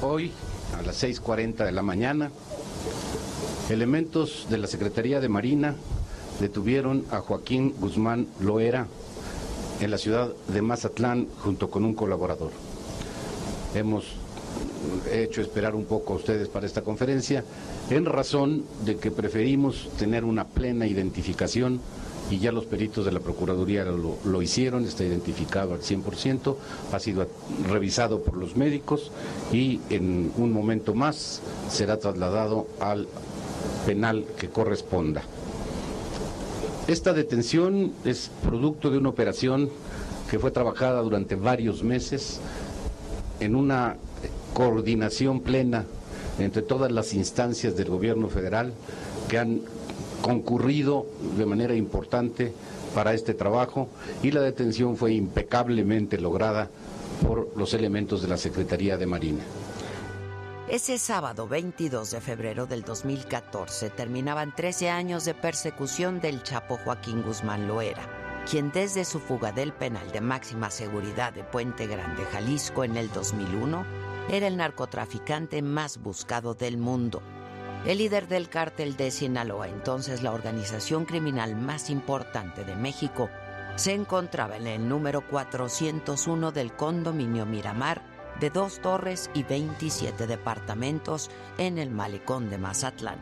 Hoy, a las 6.40 de la mañana, elementos de la Secretaría de Marina detuvieron a Joaquín Guzmán Loera en la ciudad de Mazatlán junto con un colaborador. Hemos hecho esperar un poco a ustedes para esta conferencia en razón de que preferimos tener una plena identificación y ya los peritos de la Procuraduría lo, hicieron, está identificado al 100%, ha sido revisado por los médicos y en un momento más será trasladado al penal que corresponda. Esta detención es producto de una operación que fue trabajada durante varios meses en una coordinación plena entre todas las instancias del gobierno federal que han concurrido de manera importante para este trabajo y la detención fue impecablemente lograda por los elementos de la Secretaría de Marina. Ese sábado 22 de febrero del 2014 terminaban 13 años de persecución del Chapo Joaquín Guzmán Loera, quien desde su fuga del penal de máxima seguridad de Puente Grande, Jalisco en el 2001, era el narcotraficante más buscado del mundo. El líder del cártel de Sinaloa, entonces la organización criminal más importante de México, se encontraba en el número 401 del condominio Miramar de dos torres y 27 departamentos en el malecón de Mazatlán.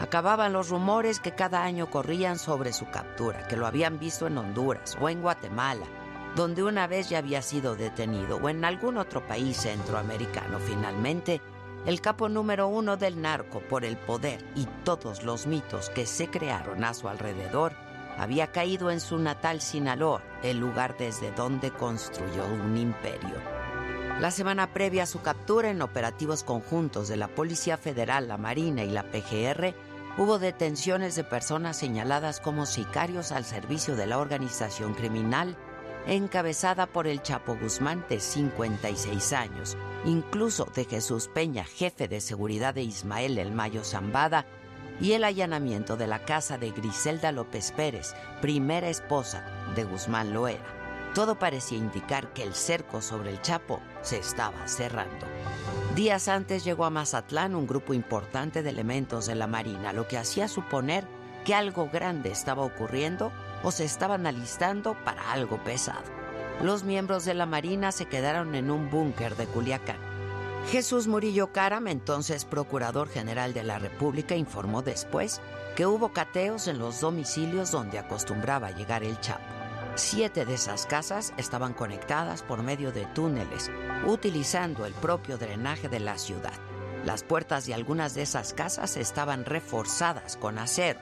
Acababan los rumores que cada año corrían sobre su captura, que lo habían visto en Honduras o en Guatemala, donde una vez ya había sido detenido, o en algún otro país centroamericano. Finalmente, el capo número uno del narco por el poder y todos los mitos que se crearon a su alrededor, había caído en su natal Sinaloa, el lugar desde donde construyó un imperio. La semana previa a su captura en operativos conjuntos de la Policía Federal, la Marina y la PGR, hubo detenciones de personas señaladas como sicarios al servicio de la organización criminal encabezada por el Chapo Guzmán de 56 años, incluso de Jesús Peña, jefe de seguridad de Ismael El Mayo Zambada, y el allanamiento de la casa de Griselda López Pérez, primera esposa de Guzmán Loera. Todo parecía indicar que el cerco sobre el Chapo se estaba cerrando. Días antes llegó a Mazatlán un grupo importante de elementos de la Marina, lo que hacía suponer que algo grande estaba ocurriendo o se estaban alistando para algo pesado. Los miembros de la Marina se quedaron en un búnker de Culiacán. Jesús Murillo Caram, entonces Procurador General de la República, informó después que hubo cateos en los domicilios donde acostumbraba llegar el Chapo. Siete de esas casas estaban conectadas por medio de túneles, utilizando el propio drenaje de la ciudad. Las puertas de algunas de esas casas estaban reforzadas con acero.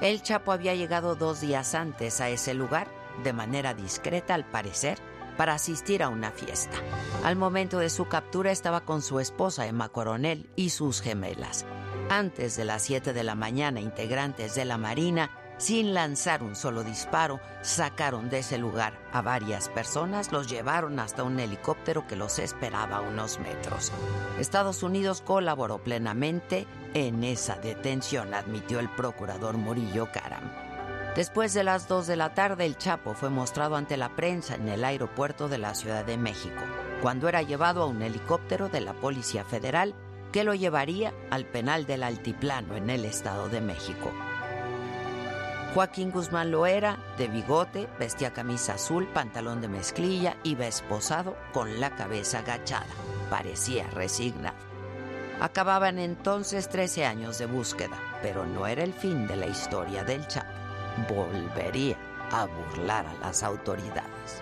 El Chapo había llegado dos días antes a ese lugar, de manera discreta al parecer, para asistir a una fiesta. Al momento de su captura estaba con su esposa Emma Coronel y sus gemelas. Antes de las 7 de la mañana, integrantes de la Marina sin lanzar un solo disparo, sacaron de ese lugar a varias personas, los llevaron hasta un helicóptero que los esperaba a unos metros. Estados Unidos colaboró plenamente en esa detención, admitió el procurador Murillo Caram. Después de las 2 de la tarde, el Chapo fue mostrado ante la prensa en el aeropuerto de la Ciudad de México, cuando era llevado a un helicóptero de la Policía Federal que lo llevaría al penal del Altiplano en el Estado de México. Joaquín Guzmán Loera, de bigote, vestía camisa azul, pantalón de mezclilla, iba esposado con la cabeza agachada. Parecía resignado. Acababan entonces 13 años de búsqueda, pero no era el fin de la historia del Chapo. Volvería a burlar a las autoridades.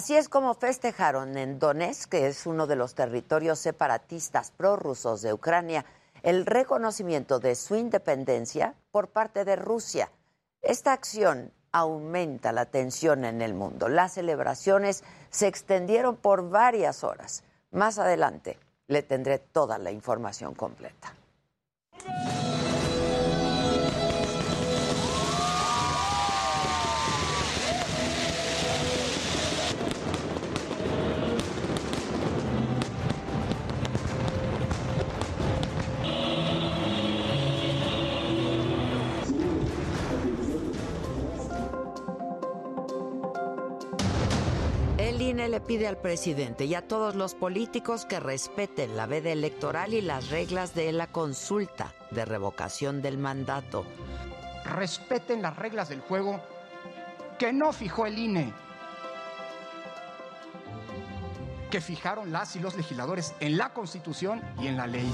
Así es como festejaron en Donetsk, que es uno de los territorios separatistas prorrusos de Ucrania, el reconocimiento de su independencia por parte de Rusia. Esta acción aumenta la tensión en el mundo. Las celebraciones se extendieron por varias horas. Más adelante le tendré toda la información completa. Le pide al presidente y a todos los políticos que respeten la veda electoral y las reglas de la consulta de revocación del mandato. Respeten las reglas del juego que no fijó el INE, que fijaron las y los legisladores en la Constitución y en la ley.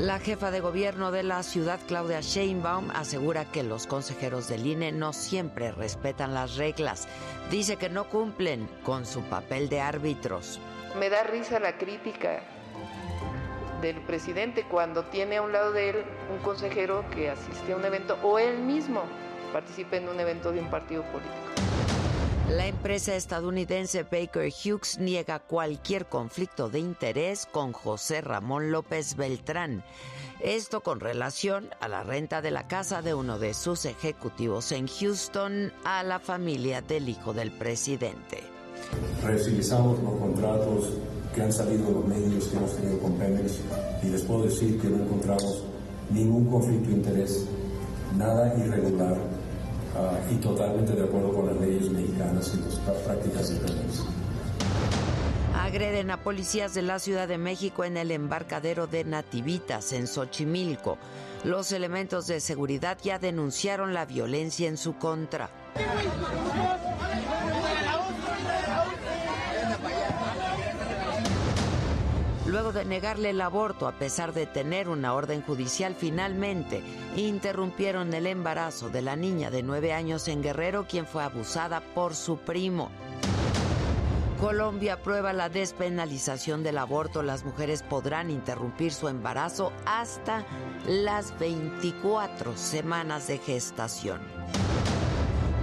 La jefa de gobierno de la ciudad, Claudia Sheinbaum, asegura que los consejeros del INE no siempre respetan las reglas. Dice que no cumplen con su papel de árbitros. Me da risa la crítica del presidente cuando tiene a un lado de él un consejero que asiste a un evento o él mismo participa en un evento de un partido político. La empresa estadounidense Baker Hughes niega cualquier conflicto de interés con José Ramón López Beltrán. Esto con relación a la renta de la casa de uno de sus ejecutivos en Houston a la familia del hijo del presidente. Revisamos los contratos que han salido de los medios que hemos tenido con Pemex y les puedo decir que no encontramos ningún conflicto de interés, nada irregular Ah, y totalmente de acuerdo con las leyes mexicanas y las prácticas país. Agreden a policías de la Ciudad de México en el embarcadero de Nativitas, en Xochimilco. Los elementos de seguridad ya denunciaron la violencia en su contra. Luego de negarle el aborto a pesar de tener una orden judicial, finalmente interrumpieron el embarazo de la niña de nueve años en Guerrero, quien fue abusada por su primo. Colombia aprueba la despenalización del aborto. Las mujeres podrán interrumpir su embarazo hasta las 24 semanas de gestación.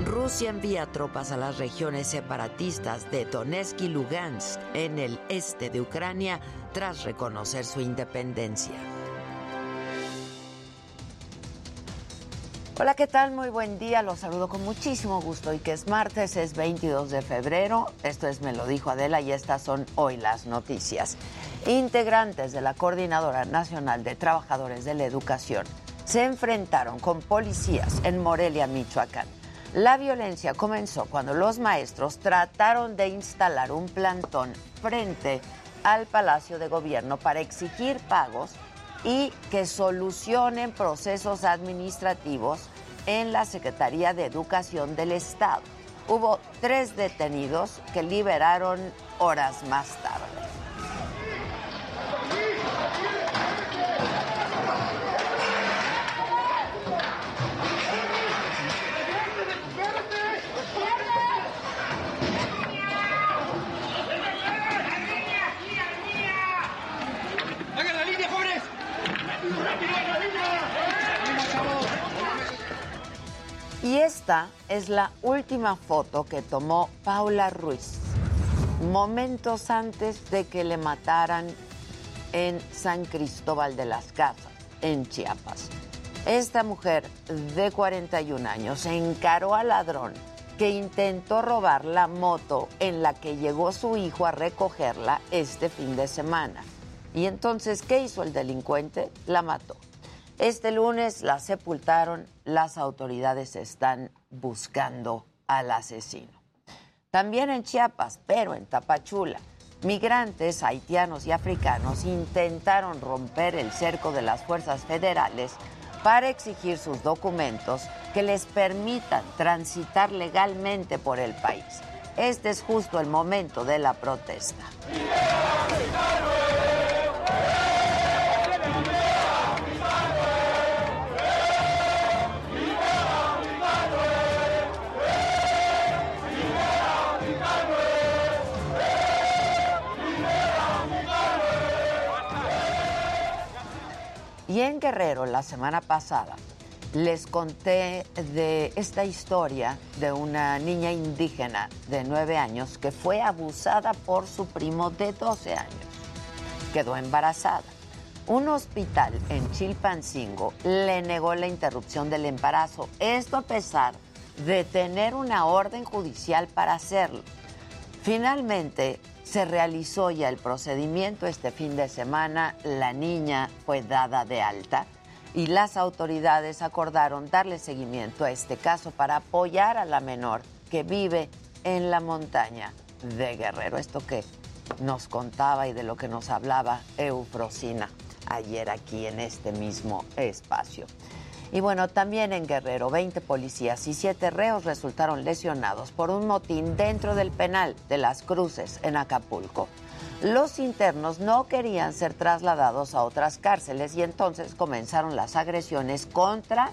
Rusia envía tropas a las regiones separatistas de Donetsk y Lugansk en el este de Ucrania tras reconocer su independencia. Hola, ¿qué tal? Muy buen día. Los saludo con muchísimo gusto y que es martes, es 22 de febrero. Esto es Me lo dijo Adela y estas son hoy las noticias. Integrantes de la Coordinadora Nacional de Trabajadores de la Educación se enfrentaron con policías en Morelia, Michoacán. La violencia comenzó cuando los maestros trataron de instalar un plantón frente al Palacio de Gobierno para exigir pagos y que solucionen procesos administrativos en la Secretaría de Educación del Estado. Hubo tres detenidos que liberaron horas más tarde. Esta es la última foto que tomó Paula Ruiz, momentos antes de que le mataran en San Cristóbal de las Casas, en Chiapas. Esta mujer de 41 años encaró al ladrón que intentó robar la moto en la que llegó su hijo a recogerla este fin de semana. Y entonces, ¿qué hizo el delincuente? La mató. Este lunes la sepultaron, las autoridades están buscando al asesino. También en Chiapas, pero en Tapachula, migrantes haitianos y africanos intentaron romper el cerco de las fuerzas federales para exigir sus documentos que les permitan transitar legalmente por el país. Este es justo el momento de la protesta. Y en Guerrero, la semana pasada, les conté de esta historia de una niña indígena de 9 años que fue abusada por su primo de 12 años. Quedó embarazada. Un hospital en Chilpancingo le negó la interrupción del embarazo, esto a pesar de tener una orden judicial para hacerlo. Finalmente, se realizó ya el procedimiento este fin de semana, la niña fue dada de alta y las autoridades acordaron darle seguimiento a este caso para apoyar a la menor que vive en la montaña de Guerrero. Esto que nos contaba y de lo que nos hablaba Eufrosina ayer aquí en este mismo espacio. Y bueno, también en Guerrero, 20 policías y 7 reos resultaron lesionados por un motín dentro del penal de las Cruces en Acapulco. Los internos no querían ser trasladados a otras cárceles y entonces comenzaron las agresiones contra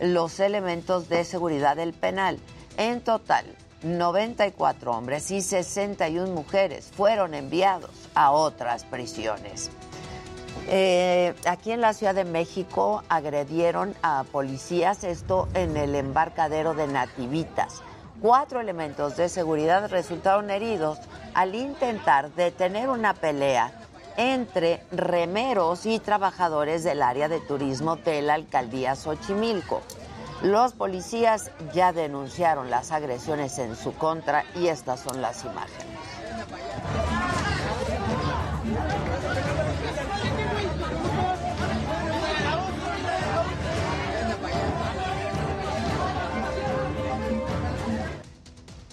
los elementos de seguridad del penal. En total, 94 hombres y 61 mujeres fueron enviados a otras prisiones. Eh, aquí en la Ciudad de México agredieron a policías, esto en el embarcadero de Nativitas. Cuatro elementos de seguridad resultaron heridos al intentar detener una pelea entre remeros y trabajadores del área de turismo de la alcaldía Xochimilco. Los policías ya denunciaron las agresiones en su contra y estas son las imágenes.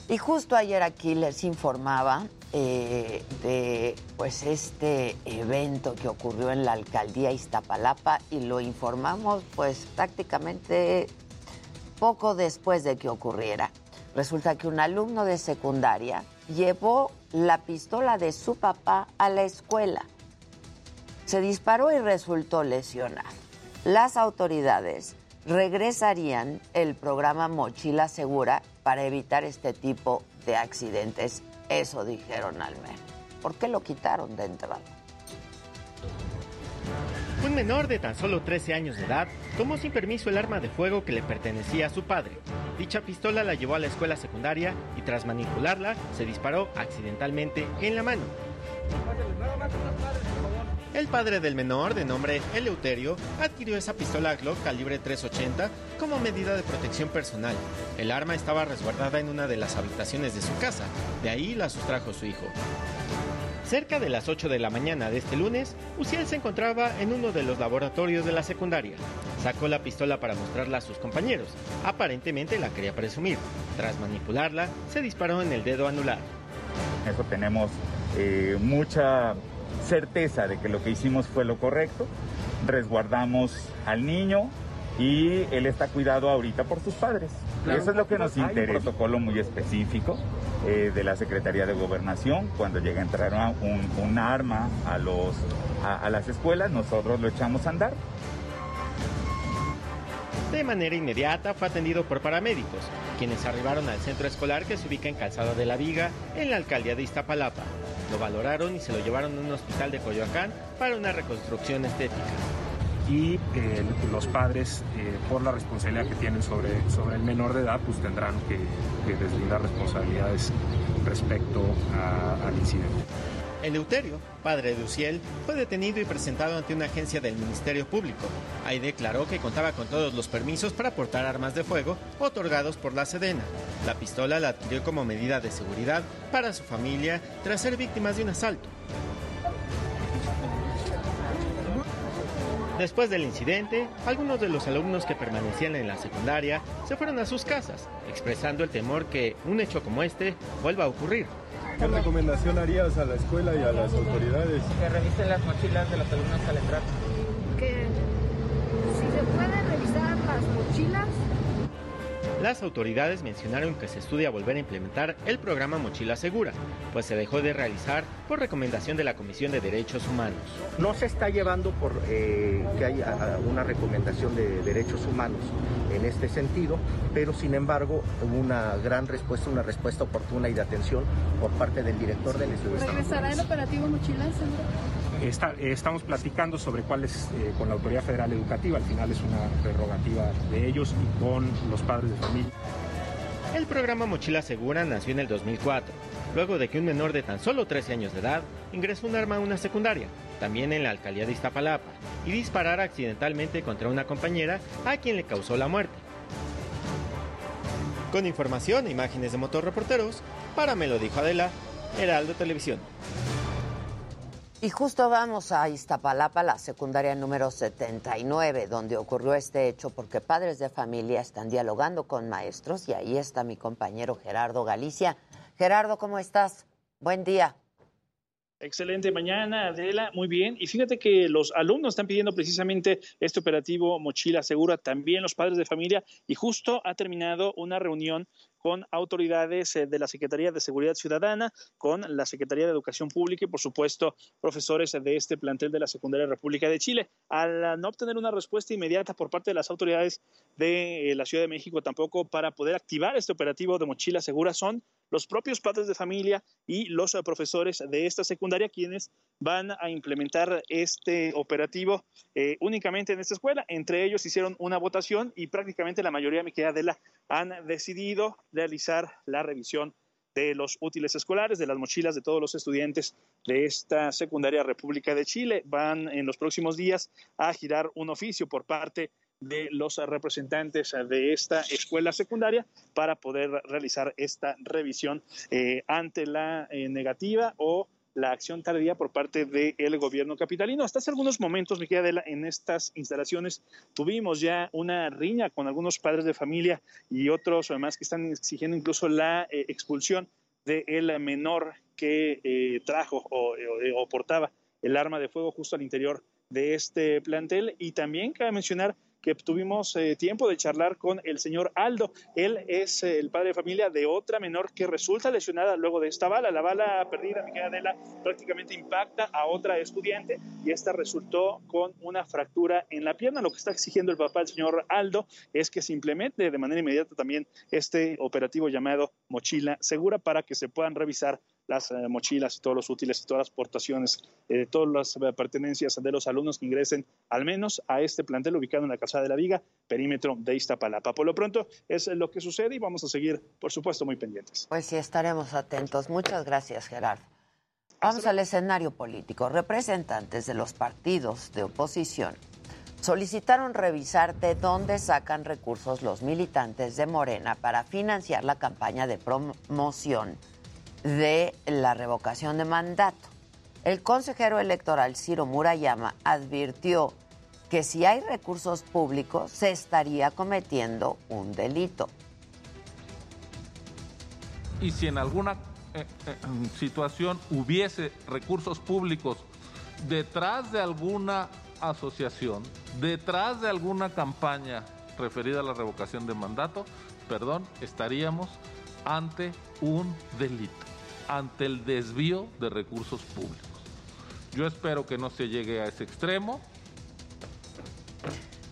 Y justo ayer aquí les informaba eh, de pues este evento que ocurrió en la alcaldía Iztapalapa y lo informamos pues prácticamente poco después de que ocurriera. Resulta que un alumno de secundaria llevó la pistola de su papá a la escuela. Se disparó y resultó lesionado. Las autoridades regresarían el programa Mochila Segura para evitar este tipo de accidentes. Eso dijeron al menos. ¿Por qué lo quitaron de entrada? Un menor de tan solo 13 años de edad tomó sin permiso el arma de fuego que le pertenecía a su padre. Dicha pistola la llevó a la escuela secundaria y tras manipularla se disparó accidentalmente en la mano. El padre del menor, de nombre Eleuterio, adquirió esa pistola Glock calibre 380 como medida de protección personal. El arma estaba resguardada en una de las habitaciones de su casa, de ahí la sustrajo su hijo. Cerca de las 8 de la mañana de este lunes, Uciel se encontraba en uno de los laboratorios de la secundaria. Sacó la pistola para mostrarla a sus compañeros. Aparentemente la quería presumir. Tras manipularla, se disparó en el dedo anular. Eso tenemos eh, mucha certeza de que lo que hicimos fue lo correcto. Resguardamos al niño y él está cuidado ahorita por sus padres. Eso es lo que nos interesa. Hay un protocolo muy específico eh, de la Secretaría de Gobernación. Cuando llega a entrar un, un arma a, los, a las escuelas, nosotros lo echamos a andar. De manera inmediata fue atendido por paramédicos, quienes arribaron al centro escolar que se ubica en Calzada de la Viga, en la alcaldía de Iztapalapa. Lo valoraron y se lo llevaron a un hospital de Coyoacán para una reconstrucción estética. Y eh, los padres, eh, por la responsabilidad que tienen sobre, sobre el menor de edad, pues tendrán que, deslindar responsabilidades respecto al incidente. Eleuterio, padre de Uciel, fue detenido y presentado ante una agencia del Ministerio Público. Ahí declaró que contaba con todos los permisos para portar armas de fuego otorgados por la Sedena. La pistola la adquirió como medida de seguridad para su familia tras ser víctimas de un asalto. Después del incidente, algunos de los alumnos que permanecían en la secundaria se fueron a sus casas, expresando el temor que un hecho como este vuelva a ocurrir. ¿Qué recomendación harías a la escuela y a las autoridades? Que revisen las mochilas de los alumnos al entrar. Que si se puede revisar las mochilas. Las autoridades mencionaron que se estudia volver a implementar el programa Mochila Segura, pues se dejó de realizar por recomendación de la Comisión de Derechos Humanos. No se está llevando por eh, que haya una recomendación de derechos humanos en este sentido, pero sin embargo hubo una gran respuesta, una respuesta oportuna y de atención por parte del director del estudio. ¿Regresará el operativo Mochila Segura? Estamos platicando sobre cuál es eh, con la Autoridad Federal Educativa, al final es una prerrogativa de ellos y con los padres de familia. El programa Mochila Segura nació en el 2004, luego de que un menor de tan solo 13 años de edad ingresó un arma a una secundaria, también en la alcaldía de Iztapalapa, y disparara accidentalmente contra una compañera a quien le causó la muerte. Con información e imágenes de motorreporteros, para Me lo dijo Adela, Heraldo Televisión. Y justo vamos a Iztapalapa, la secundaria número 79, donde ocurrió este hecho, porque padres de familia están dialogando con maestros y ahí está mi compañero Gerardo Galicia. Gerardo, ¿cómo estás? Buen día. Excelente mañana, Adela. Muy bien. Y fíjate que los alumnos están pidiendo precisamente este operativo Mochila Segura, también los padres de familia, y justo ha terminado una reunión con autoridades eh, de la Secretaría de Seguridad Ciudadana, con la Secretaría de Educación Pública y, por supuesto, profesores de este plantel de la Secundaria República de Chile. Al no obtener una respuesta inmediata por parte de las autoridades de eh, la Ciudad de México, tampoco para poder activar este operativo de mochila segura, son los propios padres de familia y los eh, profesores de esta secundaria quienes van a implementar este operativo únicamente en esta escuela. Entre ellos hicieron una votación y prácticamente la mayoría, me queda de la, han decidido realizar la revisión de los útiles escolares, de las mochilas de todos los estudiantes de esta secundaria República de Chile. Van en los próximos días a girar un oficio por parte de los representantes de esta escuela secundaria para poder realizar esta revisión eh, ante la eh, negativa o la acción tardía por parte del gobierno capitalino. Hasta hace algunos momentos, mi Adela, en estas instalaciones tuvimos ya una riña con algunos padres de familia y otros además que están exigiendo incluso la eh, expulsión del menor que trajo o, o portaba el arma de fuego justo al interior de este plantel. Y también cabe mencionar que tuvimos eh, tiempo de charlar con el señor Aldo. Él es eh, el padre de familia de otra menor que resulta lesionada luego de esta bala. La bala perdida, mi Adela, prácticamente impacta a otra estudiante y esta resultó con una fractura en la pierna. Lo que está exigiendo el papá, el señor Aldo, es que se implemente de manera inmediata también este operativo llamado Mochila Segura para que se puedan revisar las eh, mochilas y todos los útiles y todas las portaciones, eh, todas las eh, pertenencias de los alumnos que ingresen al menos a este plantel ubicado en la Calzada de la Viga, perímetro de Iztapalapa. Por lo pronto es lo que sucede y vamos a seguir, por supuesto, muy pendientes. Pues sí, estaremos atentos. Muchas gracias, Gerardo. Vamos al escenario político. Representantes de los partidos de oposición solicitaron revisar de dónde sacan recursos los militantes de Morena para financiar la campaña de promoción de la revocación de mandato. El consejero electoral Ciro Murayama advirtió que si hay recursos públicos se estaría cometiendo un delito. Y si en alguna eh, eh, situación hubiese recursos públicos detrás de alguna asociación, detrás de alguna campaña referida a la revocación de mandato, perdón, estaríamos ante un delito, ante el desvío de recursos públicos. Yo espero que no se llegue a ese extremo.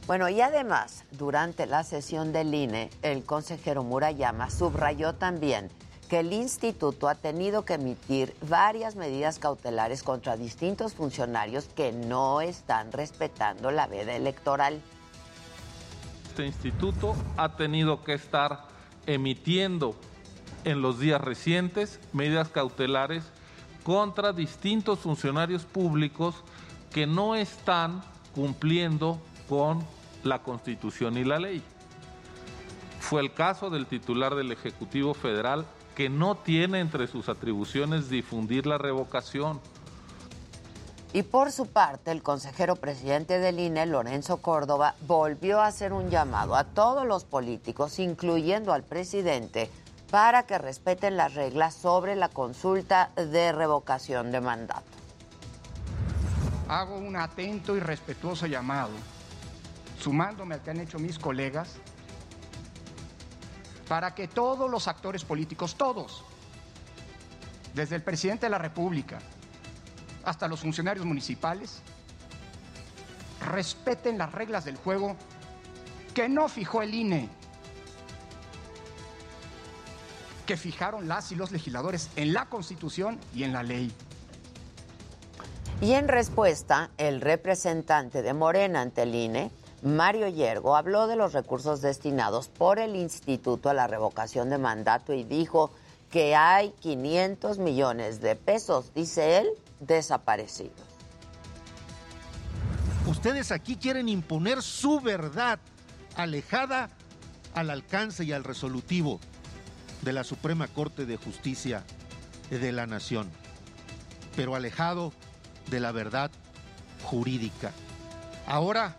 Bueno, y además, durante la sesión del INE, el consejero Murayama subrayó también que el instituto ha tenido que emitir varias medidas cautelares contra distintos funcionarios que no están respetando la veda electoral. Este instituto ha tenido que estar emitiendo en los días recientes medidas cautelares contra distintos funcionarios públicos que no están cumpliendo con la Constitución y la ley. Fue el caso del titular del Ejecutivo Federal que no tiene entre sus atribuciones difundir la revocación. Y por su parte, el consejero presidente del INE, Lorenzo Córdoba, volvió a hacer un llamado a todos los políticos, incluyendo al presidente, para que respeten las reglas sobre la consulta de revocación de mandato. Hago un atento y respetuoso llamado, sumándome al que han hecho mis colegas, para que todos los actores políticos, todos, desde el presidente de la República hasta los funcionarios municipales, respeten las reglas del juego que no fijó el INE, que fijaron las y los legisladores en la Constitución y en la ley. Y en respuesta, el representante de Morena ante el INE, Mario Yergo, habló de los recursos destinados por el Instituto a la revocación de mandato y dijo que hay 500 millones de pesos, dice él, desaparecidos. Ustedes aquí quieren imponer su verdad, alejada al alcance y al resolutivo de la Suprema Corte de Justicia de la Nación, pero alejado de la verdad jurídica. Ahora,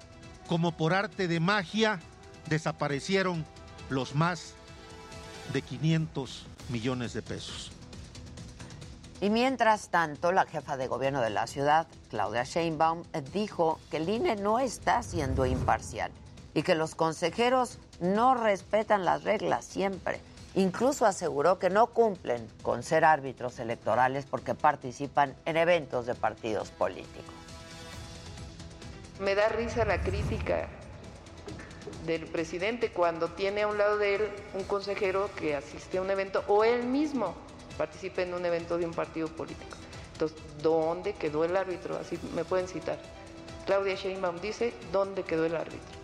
como por arte de magia, desaparecieron los más de 500 millones de pesos. Y mientras tanto, la jefa de gobierno de la ciudad, Claudia Sheinbaum, dijo que el INE no está siendo imparcial y que los consejeros no respetan las reglas siempre. Incluso aseguró que no cumplen con ser árbitros electorales porque participan en eventos de partidos políticos. Me da risa la crítica del presidente cuando tiene a un lado de él un consejero que asiste a un evento o él mismo participe en un evento de un partido político. Entonces, ¿dónde quedó el árbitro? Así me pueden citar. Claudia Sheinbaum dice, ¿dónde quedó el árbitro?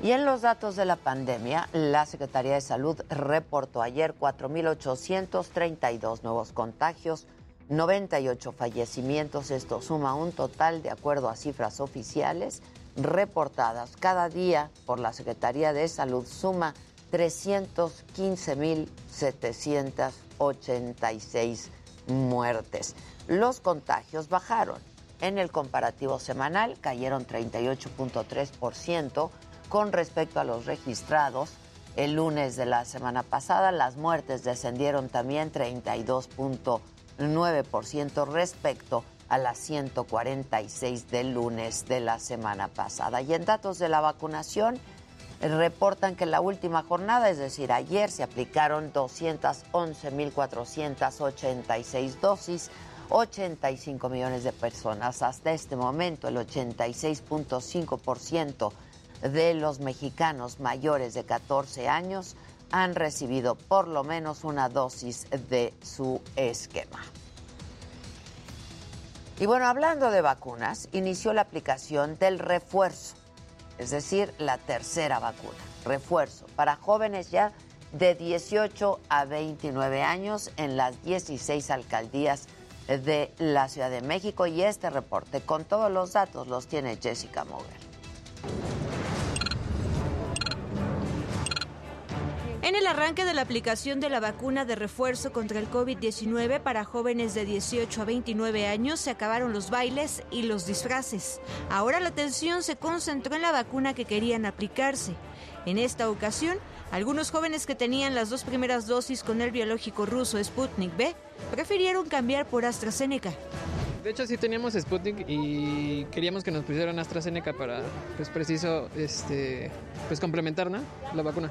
Y en los datos de la pandemia, la Secretaría de Salud reportó ayer 4.832 nuevos contagios, 98 fallecimientos. Esto suma un total, de acuerdo a cifras oficiales reportadas cada día por la Secretaría de Salud, suma 315.786 muertes. Los contagios bajaron. En el comparativo semanal cayeron 38.3% con respecto a los registrados el lunes de la semana pasada. Las muertes descendieron también 32.9% respecto a las 146 del lunes de la semana pasada. Y en datos de la vacunación, reportan que en la última jornada, es decir, ayer, se aplicaron 211.486 dosis, 85 millones de personas. Hasta este momento, el 86.5% de los mexicanos mayores de 14 años han recibido por lo menos una dosis de su esquema. Y bueno, hablando de vacunas, inició la aplicación del refuerzo es decir, la tercera vacuna, refuerzo, para jóvenes ya de 18 a 29 años en las 16 alcaldías de la Ciudad de México. Y este reporte con todos los datos los tiene Jessica Moguer. En el arranque de la aplicación de la vacuna de refuerzo contra el COVID-19 para jóvenes de 18 a 29 años se acabaron los bailes y los disfraces. Ahora la atención se concentró en la vacuna que querían aplicarse. En esta ocasión, algunos jóvenes que tenían las dos primeras dosis con el biológico ruso Sputnik B prefirieron cambiar por AstraZeneca. De hecho, sí teníamos Sputnik y queríamos que nos pusieran AstraZeneca para, pues, preciso, este, pues, complementar. La vacuna.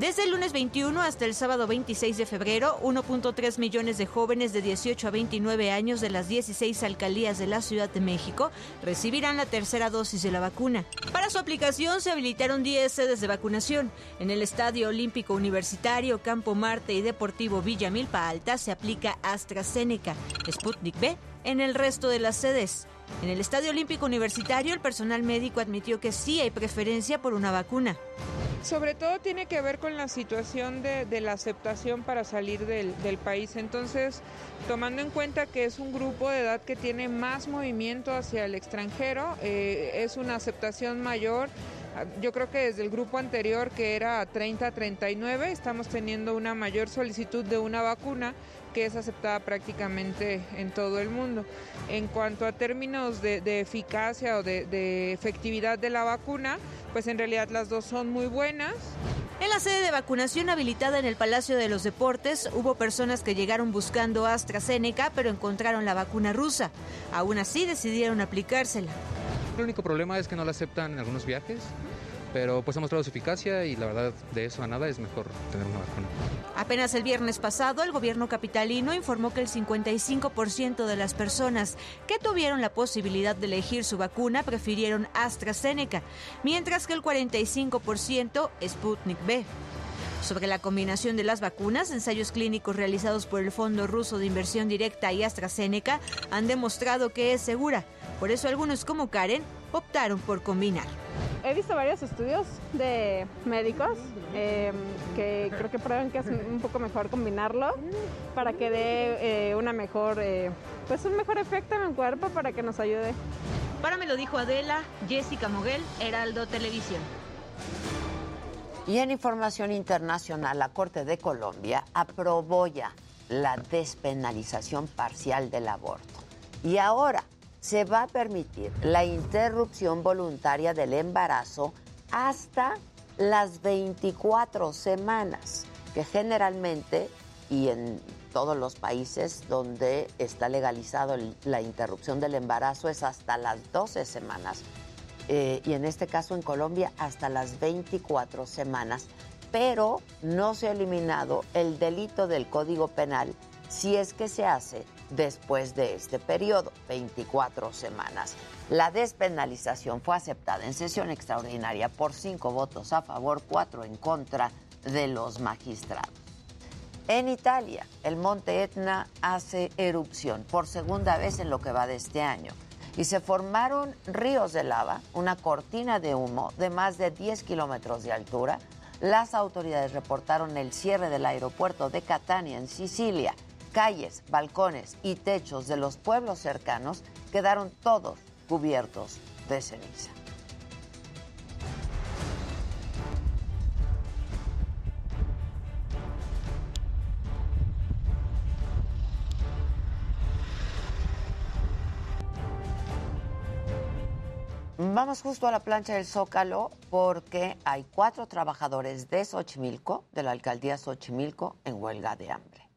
Desde el lunes 21 hasta el sábado 26 de febrero, 1.3 millones de jóvenes de 18 a 29 años de las 16 alcaldías de la Ciudad de México recibirán la tercera dosis de la vacuna. Para su aplicación se habilitaron 10 sedes de vacunación. En el Estadio Olímpico Universitario, Campo Marte y Deportivo Villa Milpa Alta se aplica AstraZeneca, Sputnik B en el resto de las sedes. En el Estadio Olímpico Universitario, el personal médico admitió que sí hay preferencia por una vacuna. Sobre todo tiene que ver con la situación de, la aceptación para salir del, país. Entonces, tomando en cuenta que es un grupo de edad que tiene más movimiento hacia el extranjero, eh, es una aceptación mayor. Yo creo que desde el grupo anterior, que era 30-39, estamos teniendo una mayor solicitud de una vacuna que es aceptada prácticamente en todo el mundo. En cuanto a términos de, eficacia o de, efectividad de la vacuna, pues en realidad las dos son muy buenas. En la sede de vacunación habilitada en el Palacio de los Deportes, hubo personas que llegaron buscando AstraZeneca, pero encontraron la vacuna rusa. Aún así decidieron aplicársela. El único problema es que no la aceptan en algunos viajes pero pues ha mostrado su eficacia y la verdad de eso a nada es mejor tener una vacuna. Apenas el viernes pasado, el gobierno capitalino informó que el 55% de las personas que tuvieron la posibilidad de elegir su vacuna prefirieron AstraZeneca, mientras que el 45% Sputnik B. Sobre la combinación de las vacunas, ensayos clínicos realizados por el Fondo Ruso de Inversión Directa y AstraZeneca han demostrado que es segura. Por eso algunos como Karen optaron por combinar. He visto varios estudios de médicos em, que creo que prueban que es un poco mejor combinarlo para que dé eh, una mejor, eh, pues un mejor efecto en el cuerpo para que nos ayude. Para me lo dijo Adela, Jessica Moguel, Heraldo Televisión. Y en información internacional, la Corte de Colombia aprobó ya la despenalización parcial del aborto. Y ahora se va a permitir la interrupción voluntaria del embarazo hasta las 24 semanas, que generalmente y en todos los países donde está legalizado la interrupción del embarazo es hasta las 12 semanas. Eh, y en este caso en Colombia hasta las 24 semanas. Pero no se ha eliminado el delito del Código Penal si es que se hace después de este periodo, 24 semanas. La despenalización fue aceptada en sesión extraordinaria por cinco votos a favor, cuatro en contra de los magistrados. En Italia, el monte Etna hace erupción por segunda vez en lo que va de este año y se formaron ríos de lava, una cortina de humo de más de 10 kilómetros de altura. Las autoridades reportaron el cierre del aeropuerto de Catania, en Sicilia, calles, balcones y techos de los pueblos cercanos quedaron todos cubiertos de ceniza. Vamos justo a la plancha del Zócalo porque hay cuatro trabajadores de Xochimilco, de la alcaldía Xochimilco, en huelga de hambre.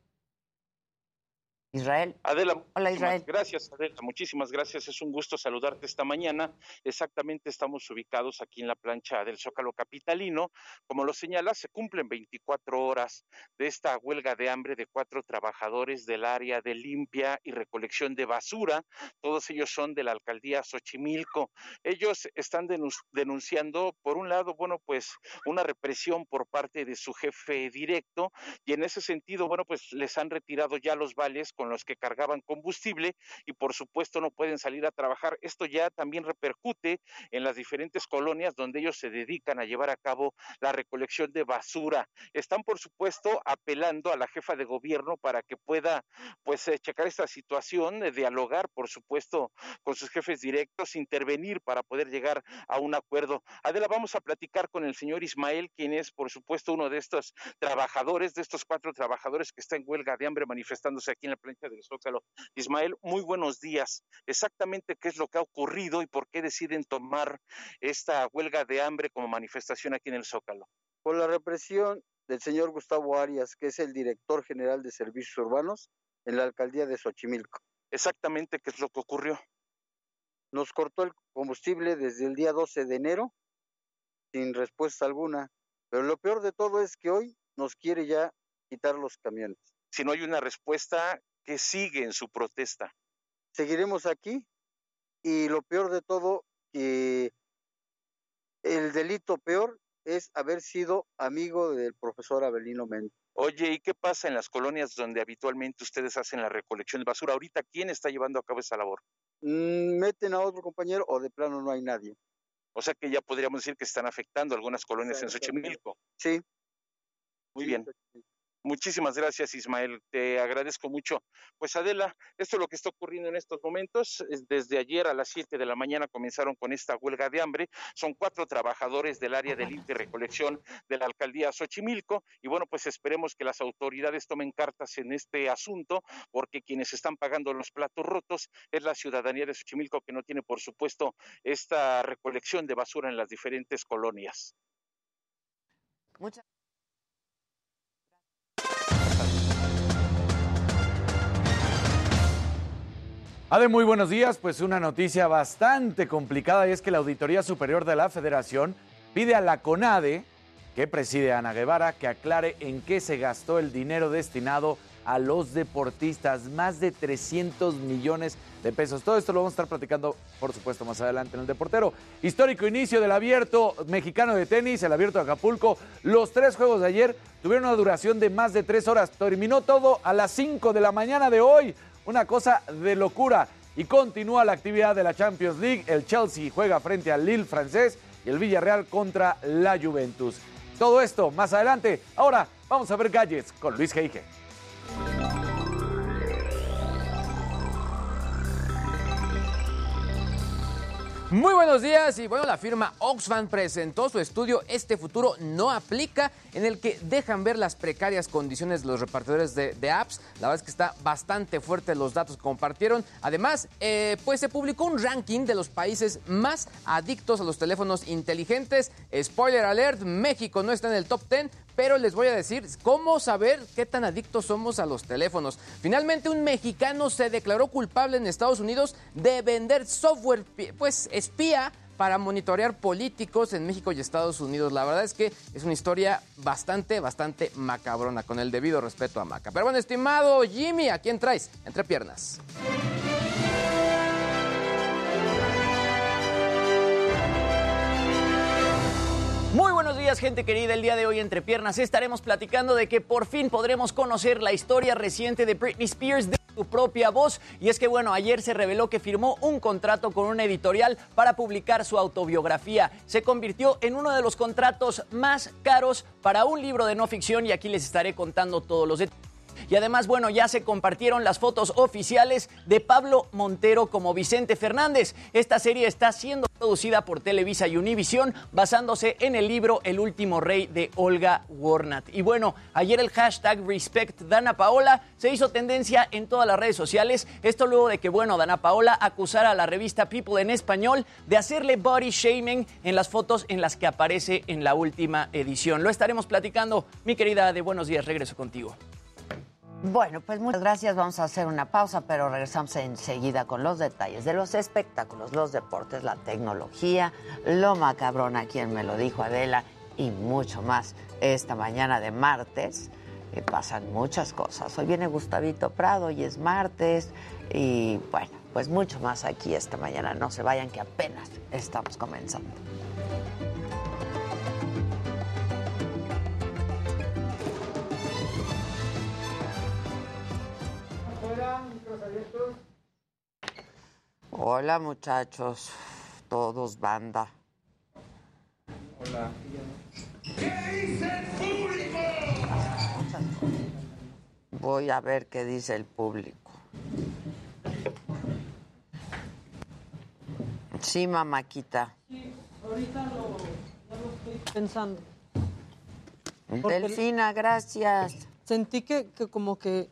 Israel. Adela, Hola Israel. Gracias, Adela. Muchísimas gracias. Es un gusto saludarte esta mañana. Exactamente estamos ubicados aquí en la plancha del Zócalo Capitalino. Como lo señala, se cumplen 24 horas de esta huelga de hambre de cuatro trabajadores del área de limpia y recolección de basura. Todos ellos son de la alcaldía Xochimilco. Ellos están denunciando, por un lado, bueno, pues una represión por parte de su jefe directo y en ese sentido, bueno, pues les han retirado ya los vales con los que cargaban combustible y por supuesto no pueden salir a trabajar. Esto ya también repercute en las diferentes colonias donde ellos se dedican a llevar a cabo la recolección de basura. Están por supuesto apelando a la jefa de gobierno para que pueda pues eh, checar esta situación, eh, dialogar por supuesto con sus jefes directos, intervenir para poder llegar a un acuerdo. Adela, vamos a platicar con el señor Ismael, quien es por supuesto uno de estos trabajadores, de estos cuatro trabajadores que está en huelga de hambre manifestándose aquí en la del Zócalo. Ismael, muy buenos días. Exactamente qué es lo que ha ocurrido y por qué deciden tomar esta huelga de hambre como manifestación aquí en el Zócalo. Por la represión del señor Gustavo Arias, que es el director general de servicios urbanos en la alcaldía de Xochimilco. Exactamente qué es lo que ocurrió. Nos cortó el combustible desde el día 12 de enero sin respuesta alguna. Pero lo peor de todo es que hoy nos quiere ya quitar los camiones. Si no hay una respuesta, ¿qué sigue en su protesta? Seguiremos aquí y lo peor de todo, que el delito peor es haber sido amigo del profesor Abelino Méndez. Oye, ¿y qué pasa en las colonias donde habitualmente ustedes hacen la recolección de basura? Ahorita, ¿quién está llevando a cabo esa labor? Mm, meten a otro compañero o de plano no hay nadie. O sea que ya podríamos decir que están afectando algunas colonias en Xochimilco. Sí. Muy bien. Muchísimas gracias, Ismael. Te agradezco mucho. Pues Adela, esto es lo que está ocurriendo en estos momentos. Desde ayer a las 7 de la mañana comenzaron con esta huelga de hambre. Son cuatro trabajadores del área de limpia recolección de la alcaldía Xochimilco. Y bueno, pues esperemos que las autoridades tomen cartas en este asunto, porque quienes están pagando los platos rotos es la ciudadanía de Xochimilco, que no tiene, por supuesto, esta recolección de basura en las diferentes colonias. Muchas Ade, muy buenos días. Pues una noticia bastante complicada y es que la Auditoría Superior de la Federación pide a la CONADE, que preside Ana Guevara, que aclare en qué se gastó el dinero destinado a los deportistas, más de 300 millones de pesos. Todo esto lo vamos a estar platicando, por supuesto, más adelante en el Deportero. Histórico inicio del abierto mexicano de tenis, el abierto de Acapulco. Los tres juegos de ayer tuvieron una duración de más de tres horas. Terminó todo a las 5 de la mañana de hoy. Una cosa de locura. Y continúa la actividad de la Champions League. El Chelsea juega frente al Lille francés y el Villarreal contra la Juventus. Todo esto más adelante. Ahora vamos a ver gadgets con Luis Geige. Muy buenos días y bueno, la firma Oxfam presentó su estudio Este futuro no aplica, en el que dejan ver las precarias condiciones de los repartidores de, apps. La verdad es que está bastante fuerte los datos que compartieron. Además, eh, pues se publicó un ranking de los países más adictos a los teléfonos inteligentes. Spoiler alert, México no está en el top 10, pero les voy a decir cómo saber qué tan adictos somos a los teléfonos. Finalmente, un mexicano se declaró culpable en Estados Unidos de vender software, pues espía para monitorear políticos en México y Estados Unidos. La verdad es que es una historia bastante, bastante macabrona, con el debido respeto a Maca. Pero bueno, estimado Jimmy, ¿a quién traes? Entre piernas. Muy buenos días, gente querida. El día de hoy, entre piernas, estaremos platicando de que por fin podremos conocer la historia reciente de Britney Spears de su propia voz. Y es que, bueno, ayer se reveló que firmó un contrato con una editorial para publicar su autobiografía. Se convirtió en uno de los contratos más caros para un libro de no ficción y aquí les estaré contando todos los detalles. Y además, bueno, ya se compartieron las fotos oficiales de Pablo Montero como Vicente Fernández. Esta serie está siendo producida por Televisa y Univisión basándose en el libro El último rey de Olga Warnat. Y bueno, ayer el hashtag Respect Dana Paola se hizo tendencia en todas las redes sociales. Esto luego de que, bueno, Dana Paola acusara a la revista People en español de hacerle body shaming en las fotos en las que aparece en la última edición. Lo estaremos platicando. Mi querida de Buenos Días, regreso contigo. Bueno, pues muchas gracias. Vamos a hacer una pausa, pero regresamos enseguida con los detalles de los espectáculos, los deportes, la tecnología, lo macabrón, quien me lo dijo Adela, y mucho más esta mañana de martes. pasan muchas cosas. Hoy viene Gustavito Prado y es martes. Y bueno, pues mucho más aquí esta mañana. No se vayan que apenas estamos comenzando. Hola muchachos, todos banda. Hola. Voy a ver qué dice el público. Sí, mamáquita. Ahorita lo, ya lo estoy pensando. Delfina, gracias. Sentí que, que como que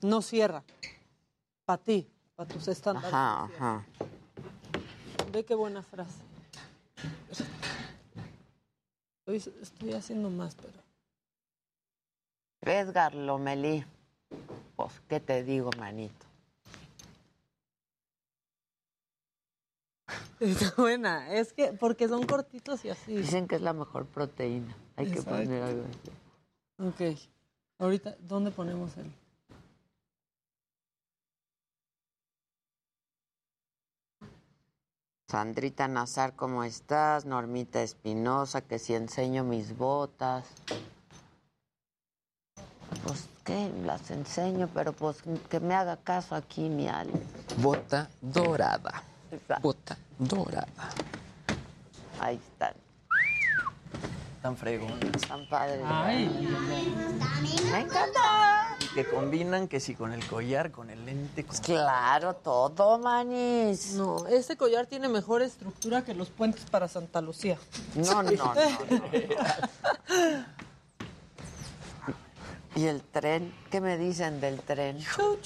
no cierra. Para ti, para tus estándares. Ajá, ajá. Ve qué buena frase. Estoy, estoy haciendo más, pero. Edgar Lomelí. Pues, ¿qué te digo, manito? Está buena. Es que, porque son cortitos y así. Dicen que es la mejor proteína. Hay que poner algo así. Ok. Ahorita, ¿dónde ponemos el? Sandrita Nazar, ¿cómo estás? Normita Espinosa, que si enseño mis botas. Pues, ¿qué? Las enseño, pero pues que me haga caso aquí, mi Ale. Bota dorada. Bota dorada. Ahí están. Tan fregonas. Tan padres. Ay. Me encanta. Que combinan que si con el collar, con el lente. Con... Claro, todo, manis. No, este collar tiene mejor estructura que los puentes para Santa Lucía. No, no, no. ¿Y el tren? ¿Qué me dicen del tren? Chu.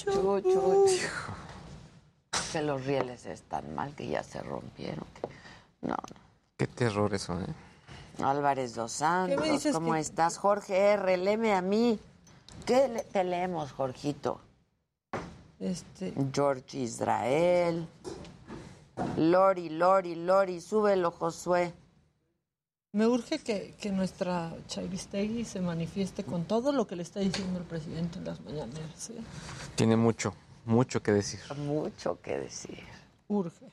Que los rieles están mal, que ya se rompieron. No, Qué terror eso, ¿eh? no. Álvarez dos Santos, ¿Qué me dices ¿cómo que- estás? Jorge R., léeme a mí. ¿Qué le- te leemos, Jorgito? Este. George Israel. Lori, Lori, Lori, súbelo, Josué. Me urge que, que nuestra Chavistegui se manifieste con todo lo que le está diciendo el presidente en las mañaneras. ¿eh? Tiene mucho, mucho que decir. Mucho que decir. Urge.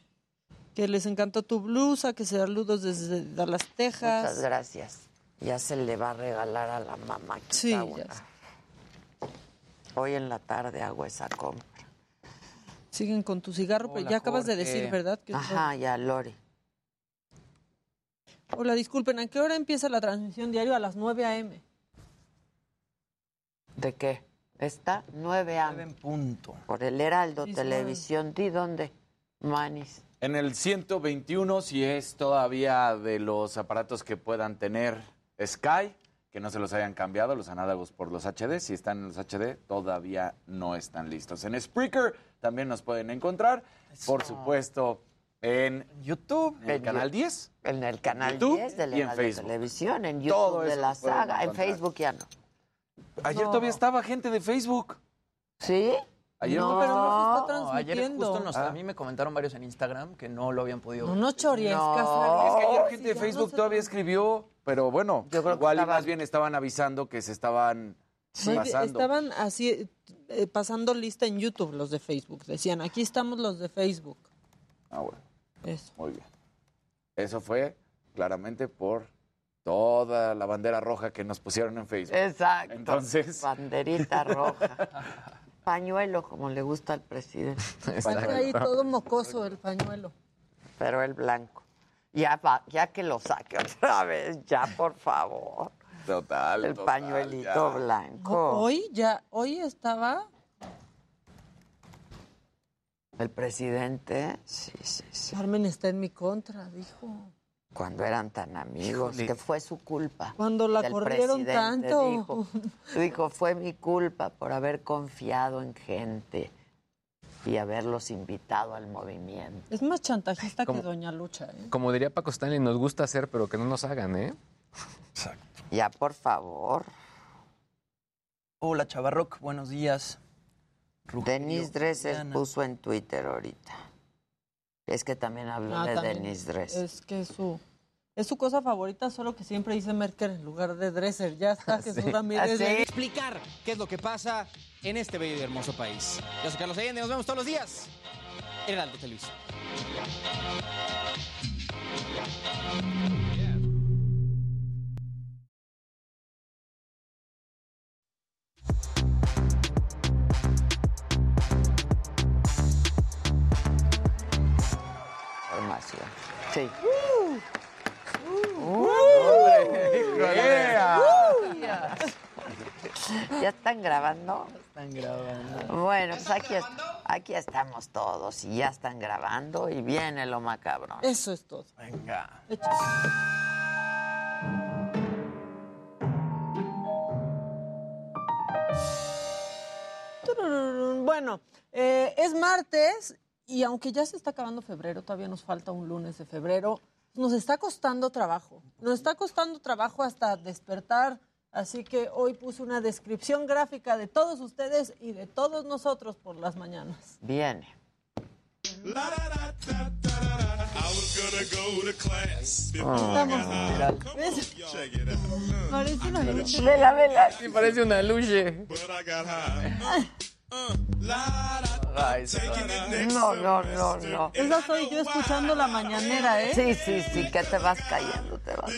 Que les encantó tu blusa, que saludos desde Dallas, Texas. Muchas gracias. Ya se le va a regalar a la mamá. Sí, ya una. Hoy en la tarde hago esa compra. Siguen con tu cigarro, pero Hola, ya acabas de decir, ¿verdad? Que Ajá, ya, Lori. Hola, disculpen, ¿a qué hora empieza la transmisión diario? A las 9 a.m. ¿De qué? Está 9 a. en punto. Por el Heraldo sí, Televisión. ¿Di dónde? Manis. En el 121, si es todavía de los aparatos que puedan tener Sky, que no se los hayan cambiado, los análogos por los HD. Si están en los HD, todavía no están listos. En Spreaker también nos pueden encontrar. Por supuesto, en YouTube, en el canal Yu- 10. En el canal YouTube 10 de y en Facebook. Televisión, en Todo YouTube de eso la saga. En. Facebook ya no. Ayer todavía estaba gente de Facebook. ¿Sí? Ayer No, no, pero no se está No, ayer justo nos- Ah. a mí me comentaron varios en Instagram que no lo habían podido No, ver. no chorries, No. Es que ayer Sí, gente de Facebook todavía escribió, pero bueno, Yo creo que igual y estaban- más bien estaban avisando que se estaban Muy bien, pasando. Estaban así eh, pasando lista en YouTube los de Facebook. Decían, aquí estamos los de Facebook. Ah, bueno. Eso. Muy bien. Eso fue claramente por toda la bandera roja que nos pusieron en Facebook. Exacto. Entonces- Banderita roja. Pañuelo, como le gusta al presidente. Está ahí todo mocoso el pañuelo. Pero el blanco. Ya, va- ya que lo saque otra vez, ya, por favor. Total. El total, pañuelito ya. blanco. Hoy ya, hoy estaba El presidente, sí, sí, sí. Carmen está en mi contra, dijo. Cuando eran tan amigos, Híjole. que fue su culpa. Cuando la corrieron tanto. Dijo, dijo, fue mi culpa por haber confiado en gente y haberlos invitado al movimiento. Es más chantajista que Doña Lucha. ¿eh? Como diría Paco Stanley, nos gusta hacer, pero que no nos hagan, ¿eh? Ya, por favor. Hola, Chavarroc, buenos días. Denise Dresser Diana. puso en Twitter ahorita. Es que también habló Ah, de. Denise Dresser. Es que su, es su cosa favorita, solo que siempre dice Merkel en lugar de Dresser. Ya está Jesús Ramírez. ¿Ah, sí? explicar qué es lo que pasa en este bello y hermoso país. Yo soy Carlos Allende, nos vemos todos los días en Heraldo Televisión. Están grabando? Están grabando. Bueno, pues aquí, aquí estamos todos y ya están grabando y viene lo macabrón. Eso es todo. Venga. Bueno, eh, es martes y aunque ya se está acabando febrero, todavía nos falta un lunes de febrero. Nos está costando trabajo. Nos está costando trabajo hasta despertar. Así que hoy puse una descripción gráfica de todos ustedes y de todos nosotros por las mañanas. Viene. Estamos. ¿Ves? Parece una lucha. Vela, vela. Sí, parece una luche. No, no, no, no. Esa soy yo escuchando la mañanera, ¿eh? Sí, sí, sí, que te vas cayendo, te vas.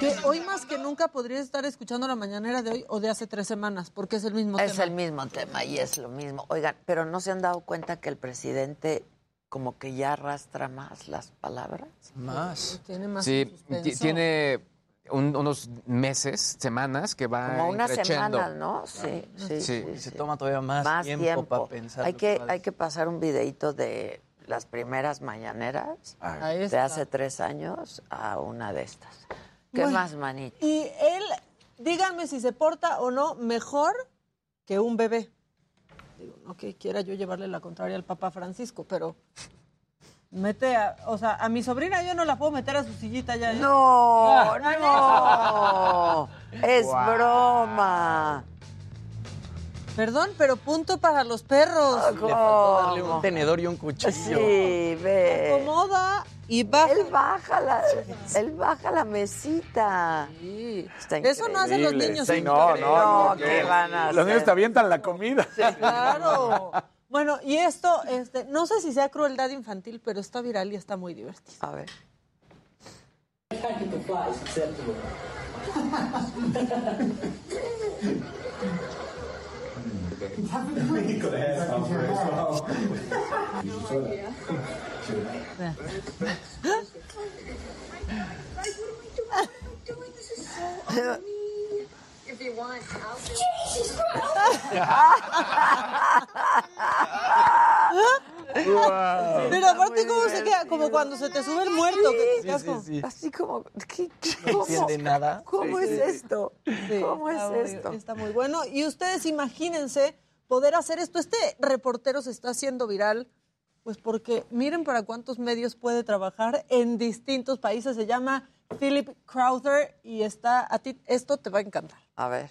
Que hoy más que nunca podría estar escuchando la mañanera de hoy o de hace tres semanas, porque es el mismo Es tema. el mismo tema y es lo mismo. Oigan, pero ¿no se han dado cuenta que el presidente como que ya arrastra más las palabras? Más. Tiene más Sí, tiene un- unos meses, semanas que va Como increciendo. semanas, ¿no? Sí, sí, Sí, sí, se sí. toma todavía más, Más tiempo, tiempo. para pensar. Hay que, hay que pasar un videito de las primeras mañaneras Ahí de hace tres años a una de estas. ¿Qué Bueno. más, manito? Y él, díganme si se porta o no mejor que un bebé. Digo, no que quiera yo llevarle la contraria al Papa Francisco, pero mete a, o sea, a mi sobrina yo no la puedo meter a su sillita ya. ¿eh? No, Ah, no, es broma. Perdón, pero punto para los perros. Le faltó darle un tenedor y un cuchillo. Sí, ve. Acomoda y baja. Él baja la, él baja la mesita. Está Eso no hacen los niños. Sí, no, México. no, no. ¿qué van a Los niños hacer? te avientan la comida. Claro. Bueno, y esto, este, no sé si sea crueldad infantil, pero está viral y está muy divertido. A ver. You want, I'll Pero aparte, ¿cómo se queda? Como cuando se te sube el muerto. que te quedas como- Así como, ¿qué, No entiende nada. ¿Cómo es esto? Sí, ¿Cómo es está muy- esto? Está muy bueno. Y ustedes imagínense poder hacer esto. Este reportero se está haciendo viral, pues porque miren para cuántos medios puede trabajar en distintos países. Se llama Philip Crowther y está a ti esto te va a encantar. A ver.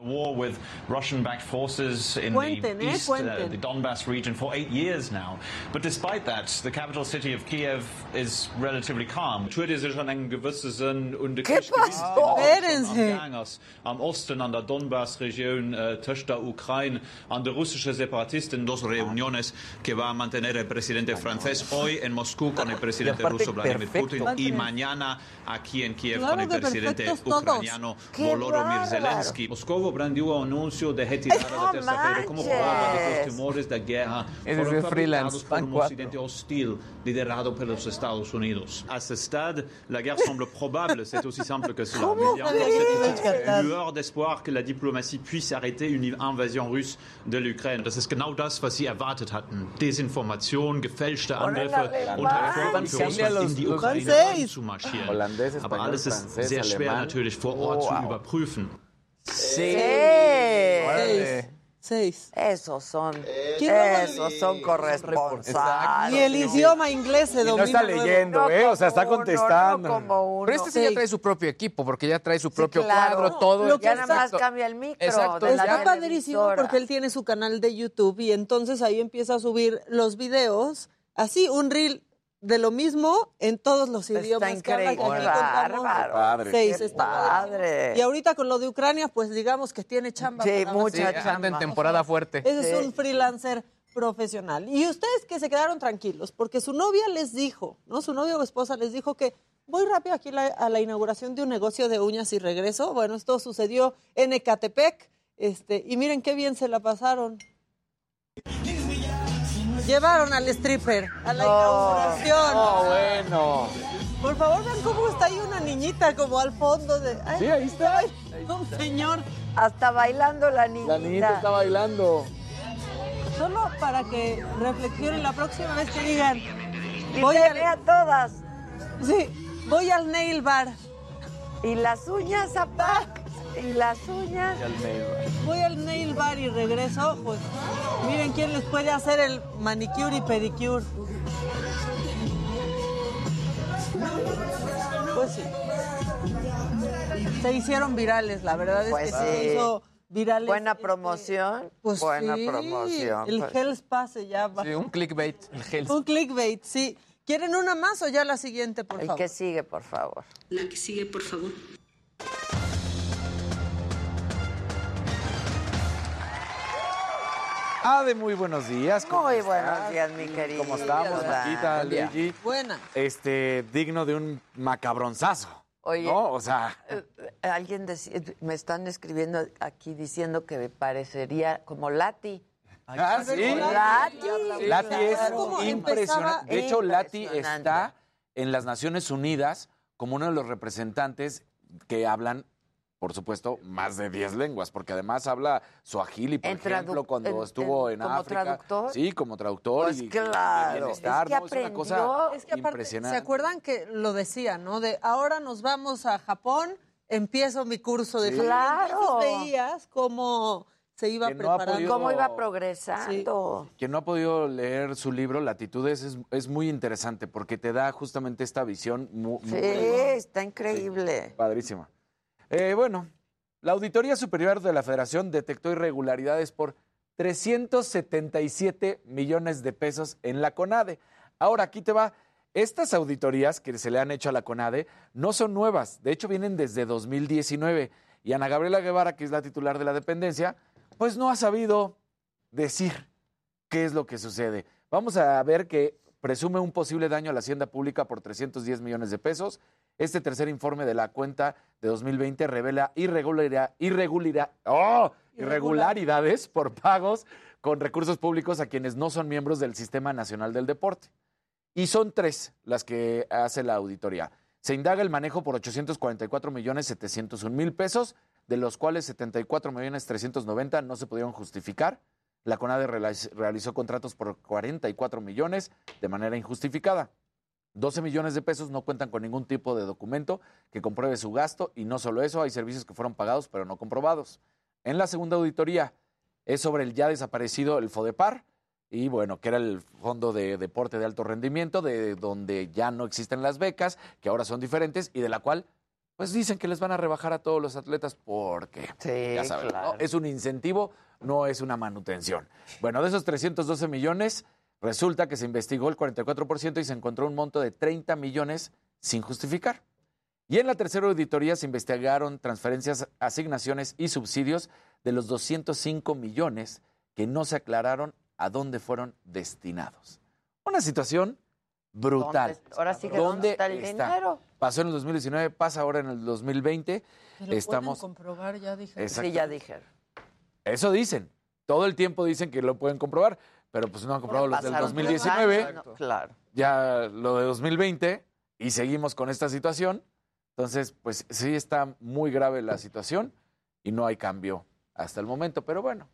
A war with Russian-backed forces in Cuenten, the eh, east, uh, the Donbass region, for eight years now. But despite that, the capital city of Kiev is relatively calm. Natürlich sich an einen gewissen Sinn und der ¿Qué Krieg gewinnt am Espérense. Gangers, am Osten an der Donbass-Region, äh, zwischen der Ukraine, an der russischen Separatisten, dos reuniones que va a mantener el presidente francés hoy en Moscú con el presidente ruso Vladimir. Putin y mañana aquí en Kiev con el presidente ucraniano Volodymyr bárbaro! Zelensky. Moscou brandiu o anúncio de retirada ¡No da terça-feira como prova de que os temores da guerra foram fabricados por um ocidente hostil liderado pelos Estados Unidos. À ce stade, la guerre semble probable, c'est aussi simple que cela. Mais il y a encore cette lueur d'espoir que la diplomatie puisse arrêter une invasion russe de l'Ukraine. Das ist genau das, was sie erwartet hatten. Desinformation, gefälschte Angriffe und Reformen für Russland in die Ukraine einzumarschieren. Holandés, Aber alles ist sehr schwer natürlich vor Ort zu überprüfen. Sí. Seis. Seis. Esos son, ¿Quién lo- esos son corresponsales. Y el idioma inglés se Y no domina. está leyendo, ¿eh? O sea, está Uno, no contestando. como uno. Pero este sí ya trae su propio equipo, porque ya trae su propio claro. cuadro, todo. Lo que Ya nada más cambia el micro Exacto, de la Está padrísimo porque él tiene su canal de YouTube y entonces ahí empieza a subir los videos, así un reel de lo mismo en todos los Está idiomas que habla, que increíble. aquí contamos Bárbaro. Padre. seis. Está padre. Y ahorita con lo de Ucrania, pues digamos que tiene chamba. Sí, para mucha Sí, anda en temporada fuerte. Ese Sí. es un freelancer profesional. Y ustedes que se quedaron tranquilos, porque su novia les dijo, ¿no? Su novia o esposa les dijo que voy rápido aquí la- a la inauguración de un negocio de uñas y regreso. Bueno, esto sucedió en Ecatepec, este, y miren qué bien se la pasaron. Llevaron al stripper a la inauguración. oh, bueno. Por favor, vean cómo está ahí una niñita como al fondo de. Ay, Sí, ahí está. ay, un señor. Hasta bailando la niñita. La niñita está bailando. Solo para que reflexionen la próxima vez que digan. Y Voy te al, vea todas. sí, voy al nail bar. Y las uñas, apá. Y las uñas. Voy al nail bar y regreso, pues miren quién les puede hacer el manicure y pedicure. Pues sí. Se hicieron virales, la verdad es Pues que se hizo virales. Buena este, promoción. Pues Buena sí, promoción. El pues. Hell's Pass se llama. Sí, un clickbait. El Hells. Un clickbait, sí. ¿Quieren una más o ya la siguiente, por El favor? que sigue, por favor. La que sigue, por favor. Ah, de muy buenos días. ¿cómo Muy estás? buenos días, mi querido. ¿Cómo estamos, Maquita. Luigi? Buena. Este, digno de un macabronzazo. Oye. ¿No? O sea, Eh, Alguien decía, me están escribiendo aquí diciendo que me parecería como Lati. ah, sí. Lati. Lati es ¿Cómo impresionante. De hecho, Lati está en las Naciones Unidas como uno de los representantes que hablan, por supuesto, más de 10 lenguas, porque además habla suajili, por ejemplo, cuando en- estuvo en- en, ¿como África. traductor? Sí, como traductor. Pues y, y claro. bienestar, Es que ¿no? Es una cosa aprendió- Es que aparte, impresionante. ¿se acuerdan que lo decía, no? De ahora nos vamos a Japón, empiezo mi curso de Sí. japonés. Claro. Entonces veías cómo se iba no preparando. podido- ¿Cómo iba progresando? Quien no ha podido leer su libro, Latitudes, es, es muy interesante porque te da justamente esta visión mu- muy, Sí, está increíble. padrísima. Eh, bueno, la Auditoría Superior de la Federación detectó irregularidades por 377 millones de pesos en la CONADE. Ahora, aquí te va. Estas auditorías que se le han hecho a la CONADE no son nuevas, de hecho vienen desde 2019. Y Ana Gabriela Guevara, que es la titular de la dependencia, pues no ha sabido decir qué es lo que sucede. Vamos a ver que presume un posible daño a la hacienda pública por 310 millones de pesos. Este tercer informe de la cuenta de 2020 revela irregularidad, irregularidad, ¡oh! irregularidades por pagos con recursos públicos a quienes no son miembros del Sistema Nacional del Deporte. Y son tres las que hace la auditoría. Se indaga el manejo por 844 millones 701 mil pesos, de los cuales 74 millones 390 no se pudieron justificar. La CONADE realiz- realizó contratos por 44 millones de manera injustificada. 12 millones de pesos no cuentan con ningún tipo de documento que compruebe su gasto y no solo eso, hay servicios que fueron pagados pero no comprobados. En la segunda auditoría es sobre el ya desaparecido el FODEPAR y bueno, que era el Fondo de Deporte de Alto Rendimiento, de donde ya no existen las becas, que ahora son diferentes y de la cual pues dicen que les van a rebajar a todos los atletas porque Sí, ya saben, es un incentivo, no es una manutención. Bueno, de esos 312 millones, resulta que se investigó el 44% y se encontró un monto de 30 millones sin justificar. Y en la tercera auditoría se investigaron transferencias, asignaciones y subsidios de los 205 millones que no se aclararon a dónde fueron destinados. Una situación brutal. ¿Dónde- ahora sí que ¿dónde está el dinero? Pasó en el 2019, pasa ahora en el 2020. Que lo Estamos pueden comprobar, ya. Sí, ya dije. eso dicen. Todo el tiempo dicen que lo pueden comprobar, pero pues no han comprobado los del Pasaron tres 2019, años, ¿no? Claro. ya lo de 2020 y seguimos con esta situación. Entonces, pues sí está muy grave la situación y no hay cambio hasta el momento, pero bueno,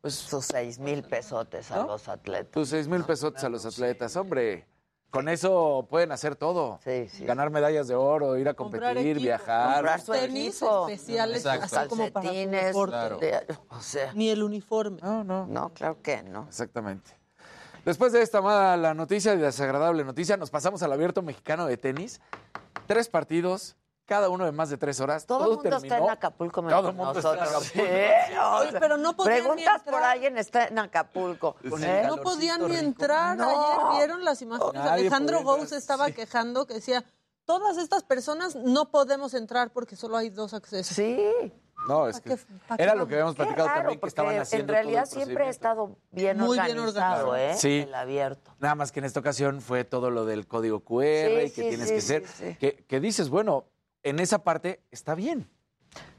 pues Sus seis mil pesotes a ¿No? los atletas. tus seis mil pesos a los atletas, hombre. Con eso pueden hacer todo. Sí, sí. Ganar medallas de oro, ir a Comprar competir, equipo, viajar. comprar su tenis equipo. especiales, Exacto. así como para. Claro. de- o sea, Ni el uniforme. No, no. no, claro que no. Exactamente. Después de esta mala noticia y desagradable noticia, nos pasamos al abierto mexicano de tenis. Tres partidos, cada uno de más de tres horas. Todo el mundo está en Acapulco menos Todo el mundo está en nosotros. Acapulco. Sí, o Oye, sea, pero no podían ni Preguntas por entrar. alguien, está en Acapulco. ¿eh? No podían ni entrar. No. Ayer vieron las imágenes. Nadie Alejandro Gous estaba quejando que decía, todas estas personas no podemos entrar porque solo hay dos accesos. Sí. No, es ¿Pa' que era lo que habíamos platicado raro, también, que estaban haciendo En todo el realidad siempre ha estado bien Muy bien organizado, organizado. ¿eh? Sí. El abierto. Nada más que en esta ocasión fue todo lo del código QR Sí, y que sí, tienes sí, que sí, ser. sí. Que, que dices, bueno, en esa parte está bien.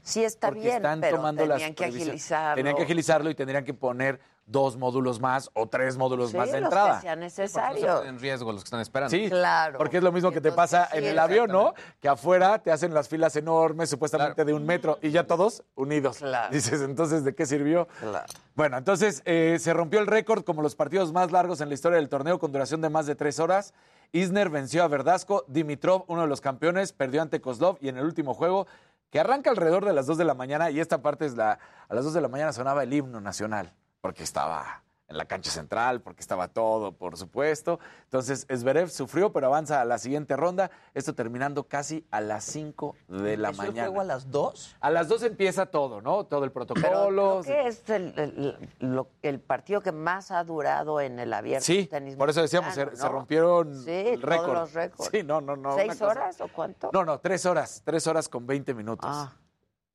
Sí está porque bien, están pero tomando las tenían que previsiones. agilizarlo. Tenían que agilizarlo y tendrían que poner dos módulos más o tres módulos Sí, más de los entrada. que sea necesario. Están en riesgo los que están esperando. Sí, Claro. porque es lo mismo que te pasa en el avión, ¿no? Que afuera te hacen las filas enormes, supuestamente de un metro, y ya todos unidos. Dices, entonces, ¿de qué sirvió? Bueno, entonces eh, se rompió el récord como los partidos más largos en la historia del torneo con duración de más de tres horas. Isner venció a Verdasco, Dimitrov, uno de los campeones, perdió ante Kozlov y en el último juego, que arranca alrededor de las 2 de la mañana, y esta parte es la, a las 2 de la mañana sonaba el himno nacional, porque estaba en la cancha central, porque estaba todo, por supuesto. Entonces, Zverev sufrió, pero avanza a la siguiente ronda, esto terminando casi a las 5 de la ¿Empezó el mañana. juego a las 2? A las 2 empieza todo, ¿no? Todo el Pero protocolo. creo que es el, el- lo- el partido que más ha durado en el abierto Sí, tenis por eso decíamos, se, se rompieron Sí, el todos récord. los récords. Sí, no, no, no. ¿Seis cosa- horas o cuánto? No, no, tres horas, tres horas con 20 minutos. Ah,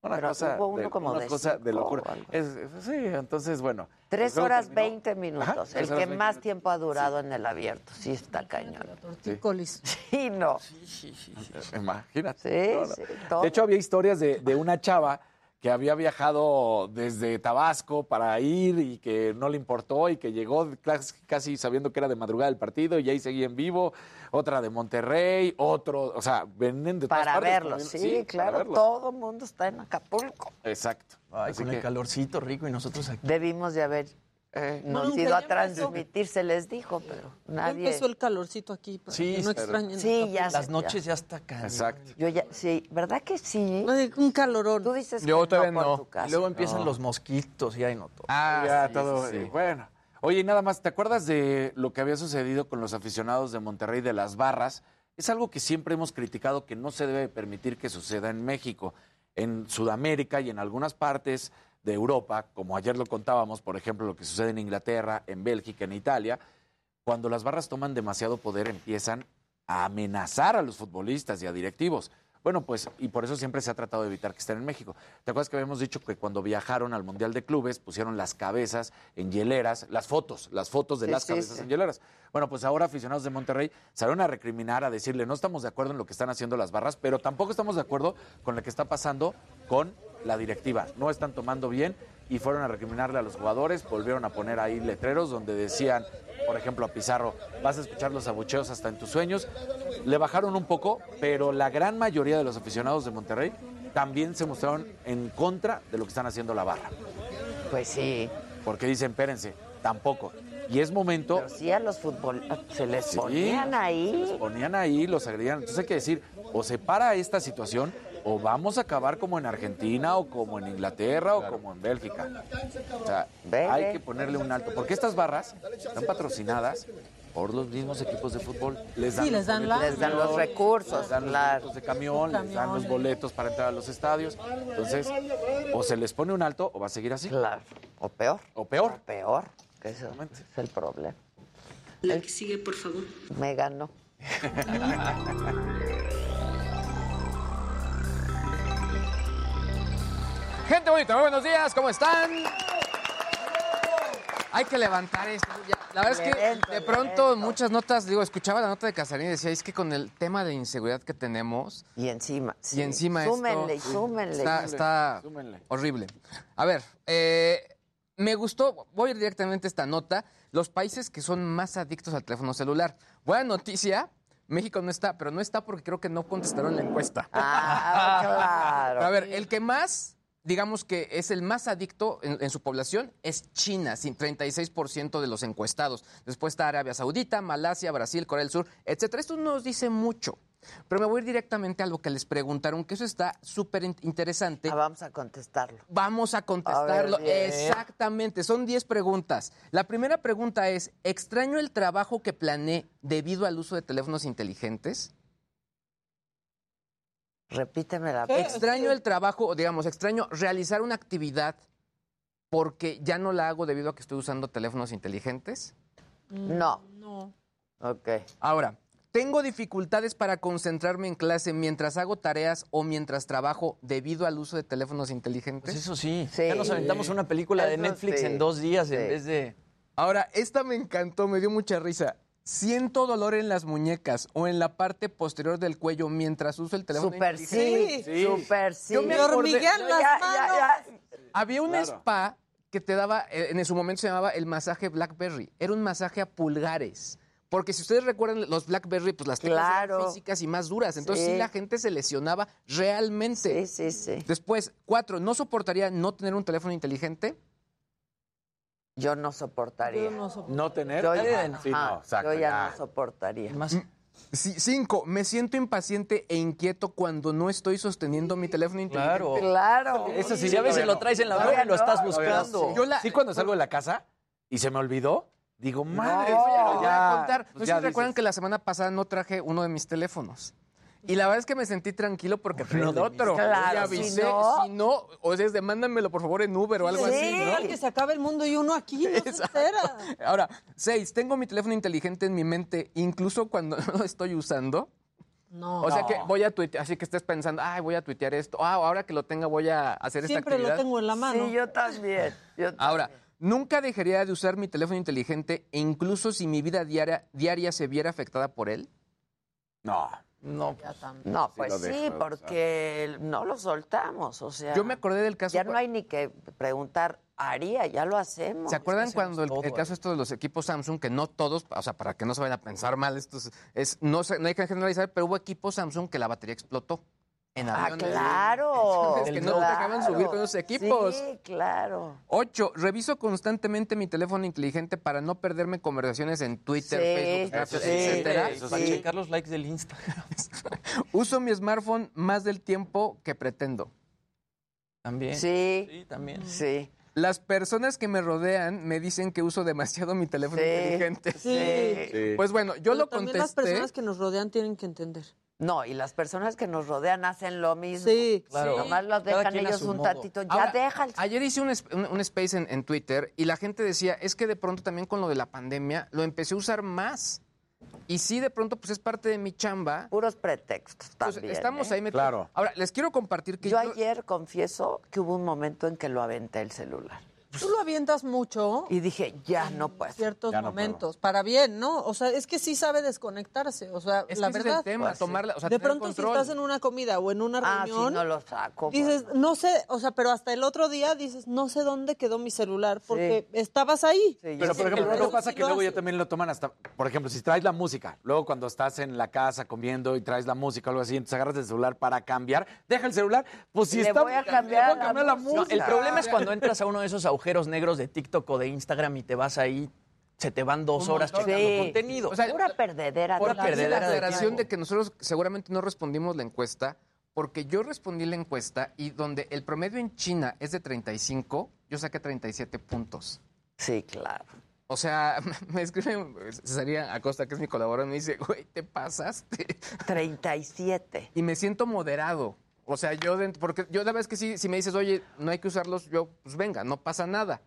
una pero cosa, hubo uno de, como una de cosa de locura. Es- es- sí, entonces, bueno. Tres juego horas 20 minutos. Ajá, el que horas 20 más tiempo ha durado en el abierto. Sí, está cañón. Tortícolis. Sí, no. Imagínate. Sí, No, no. sí, todo. De hecho, había historias de, de una chava que había viajado desde Tabasco para ir y que no le importó y que llegó casi sabiendo que era de madrugada el partido y ahí seguía en vivo. Otra de Monterrey, otro, o sea, venen de todas Para partes verlo, ver- sí, para claro. verlo. Todo el mundo está en Acapulco. Exacto. Ay, Así con que- el calorcito rico y nosotros aquí. Debimos de haber Eh, nos Nunca, ido ya a empezó. transmitir, se les dijo, pero Ya nadie. empezó el calorcito aquí para Sí, que no extrañen. Sí, ya Las noches ya está cañón. Exacto. Yo ya, sí, ¿verdad que sí? Un calorón. Tú dices Yo que todavía no, por no. tu casa. Y luego empiezan No. los mosquitos y ahí no todo. Ah, ya sí, todo. sí, eh, Bueno. Oye, y nada más, ¿te acuerdas de lo que había sucedido con los aficionados de Monterrey de las barras? Es algo que siempre hemos criticado que no se debe permitir que suceda en México. En Sudamérica y en algunas partes de Europa, como ayer lo contábamos, por ejemplo, lo que sucede en Inglaterra, en Bélgica, en Italia, cuando las barras toman demasiado poder empiezan a amenazar a los futbolistas y a directivos. Bueno, pues, y por eso siempre se ha tratado de evitar que estén en México. ¿Te acuerdas que habíamos dicho que cuando viajaron al Mundial de Clubes pusieron las cabezas en hieleras, las fotos, las fotos de Sí, las sí, cabezas sí. en hieleras? Bueno, pues ahora aficionados de Monterrey salieron a recriminar, a decirle, no estamos de acuerdo en lo que están haciendo las barras, pero tampoco estamos de acuerdo con lo que está pasando con la directiva. No están tomando bien y fueron a recriminarle a los jugadores, volvieron a poner ahí letreros donde decían, por ejemplo, a Pizarro, vas a escuchar los abucheos hasta en tus sueños. Le bajaron un poco, pero la gran mayoría de los aficionados de Monterrey también se mostraron en contra de lo que están haciendo la barra. Pues sí. Porque dicen, espérense, tampoco. Y es momento... Pero sí a los futbolistas se les Sí, ponían ahí. Los ponían ahí, los agredían. Entonces hay que decir, o se para esta situación, o vamos a acabar como en Argentina, o como en Inglaterra, o como en Bélgica. O sea, hay que ponerle un alto. Porque estas barras están patrocinadas por los mismos equipos de fútbol. Les dan, Sí, les dan de Les dan los recursos, les dan los boletos de camión, les dan los boletos para entrar a los estadios. Entonces, o se les pone un alto, o va a seguir así. Claro. O peor. O peor. O peor. Que eso es el problema. La que sigue, por favor. Me ganó. Gente bonita, muy buenos días, ¿cómo están? Hay que levantar esto. ya. La verdad es que de pronto evento. muchas notas, digo, escuchaba la nota de Casarín y decía, es que con el tema de inseguridad que tenemos Y encima. y encima Súmenle, esto súmenle. está, está Súmenle. horrible. A ver, eh, me gustó, voy a ir directamente a esta nota, los países que son más adictos al teléfono celular. Buena noticia, México no está, pero no está porque creo que no contestaron la encuesta. Ah, claro. A ver, el que más, digamos que es el más adicto en, en su población es China, sin 36% de los encuestados. Después está Arabia Saudita, Malasia, Brasil, Corea del Sur, etcétera. Esto no nos dice mucho. Pero me voy a ir directamente a lo que les preguntaron, que eso está súper in- interesante. Ah, vamos a contestarlo. Vamos a contestarlo. A ver, bien. Exactamente, son 10 preguntas. La primera pregunta es, ¿extraño el trabajo que planeé debido al uso de teléfonos inteligentes? Repíteme la Extraño el trabajo, digamos, extraño realizar una actividad porque ya no la hago debido a que estoy usando teléfonos inteligentes. No. No. Ok. Ahora, ¿tengo dificultades para concentrarme en clase mientras hago tareas o mientras trabajo debido al uso de teléfonos inteligentes? Pues eso sí. Sí. Ya nos aventamos una película de Eso Netflix sí. en dos días en vez de. Ahora, esta me encantó, me dio mucha risa. Siento dolor en las muñecas o en la parte posterior del cuello mientras uso el teléfono Super inteligente. sí. Super sí. Yo me acordé- las ya- manos. ya- ya- Había un Claro. spa que te daba, eh, en su momento se llamaba el masaje Blackberry. Era un masaje a pulgares. Porque si ustedes recuerdan, los Blackberry, pues las teclas eran Claro. físicas y más duras. Entonces sí. Sí. la gente se lesionaba realmente. Sí, sí, sí. Después, cuatro, ¿no soportaría no tener un teléfono inteligente? Yo no soportaría. No tener. Yo ya, Sí, ajá, no, exacto, yo ya, ya. no soportaría. Mm, sí, cinco, me siento impaciente e inquieto cuando no estoy sosteniendo mi teléfono inteligente. Claro. Claro. Eso sí, Si a veces lo traes en la mano y lo estás buscando. Yo la- Sí, cuando salgo de la casa y se me olvidó, digo, madre, a- pero ya, contar. pues ¿No ya se recuerdan que la semana pasada no traje uno de mis teléfonos? Y la verdad es que me sentí tranquilo porque traía el otro. Claro, y avisé, si no- si no, o sea, es de mándamelo por favor en Uber o algo Sí, así, ¿no? al que se acabe el mundo y uno aquí no se espera. Ahora, seis, tengo mi teléfono inteligente en mi mente, incluso cuando no lo estoy usando. No. O sea que voy a tuitear, así que estés pensando, ay, voy a tuitear esto, ah, ahora que lo tenga voy a hacer esta Siempre lo actividad. tengo en la mano. Sí, yo también. yo Ahora, nunca dejaría de usar mi teléfono inteligente, incluso si mi vida diaria, diaria se viera afectada por él. No. No. No, pues lo dejo sí, usar. porque no lo soltamos, o sea. Yo me acordé del caso. Ya no hay ni que preguntar, haría, ya lo hacemos. ¿Se acuerdan cuando el, todo, el caso eh. esto de los equipos Samsung, que no todos, o sea, para que no se vayan a pensar mal, esto es, es- no, se- no hay que generalizar, pero hubo equipos Samsung que la batería explotó en Ah, claro. Es que no te dejaban subir con esos equipos. Sí, claro. Ocho, reviso constantemente mi teléfono inteligente para no perderme conversaciones en Twitter, Sí, Facebook, Snapchat, sí, etcétera. Para checar los likes del Instagram. Uso mi smartphone más del tiempo que pretendo. También. Sí, Sí, también. sí. Las personas que me rodean me dicen que uso demasiado mi teléfono Sí, inteligente. sí. Sí. Pues bueno, yo Pero lo también las contesté. personas que nos rodean tienen que entender. No, y las personas que nos rodean hacen lo mismo. Sí, Claro. Nomás los dejan ellos su un modo. tantito. Ya Ahora, deja el... Ayer hice un, un- un space en, en Twitter y la gente decía, es que de pronto también con lo de la pandemia lo empecé a usar más. Y sí, de pronto, pues es parte de mi chamba. Puros pretextos Pues, también. estamos ¿eh? ahí metidos. Claro. Ahora, les quiero compartir que Yo yo... ayer confieso que hubo un momento en que lo aventé el celular. Tú lo avientas mucho Y dije, ya no puedo. en ciertos Ya no momentos, para bien, ¿no? O sea, es que sí sabe desconectarse, o sea, Es la que ese es verdad. el tema, Pues sí. tomarla, o sea, de tener pronto si estás en una comida o en una Ah, sí, reunión, no lo saco. dices, bueno. no sé, o sea, pero hasta el otro día dices, no sé dónde quedó mi celular porque Sí. estabas ahí. Sí, Pero, por ejemplo, creo. ¿no pasa que lo luego ya también lo toman hasta, por ejemplo, si traes la música, luego cuando estás en la casa comiendo y traes la música o algo así, entonces agarras el celular para cambiar, deja el celular, pues si Le está... voy a cambiar le voy a la cambiar la música. No, música. el problema es cuando entras a uno de esos agujeros negros de TikTok o de Instagram y te vas ahí, se te van dos horas checando Sí. contenido. O sea, Pura perdedera. Pura la perdedera de aclaración tiempo. de que nosotros seguramente no respondimos la encuesta, porque yo respondí la encuesta y donde el promedio en China es de 35, yo saqué 37 puntos. Sí, claro. O sea, me escribe Cesaria Acosta, que es mi colaborador, me dice, güey, te pasaste. 37. Y me siento moderado. O sea, yo, dent- porque yo la verdad es que sí, si me dices, oye, no hay que usarlos, yo, pues venga, no pasa nada.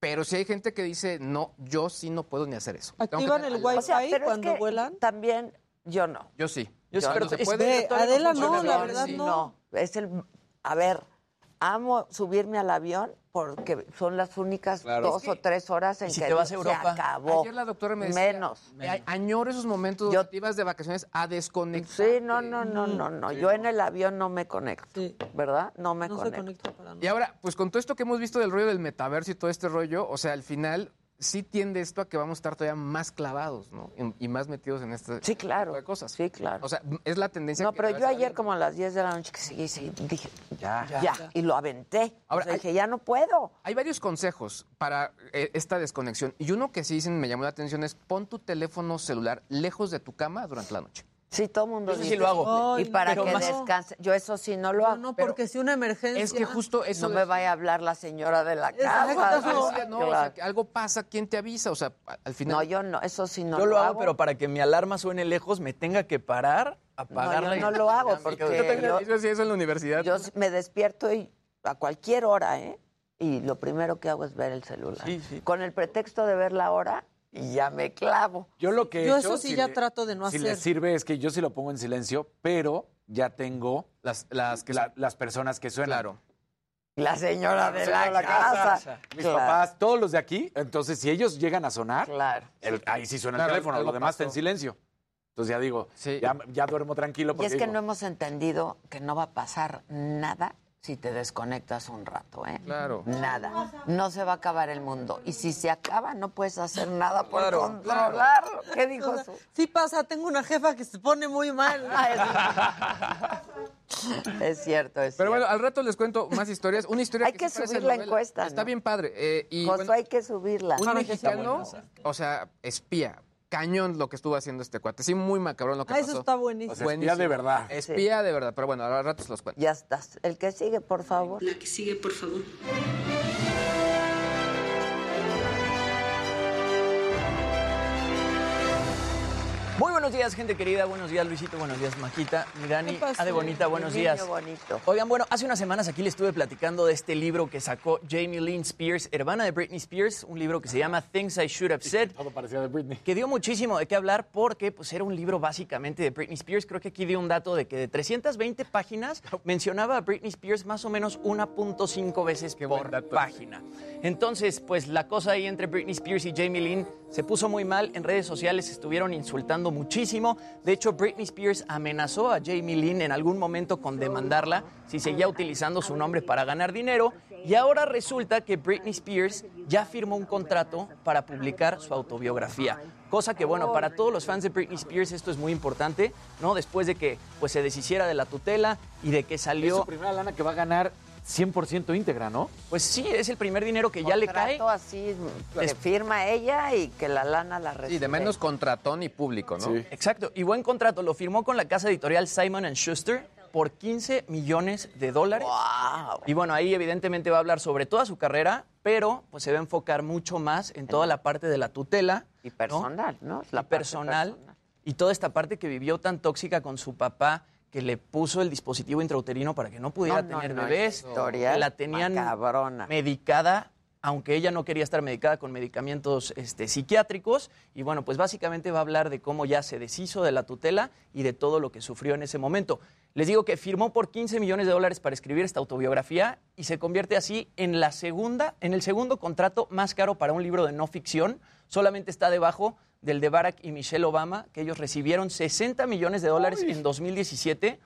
Pero si hay gente que dice, no, yo sí no puedo ni hacer eso. Activan el wifi O sea, pero es cuando que vuelan. También yo no. Yo sí. Yo sí, pero se puede, Adela, no, la verdad sí. no. Es el. A ver, amo subirme al avión porque son las únicas Claro. dos Es que- o tres horas en ¿Y si que te vas a se acabó. Ayer la doctora me decía, Menos. "Ay, añoro esos momentos Yo- donde te ibas de vacaciones a desconectar. Sí, no, no, no, no, no. Yo en el avión no me conecto, Sí. ¿verdad? No me No se conecto. conecta para nada. Y ahora, pues con todo esto que hemos visto del rollo del metaverso y todo este rollo, o sea, al final sí tiende esto a que vamos a estar todavía más clavados, ¿no? Y, y más metidos en este Sí, claro. tipo de cosas. Sí, claro. O sea, es la tendencia No, que pero yo ayer como a las 10 de la noche que seguí, seguí, dije, Ya. ya, y lo aventé. Ahora, hay- dije, ya no puedo. Hay varios consejos para eh, esta desconexión. Y uno que sí dicen, me llamó la atención, es pon tu teléfono celular lejos de tu cama durante la noche. Sí, todo el mundo Eso sí dice. lo hago. Y para que más- descanse. Yo eso sí no lo No, hago. no, pero porque si una emergencia. Es que justo eso... no me vaya a hablar la señora de la casa. Exacto. No, o sea, Claro. que algo pasa, ¿quién te avisa? O sea, al final... No, yo no, eso sí no yo lo, lo hago, pero para que mi alarma suene lejos me tenga que parar, apagarla. No, yo y- no lo hago porque Yo también yo, eso en la universidad. yo me despierto y a cualquier hora, ¿eh? Y lo primero que hago es ver el celular. Sí, sí. Con el pretexto de ver la hora y ya me clavo. Yo lo que he Yo hecho, eso sí si ya le- trato de no Si hacer. les sirve es que yo sí lo pongo en silencio, pero ya tengo Las, las que la- las personas que suenan. Claro. La señora de Señora la, de la casa, casa. Mis Claro, papás, todos los de aquí. Entonces, si ellos llegan a sonar, Claro. el- ahí sí suena Claro, el teléfono, lo demás está en silencio. Entonces ya digo, Sí. ya, ya duermo tranquilo. Y Porque es que digo, no hemos entendido que no va a pasar nada si te desconectas un rato, ¿eh? Claro. Nada. No se va a acabar el mundo. Y si se acaba, no puedes hacer nada por Claro, controlarlo. ¿Qué dijo su? Sí pasa, tengo una jefa que se pone muy mal. Es cierto, es Pero bueno, al rato les cuento más historias. Una historia Hay que, que sí parece subir la novela. encuesta, Está ¿no? bien padre. eh, y Josué, bueno, hay que subirla. un mexicano, o sea, espía. Cañón lo que estuvo haciendo este cuate. Sí, muy macabrón lo que Ah, pasó. eso está buenísimo. O sea, espía de verdad. Espía de verdad. Pero bueno, al rato se los cuento. Ya estás. El que sigue, por favor. La que sigue, por favor. Buenos días, gente querida. Buenos días, Luisito. Buenos días, Majita. Mirani, ¿Qué pasó? Ade Bonita, buenos días. bonito. Oigan, bueno, hace unas semanas aquí le estuve platicando de este libro que sacó Jamie Lynn Spears, hermana de Britney Spears, un libro que se llama Things I Should Have Said. Todo parecía de Britney. Que dio muchísimo de qué hablar porque pues, era un libro básicamente de Britney Spears. Creo que aquí dio un dato de que de 320 páginas mencionaba a Britney Spears más o menos 1.5 veces por página. Entonces, pues la cosa ahí entre Britney Spears y Jamie Lynn se puso muy mal. En redes sociales estuvieron insultando muchísimo. De hecho, Britney Spears amenazó a Jamie Lynn en algún momento con demandarla si seguía utilizando su nombre para ganar dinero. Y ahora resulta que Britney Spears ya firmó un contrato para publicar su autobiografía. Cosa que, bueno, para todos los fans de Britney Spears esto es muy importante, ¿no? Después de que pues, se deshiciera de la tutela y de que Es salió... su primera lana que va a ganar 100% íntegra, ¿no? Pues sí, es el primer dinero que ya le cae. Contrato así, que firma ella y que la lana la recibe. Sí, de menos contratón y público, ¿no? Exacto, y buen contrato. Lo firmó con la casa editorial Simon Schuster por 15 millones de dólares. Y bueno, ahí evidentemente va a hablar sobre toda su carrera, pero pues se va a enfocar mucho más en toda la parte de la tutela. Y personal, ¿no? La y personal, Y toda esta parte que vivió tan tóxica con su papá, que le puso el dispositivo intrauterino para que no pudiera No, no, tener no, bebés. historia que la tenían macabrona. medicada, aunque ella no quería estar medicada con medicamentos este, psiquiátricos. Y bueno, pues básicamente va a hablar de cómo ya se deshizo de la tutela y de todo lo que sufrió en ese momento. Les digo que firmó por 15 millones de dólares para escribir esta autobiografía y se convierte así en la segunda, en el segundo contrato más caro para un libro de no ficción. Solamente está debajo del de Barack y Michelle Obama, que ellos recibieron 60 millones de dólares en 2017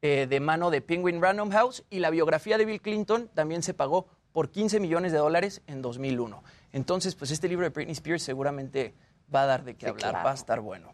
eh, de mano de Penguin Random House y la biografía de Bill Clinton también se pagó por 15 millones de dólares en 2001. Entonces, pues este libro de Britney Spears seguramente va a dar de qué hablar, claro. va a estar bueno.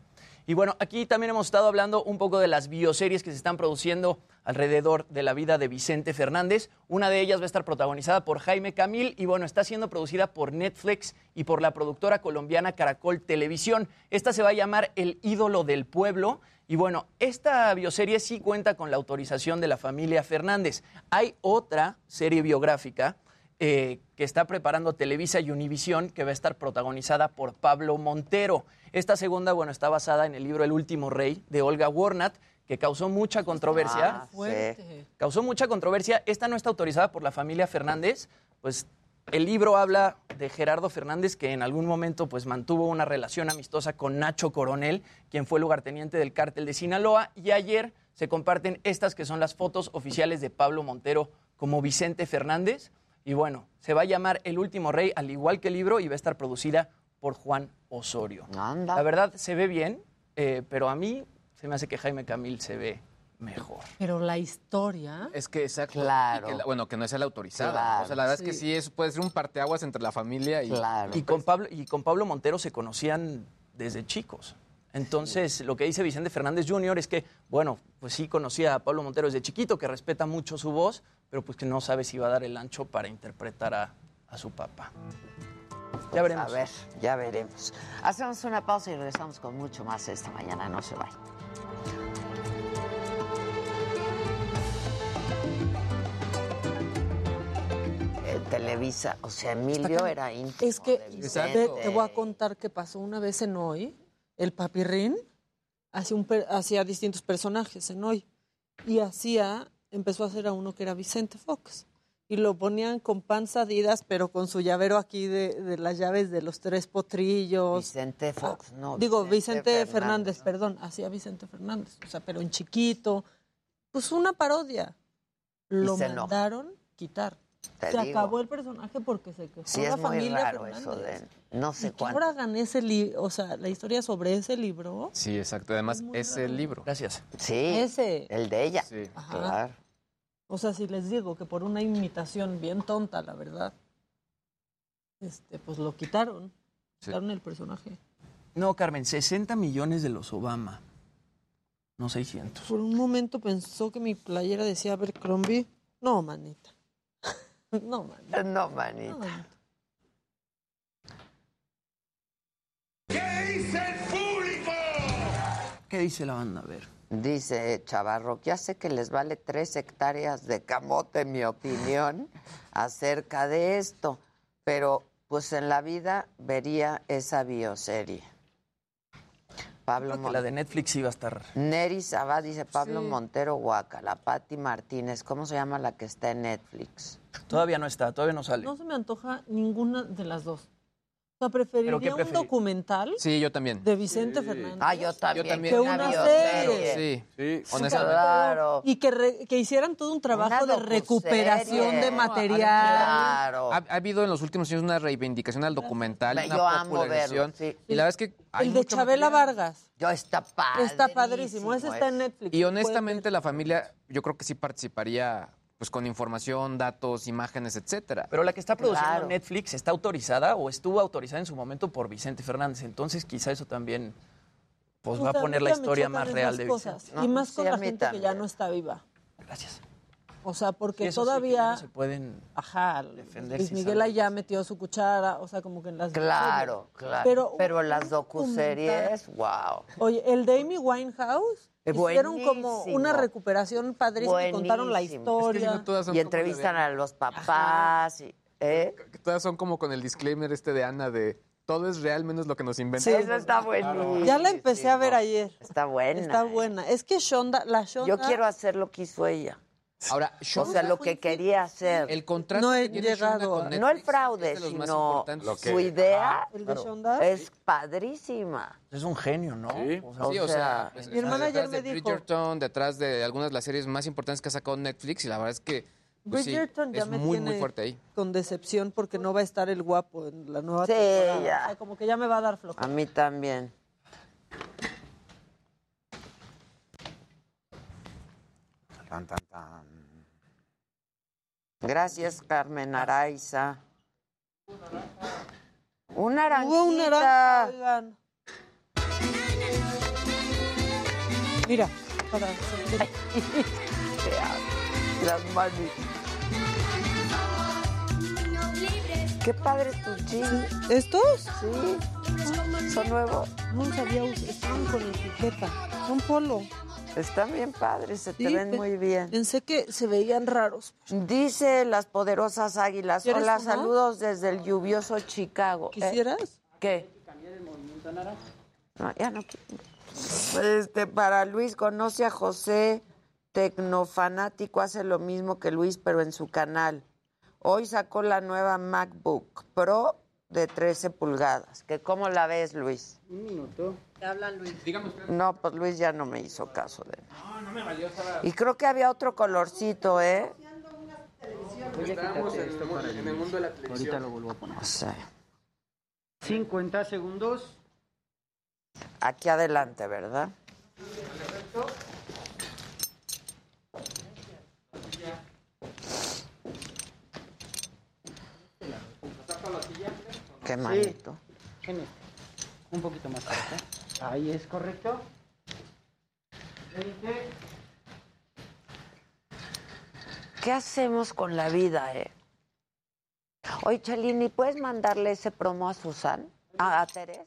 Y bueno, aquí también hemos estado hablando un poco de las bioseries que se están produciendo alrededor de la vida de Vicente Fernández. Una de ellas va a estar protagonizada por Jaime Camil y bueno, está siendo producida por Netflix y por la productora colombiana Caracol Televisión. Esta se va a llamar El ídolo del pueblo. Y bueno, esta bioserie sí cuenta con la autorización de la familia Fernández. Hay otra serie biográfica eh, que está preparando Televisa y Univisión, que va a estar protagonizada por Pablo Montero. Esta segunda, bueno, está basada en el libro El último rey de Olga Warnat, que causó mucha controversia. Ah, fuerte. Causó mucha controversia. Esta no está autorizada por la familia Fernández. Pues el libro habla de Gerardo Fernández, que en algún momento pues, mantuvo una relación amistosa con Nacho Coronel, quien fue lugarteniente del cártel de Sinaloa. Y ayer se comparten estas que son las fotos oficiales de Pablo Montero como Vicente Fernández. Y bueno, se va a llamar El último rey, al igual que el libro, y va a estar producida por Juan Osorio. La verdad, se ve bien, eh, pero a mí se me hace que Jaime Camil se ve mejor. Pero la historia. Es que exacto. Claro. y que la- bueno, que no es la autorizada. Claro. o sea, la verdad es que Sí. sí es, puede ser un parteaguas entre la familia y. Y con Pablo, y con Pablo Montero se conocían desde chicos. Entonces, lo que dice Vicente Fernández Jr. es que, bueno, pues sí conocía a Pablo Montero desde chiquito, que respeta mucho su voz, pero pues que no sabe si va a dar el ancho para interpretar a, a su papá. Ya veremos. A ver, ya veremos. Hacemos una pausa y regresamos con mucho más esta mañana. No se vayan. Televisa, o sea, Emilio era íntimo. Es que de te, Vicente. te voy a contar qué pasó una vez en Hoy. El papirrín hacía, un distintos personajes en Hoy. Y hacía, empezó a hacer a uno que era Vicente Fox. Y lo ponían con panza Adidas, pero con su llavero aquí de, de las llaves de los tres potrillos. Vicente Fox, no. Digo, Vicente Vicente, Fernández. Fernández, perdón, hacía Vicente Fernández. O sea, pero en chiquito. Pues una parodia. Lo mandaron quitar. Te se digo. acabó el personaje porque se quejó Sí, la es muy familia raro Fernández. eso de no sé cuánto. ahora gané ese libro, o sea, la historia sobre ese libro. Sí, exacto. Además, es el libro. Gracias. Sí, Ese. el de ella. Sí. Ajá. Claro. O sea, si les digo que por una imitación bien tonta, la verdad, este, pues lo quitaron. Quitaron el personaje. No, Carmen, 60 millones de los Obama. No 600. Por un momento pensó que mi playera decía Abercrombie. No, manita. no, manita. No, manita. ¿Qué dice el público? ¿Qué dice la banda? A ver. Dice Chavarro, ya sé que les vale tres hectáreas de camote, mi opinión, acerca de esto, pero pues en la vida vería esa bioserie. Pablo Creo que la de Netflix iba a estar. Neri Sabá dice Pablo Sí. Montero Huaca, la Patti Martínez, ¿cómo se llama la que está en Netflix? Todavía no está, todavía no sale. No se me antoja ninguna de las dos. Sea, preferiría qué un documental Sí, yo también. de Vicente Fernández. Ah, yo también. Yo también. Que una serie. Sí, sí, honestamente. Claro. Y que, re- que hicieran todo un trabajo Una de recuperación de material. Claro. Ha, ha habido en los últimos años una reivindicación al documental, Yo una amo popularización. verlo, sí. Y la verdad es que hay El de Chabela material. Vargas. Yo está padre. Está padrísimo. Ese está en Netflix. Y honestamente la familia, yo creo que sí participaría pues con información, datos, imágenes, etcétera. Pero la que está produciendo Claro. Netflix está autorizada o estuvo autorizada en su momento por Vicente Fernández. Entonces, quizá eso también pues, va a poner la historia más real de cosas. Vicente. Y más con sí, la gente que ya no está viva. Gracias. O sea, porque Sí, sí, ya todavía... no se pueden Ajá, defender Luis Miguel allá metió su cuchara, o sea, como que en las... Claro, claro. Pero, Pero, las docuseries, wow. Oye, el de Amy Winehouse, Eh, hicieron como una recuperación padrísima, y contaron la historia. Y entrevistan a los papás. Y, ¿eh? Todas son como con el disclaimer este de Ana de todo es real menos lo que nos Sí, inventamos. eso está buenísimo. Ya la empecé a ver ayer. Está buena. Está buena. Es que Shonda, la Shonda... Yo quiero hacer lo que hizo ella. Ahora, O sea, lo que quería hacer. El contrato No he llegado con a- Netflix No el fraude, es sino importantes. Lo que- su idea Ajá, ¿El de claro. Es padrísima. Es un genio, ¿no? Sí. O sea, Sí, o sea, sea, mi hermana ayer detrás me de dijo- Bridgerton, detrás de algunas de las series más importantes que ha sacado Netflix y la verdad es que pues sí, Bridgerton ya es me muy tiene muy fuerte ahí. con decepción porque no va a estar el guapo en la nueva Sí, temporada. ya. O sea, como que ya me va a dar flojo. A mí también. Tan, tan, tan. Gracias, Carmen Araiza. Hubo una naranjita. naranja, oigan. Mira, para Las manos. Qué padre tu jeans. ¿Estos? Sí. Son nuevos. No sabía, estaban con etiqueta. Son polo. Están bien padres, se te ven muy bien. Pensé que se veían raros. Dice las poderosas águilas. ¿Quieres Hola, uno? saludos desde el lluvioso Chicago. Eh, ¿Quisieras? ¿Qué? No, ya no quiero. Este, para Luis, conoce a José, tecnofanático, hace lo mismo que Luis, pero en su canal. Hoy sacó la nueva MacBook Pro de 13 pulgadas. ¿Que ¿Cómo la ves, Luis? Un minuto. ¿Te hablan, Luis? Dígame usted. No, pues Luis ya no me hizo caso de No, no me valió. Estaba... Y creo que había otro colorcito, ¿eh? Oye, Estábamos en, en el mundo de la televisión. Ahorita lo vuelvo a poner. 50 segundos. Aquí adelante, ¿verdad? Qué malito. Un poquito más cerca. Ahí es correcto. 20. ¿Qué hacemos con la vida, eh? Oye, Chalini, ¿puedes mandarle ese promo a Susan? ¿A, a Terés?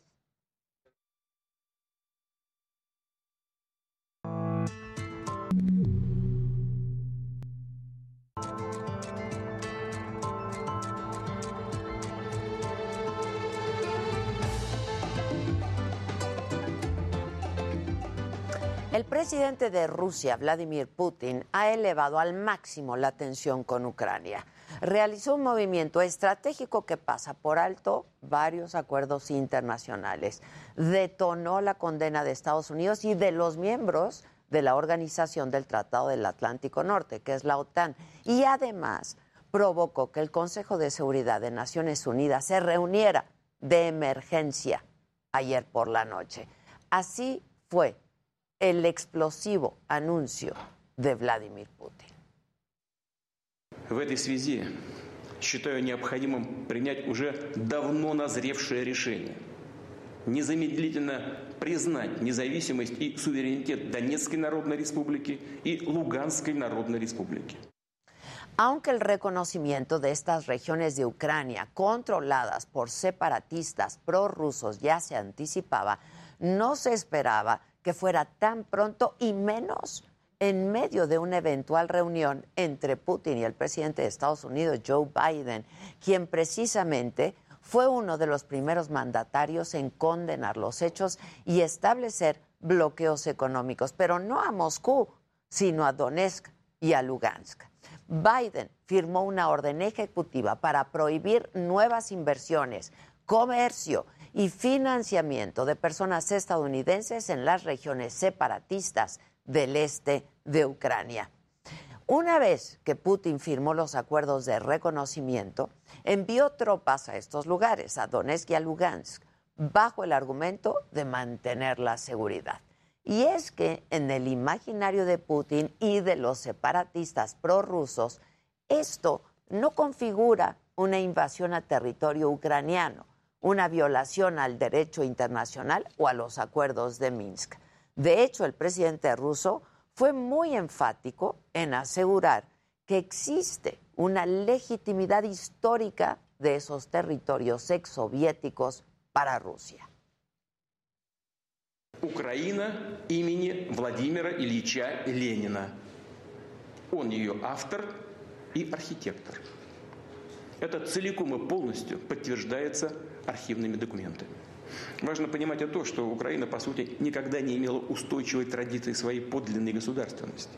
El presidente de Rusia, Vladimir Putin, ha elevado al máximo la tensión con Ucrania. Realizó un movimiento estratégico que pasa por alto varios acuerdos internacionales. Detonó la condena de Estados Unidos y de los miembros de la Organización del Tratado del Atlántico Norte, que es la OTAN. Y además provocó que el Consejo de Seguridad de Naciones Unidas se reuniera de emergencia ayer por la noche. Así fue el explosivo anuncio de Vladimir Putin. В этой связи считаю необходимым принять уже давно назревшее решение незамедлительно признать независимость и суверенитет Донецкой Народной Республики и Луганской Народной Республики. Aunque el reconocimiento de estas regiones de Ucrania controladas por separatistas prorrusos ya se anticipaba, no se esperaba que fuera tan pronto y menos en medio de una eventual reunión entre Putin y el presidente de Estados Unidos, Joe Biden, quien precisamente fue uno de los primeros mandatarios en condenar los hechos y establecer bloqueos económicos, pero no a Moscú, sino a Donetsk y a Lugansk. Biden firmó una orden ejecutiva para prohibir nuevas inversiones, comercio y financiamiento de personas estadounidenses en las regiones separatistas del este de Ucrania. Una vez que Putin firmó los acuerdos de reconocimiento, envió tropas a estos lugares, a Donetsk y a Lugansk, bajo el argumento de mantener la seguridad. Y es que en el imaginario de Putin y de los separatistas prorrusos, esto no configura una invasión a territorio ucraniano, una violación al derecho internacional o a los acuerdos de Minsk. De hecho, el presidente ruso fue muy enfático en asegurar que existe una legitimidad histórica de esos territorios exsoviéticos para Rusia. Украина имени Владимира Ильича Ленина. Он ее автор и архитектор. Это целиком и полностью подтверждается архивными документами. Важно понимать и то, что Украина, по сути, никогда не имела устойчивой традиции своей подлинной государственности.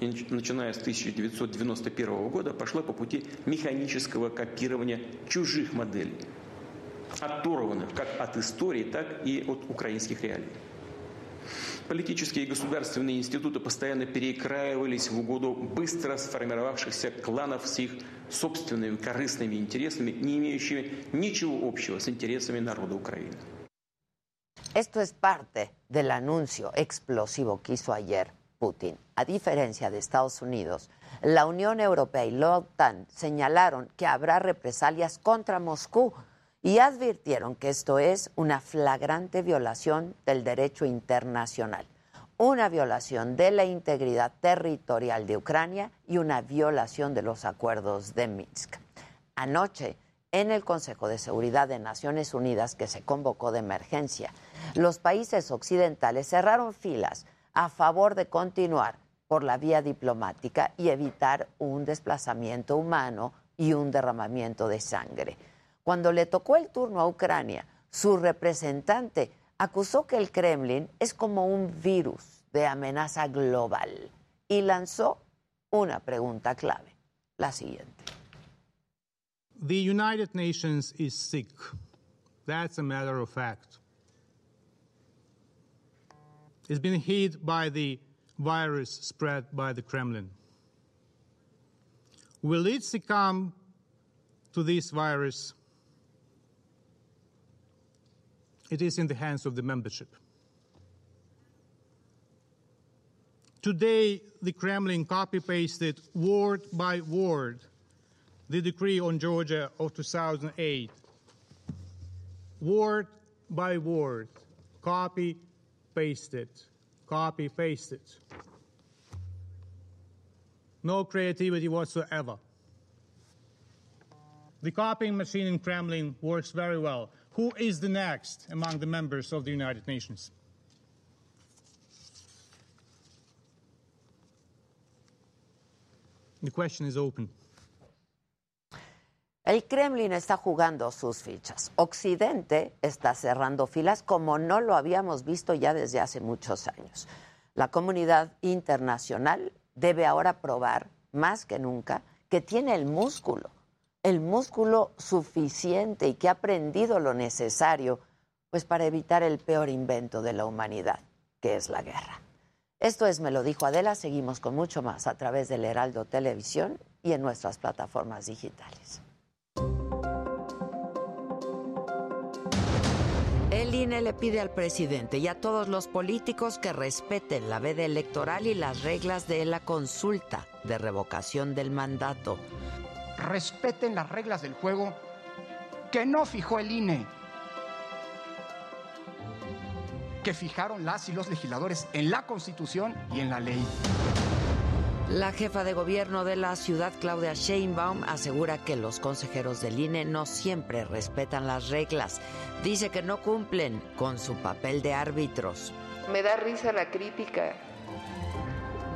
И начиная с 1991 года пошла по пути механического копирования чужих моделей, оторванных как от истории, так и от украинских реалий. Политические и государственные институты постоянно перекраивались в угоду быстро сформировавшихся кланов с их собственными корыстными интересами, не имеющими ничего общего с интересами народа Украины. Esto es parte del anuncio explosivo que hizo ayer Putin. A diferencia de Estados Unidos, la Unión Europea y la OTAN señalaron que habrá represalias contra Moscú y advirtieron que esto es una flagrante violación del derecho internacional, una violación de la integridad territorial de Ucrania y una violación de los acuerdos de Minsk. Anoche, en el Consejo de Seguridad de Naciones Unidas que se convocó de emergencia, los países occidentales cerraron filas a favor de continuar por la vía diplomática y evitar un desplazamiento humano y un derramamiento de sangre. Cuando le tocó el turno a Ucrania, su representante acusó que el Kremlin es como un virus de amenaza global y lanzó una pregunta clave, la siguiente. The United Nations is sick. That's a matter of fact. It's been hit by the virus spread by the Kremlin. Will it succumb to this virus? It is in the hands of the membership. Today, the Kremlin copy pasted word by word the decree on Georgia of 2008. Word by word, copy pasted, copy pasted. No creativity whatsoever. The copying machine in Kremlin works very well. Who is the next among the members of the United Nations? The question is open. El Kremlin está jugando sus fichas. Occidente está cerrando filas como no lo habíamos visto ya desde hace muchos años. La comunidad internacional debe ahora probar, más que nunca, que tiene el músculo, el músculo suficiente y que ha aprendido lo necesario pues para evitar el peor invento de la humanidad, que es la guerra. Esto es Me lo dijo Adela, seguimos con mucho más a través del Heraldo Televisión y en nuestras plataformas digitales. El INE le pide al presidente y a todos los políticos que respeten la veda electoral y las reglas de la consulta de revocación del mandato. Respeten las reglas del juego que no fijó el INE, que fijaron las y los legisladores en la Constitución y en la ley. La jefa de gobierno de la ciudad, Claudia Sheinbaum, asegura que los consejeros del INE no siempre respetan las reglas. Dice que no cumplen con su papel de árbitros. Me da risa la crítica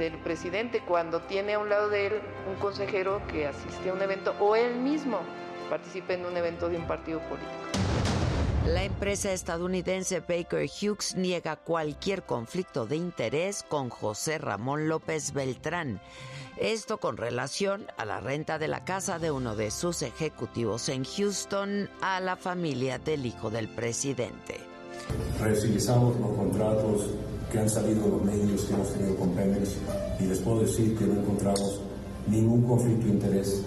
del presidente cuando tiene a un lado de él un consejero que asiste a un evento o él mismo participa en un evento de un partido político. La empresa estadounidense Baker Hughes niega cualquier conflicto de interés con José Ramón López Beltrán. Esto con relación a la renta de la casa de uno de sus ejecutivos en Houston a la familia del hijo del presidente. Revisamos los contratos que han salido los medios que hemos tenido con Pemex y les puedo decir que no encontramos ningún conflicto de interés,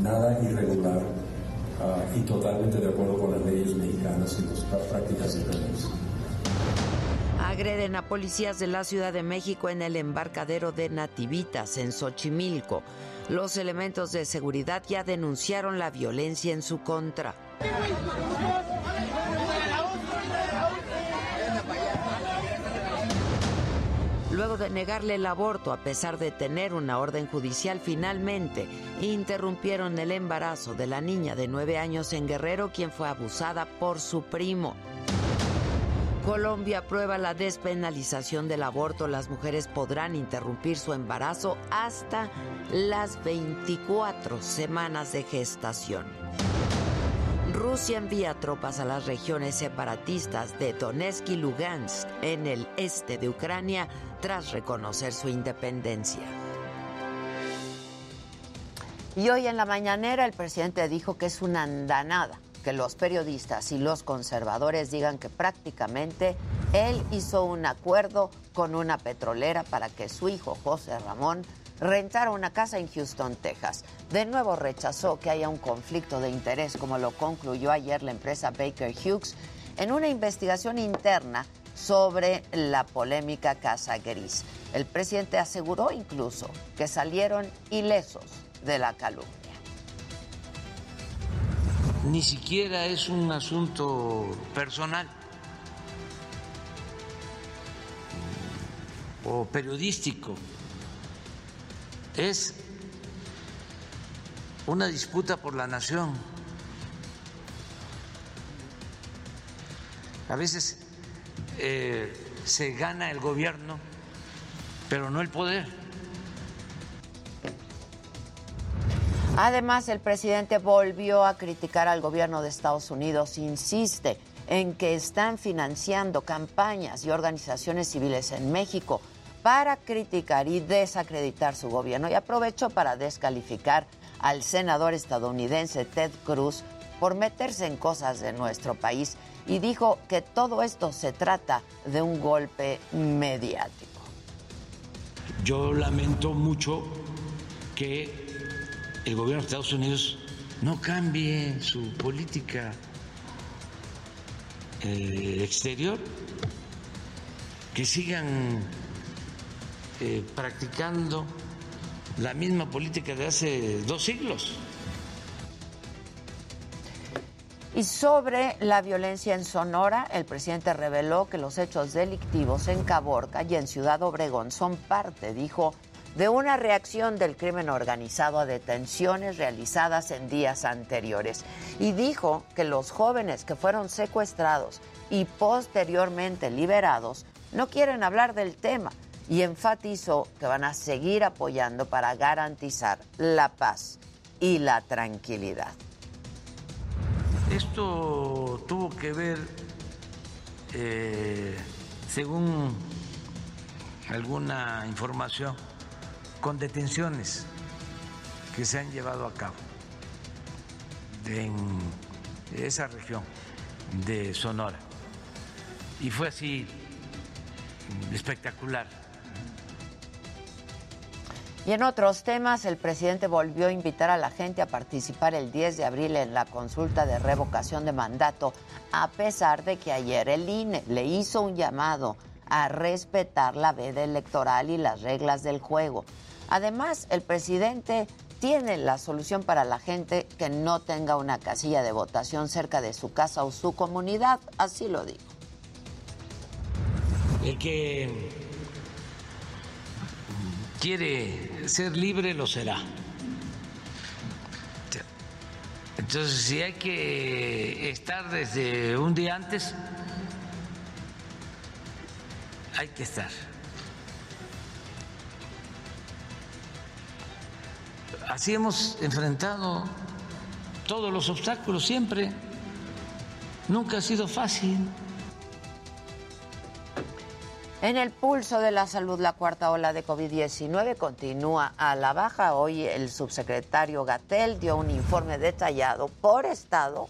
nada irregular uh, y totalmente de acuerdo con las leyes mexicanas y las prácticas de Pemex. Agreden a policías de la Ciudad de México en el embarcadero de Nativitas, en Xochimilco. Los elementos de seguridad ya denunciaron la violencia en su contra. Luego de negarle el aborto a pesar de tener una orden judicial, finalmente interrumpieron el embarazo de la niña de nueve años en Guerrero, quien fue abusada por su primo. Colombia aprueba la despenalización del aborto. Las mujeres podrán interrumpir su embarazo hasta las 24 semanas de gestación. Rusia envía tropas a las regiones separatistas de Donetsk y Lugansk en el este de Ucrania tras reconocer su independencia. Y hoy en la mañanera el presidente dijo que es una andanada que los periodistas y los conservadores digan que prácticamente él hizo un acuerdo con una petrolera para que su hijo José Ramón rentara una casa en Houston, Texas. De nuevo rechazó que haya un conflicto de interés, como lo concluyó ayer la empresa Baker Hughes, en una investigación interna sobre la polémica Casa Gris. El presidente aseguró incluso que salieron ilesos de la calumnia. Ni siquiera es un asunto personal o periodístico. Es una disputa por la nación. A veces eh, se gana el gobierno, pero no el poder. Además, el presidente volvió a criticar al gobierno de Estados Unidos. Insiste en que están financiando campañas y organizaciones civiles en México para criticar y desacreditar su gobierno. Y aprovechó para descalificar al senador estadounidense Ted Cruz por meterse en cosas de nuestro país y dijo que todo esto se trata de un golpe mediático. Yo lamento mucho que el gobierno de Estados Unidos no cambie su política eh, exterior, que sigan eh, practicando la misma política de hace dos siglos. Y sobre la violencia en Sonora, el presidente reveló que los hechos delictivos en Caborca y en Ciudad Obregón son parte, dijo, de una reacción del crimen organizado a detenciones realizadas en días anteriores. Y dijo que los jóvenes que fueron secuestrados y posteriormente liberados no quieren hablar del tema y enfatizó que van a seguir apoyando para garantizar la paz y la tranquilidad. Esto tuvo que ver, eh, según alguna información, con detenciones que se han llevado a cabo en esa región de Sonora. Y fue así espectacular. Y en otros temas, el presidente volvió a invitar a la gente a participar el 10 de abril en la consulta de revocación de mandato, a pesar de que ayer el INE le hizo un llamado a respetar la veda electoral y las reglas del juego. Además, el presidente tiene la solución para la gente que no tenga una casilla de votación cerca de su casa o su comunidad, así lo digo. El que quiere ser libre lo será. Entonces, si hay que estar desde un día antes, hay que estar. Así hemos enfrentado todos los obstáculos siempre. Nunca ha sido fácil. En el pulso de la salud, la cuarta ola de COVID-19 continúa a la baja. Hoy el subsecretario Gatel dio un informe detallado por estado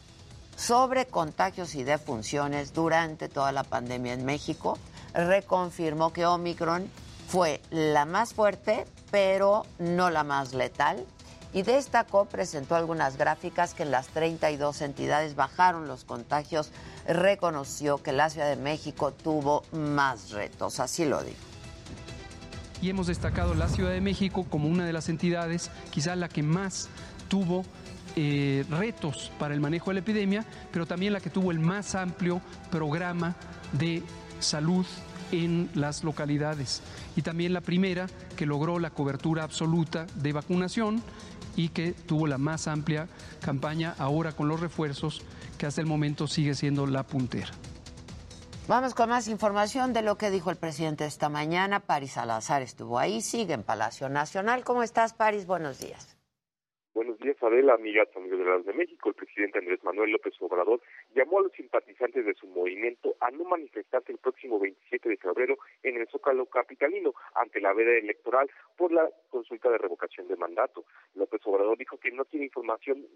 sobre contagios y defunciones durante toda la pandemia en México. Reconfirmó que Omicron fue la más fuerte, pero no la más letal. Y destacó, presentó algunas gráficas que en las 32 entidades bajaron los contagios reconoció que la Ciudad de México tuvo más retos, así lo dijo. Y hemos destacado la Ciudad de México como una de las entidades, quizás la que más tuvo eh, retos para el manejo de la epidemia, pero también la que tuvo el más amplio programa de salud en las localidades. Y también la primera que logró la cobertura absoluta de vacunación y que tuvo la más amplia campaña ahora con los refuerzos que hasta el momento sigue siendo la puntera. Vamos con más información de lo que dijo el presidente esta mañana. Paris Salazar estuvo ahí, sigue en Palacio Nacional. ¿Cómo estás, Paris? Buenos días. Buenos días, Adela, amigas, amigos de la de México. El presidente Andrés Manuel López Obrador llamó a los simpatizantes de su movimiento a no manifestarse el próximo 27 de febrero en el Zócalo Capitalino ante la veda electoral por la consulta de revocación de mandato. López Obrador dijo que no tiene información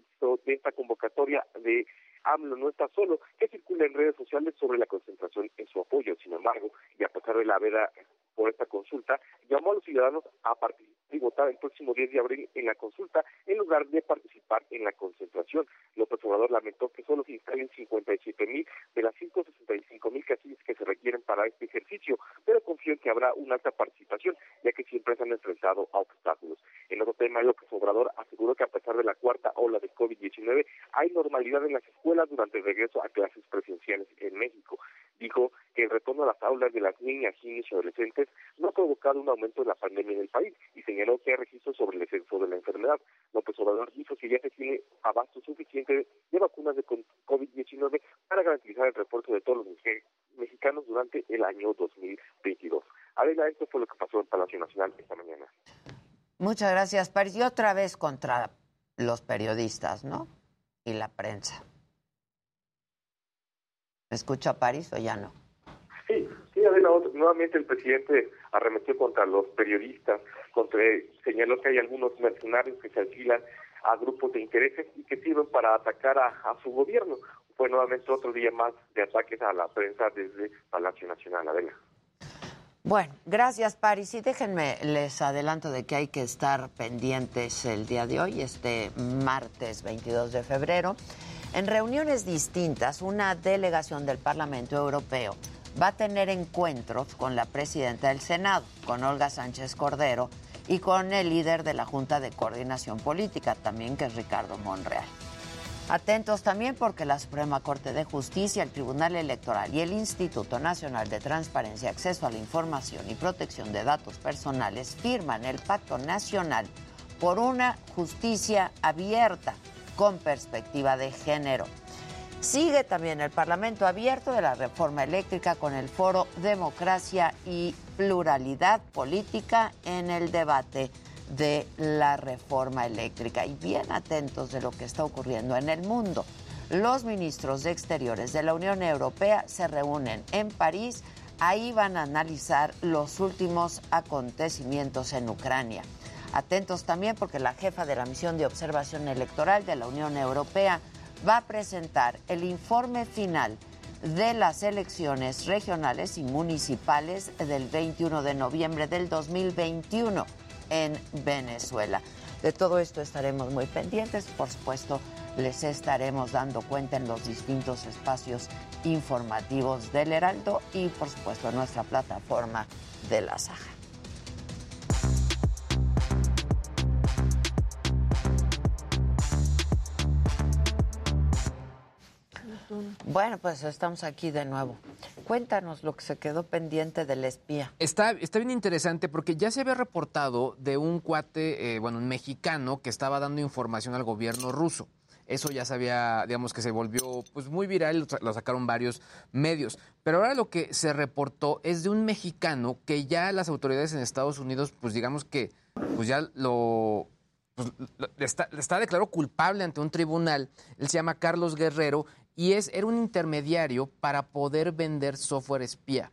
de esta convocatoria de AMLO no está solo, que circula en redes sociales sobre la concentración en su apoyo. Sin embargo, y a pesar de la veda por esta consulta, llamó a los ciudadanos a participar y votar el próximo 10 de abril en la consulta en lugar de participar en la concentración. López Obrador lamentó que solo se instalen 57 mil de las 165 mil casillas que se requieren para este ejercicio, pero confío en que habrá una alta participación, ya que siempre se han enfrentado a obstáculos. En otro tema, López Obrador aseguró que a pesar de la cuarta ola de COVID-19, hay normalidad en las escuelas durante el regreso a clases presenciales en México. Dijo que el retorno a las aulas de las niñas, niños y adolescentes no ha provocado un aumento de la pandemia en el país y señaló que hay registros sobre el descenso de la enfermedad. López Obrador dijo que ya se tiene abasto suficiente de vacunas de COVID-19 para garantizar el refuerzo de todos los mexicanos durante el año 2022. Adela, esto fue lo que pasó en Palacio Nacional esta mañana. Muchas gracias, Paris. Y otra vez contra los periodistas, ¿no? Y la prensa. ¿Me escucha París o ya no? Sí, sí, Adela, nuevamente el presidente arremetió contra los periodistas, contra, señaló que hay algunos mercenarios que se alquilan a grupos de intereses y que sirven para atacar a, a su gobierno. Fue nuevamente otro día más de ataques a la prensa desde Palacio Nacional, Adela. Bueno, gracias Paris. Y déjenme, les adelanto de que hay que estar pendientes el día de hoy, este martes 22 de febrero. En reuniones distintas, una delegación del Parlamento Europeo va a tener encuentros con la presidenta del Senado, con Olga Sánchez Cordero, y con el líder de la Junta de Coordinación Política, también que es Ricardo Monreal. Atentos también porque la Suprema Corte de Justicia, el Tribunal Electoral y el Instituto Nacional de Transparencia, Acceso a la Información y Protección de Datos Personales firman el Pacto Nacional por una justicia abierta con perspectiva de género. Sigue también el Parlamento abierto de la reforma eléctrica con el foro Democracia y Pluralidad Política en el debate de la reforma eléctrica. Y bien atentos de lo que está ocurriendo en el mundo. Los ministros de Exteriores de la Unión Europea se reúnen en París. Ahí van a analizar los últimos acontecimientos en Ucrania. Atentos también porque la jefa de la misión de observación electoral de la Unión Europea va a presentar el informe final de las elecciones regionales y municipales del 21 de noviembre del 2021. En Venezuela. De todo esto estaremos muy pendientes, por supuesto, les estaremos dando cuenta en los distintos espacios informativos del Heraldo y por supuesto en nuestra plataforma de la Saja. Bueno, pues estamos aquí de nuevo. Cuéntanos lo que se quedó pendiente del espía. Está, está bien interesante porque ya se había reportado de un cuate, eh, bueno, un mexicano que estaba dando información al gobierno ruso. Eso ya sabía, digamos que se volvió pues muy viral, lo, lo sacaron varios medios. Pero ahora lo que se reportó es de un mexicano que ya las autoridades en Estados Unidos, pues digamos que, pues ya lo, pues, está, está declarado culpable ante un tribunal. Él se llama Carlos Guerrero y es, era un intermediario para poder vender software espía,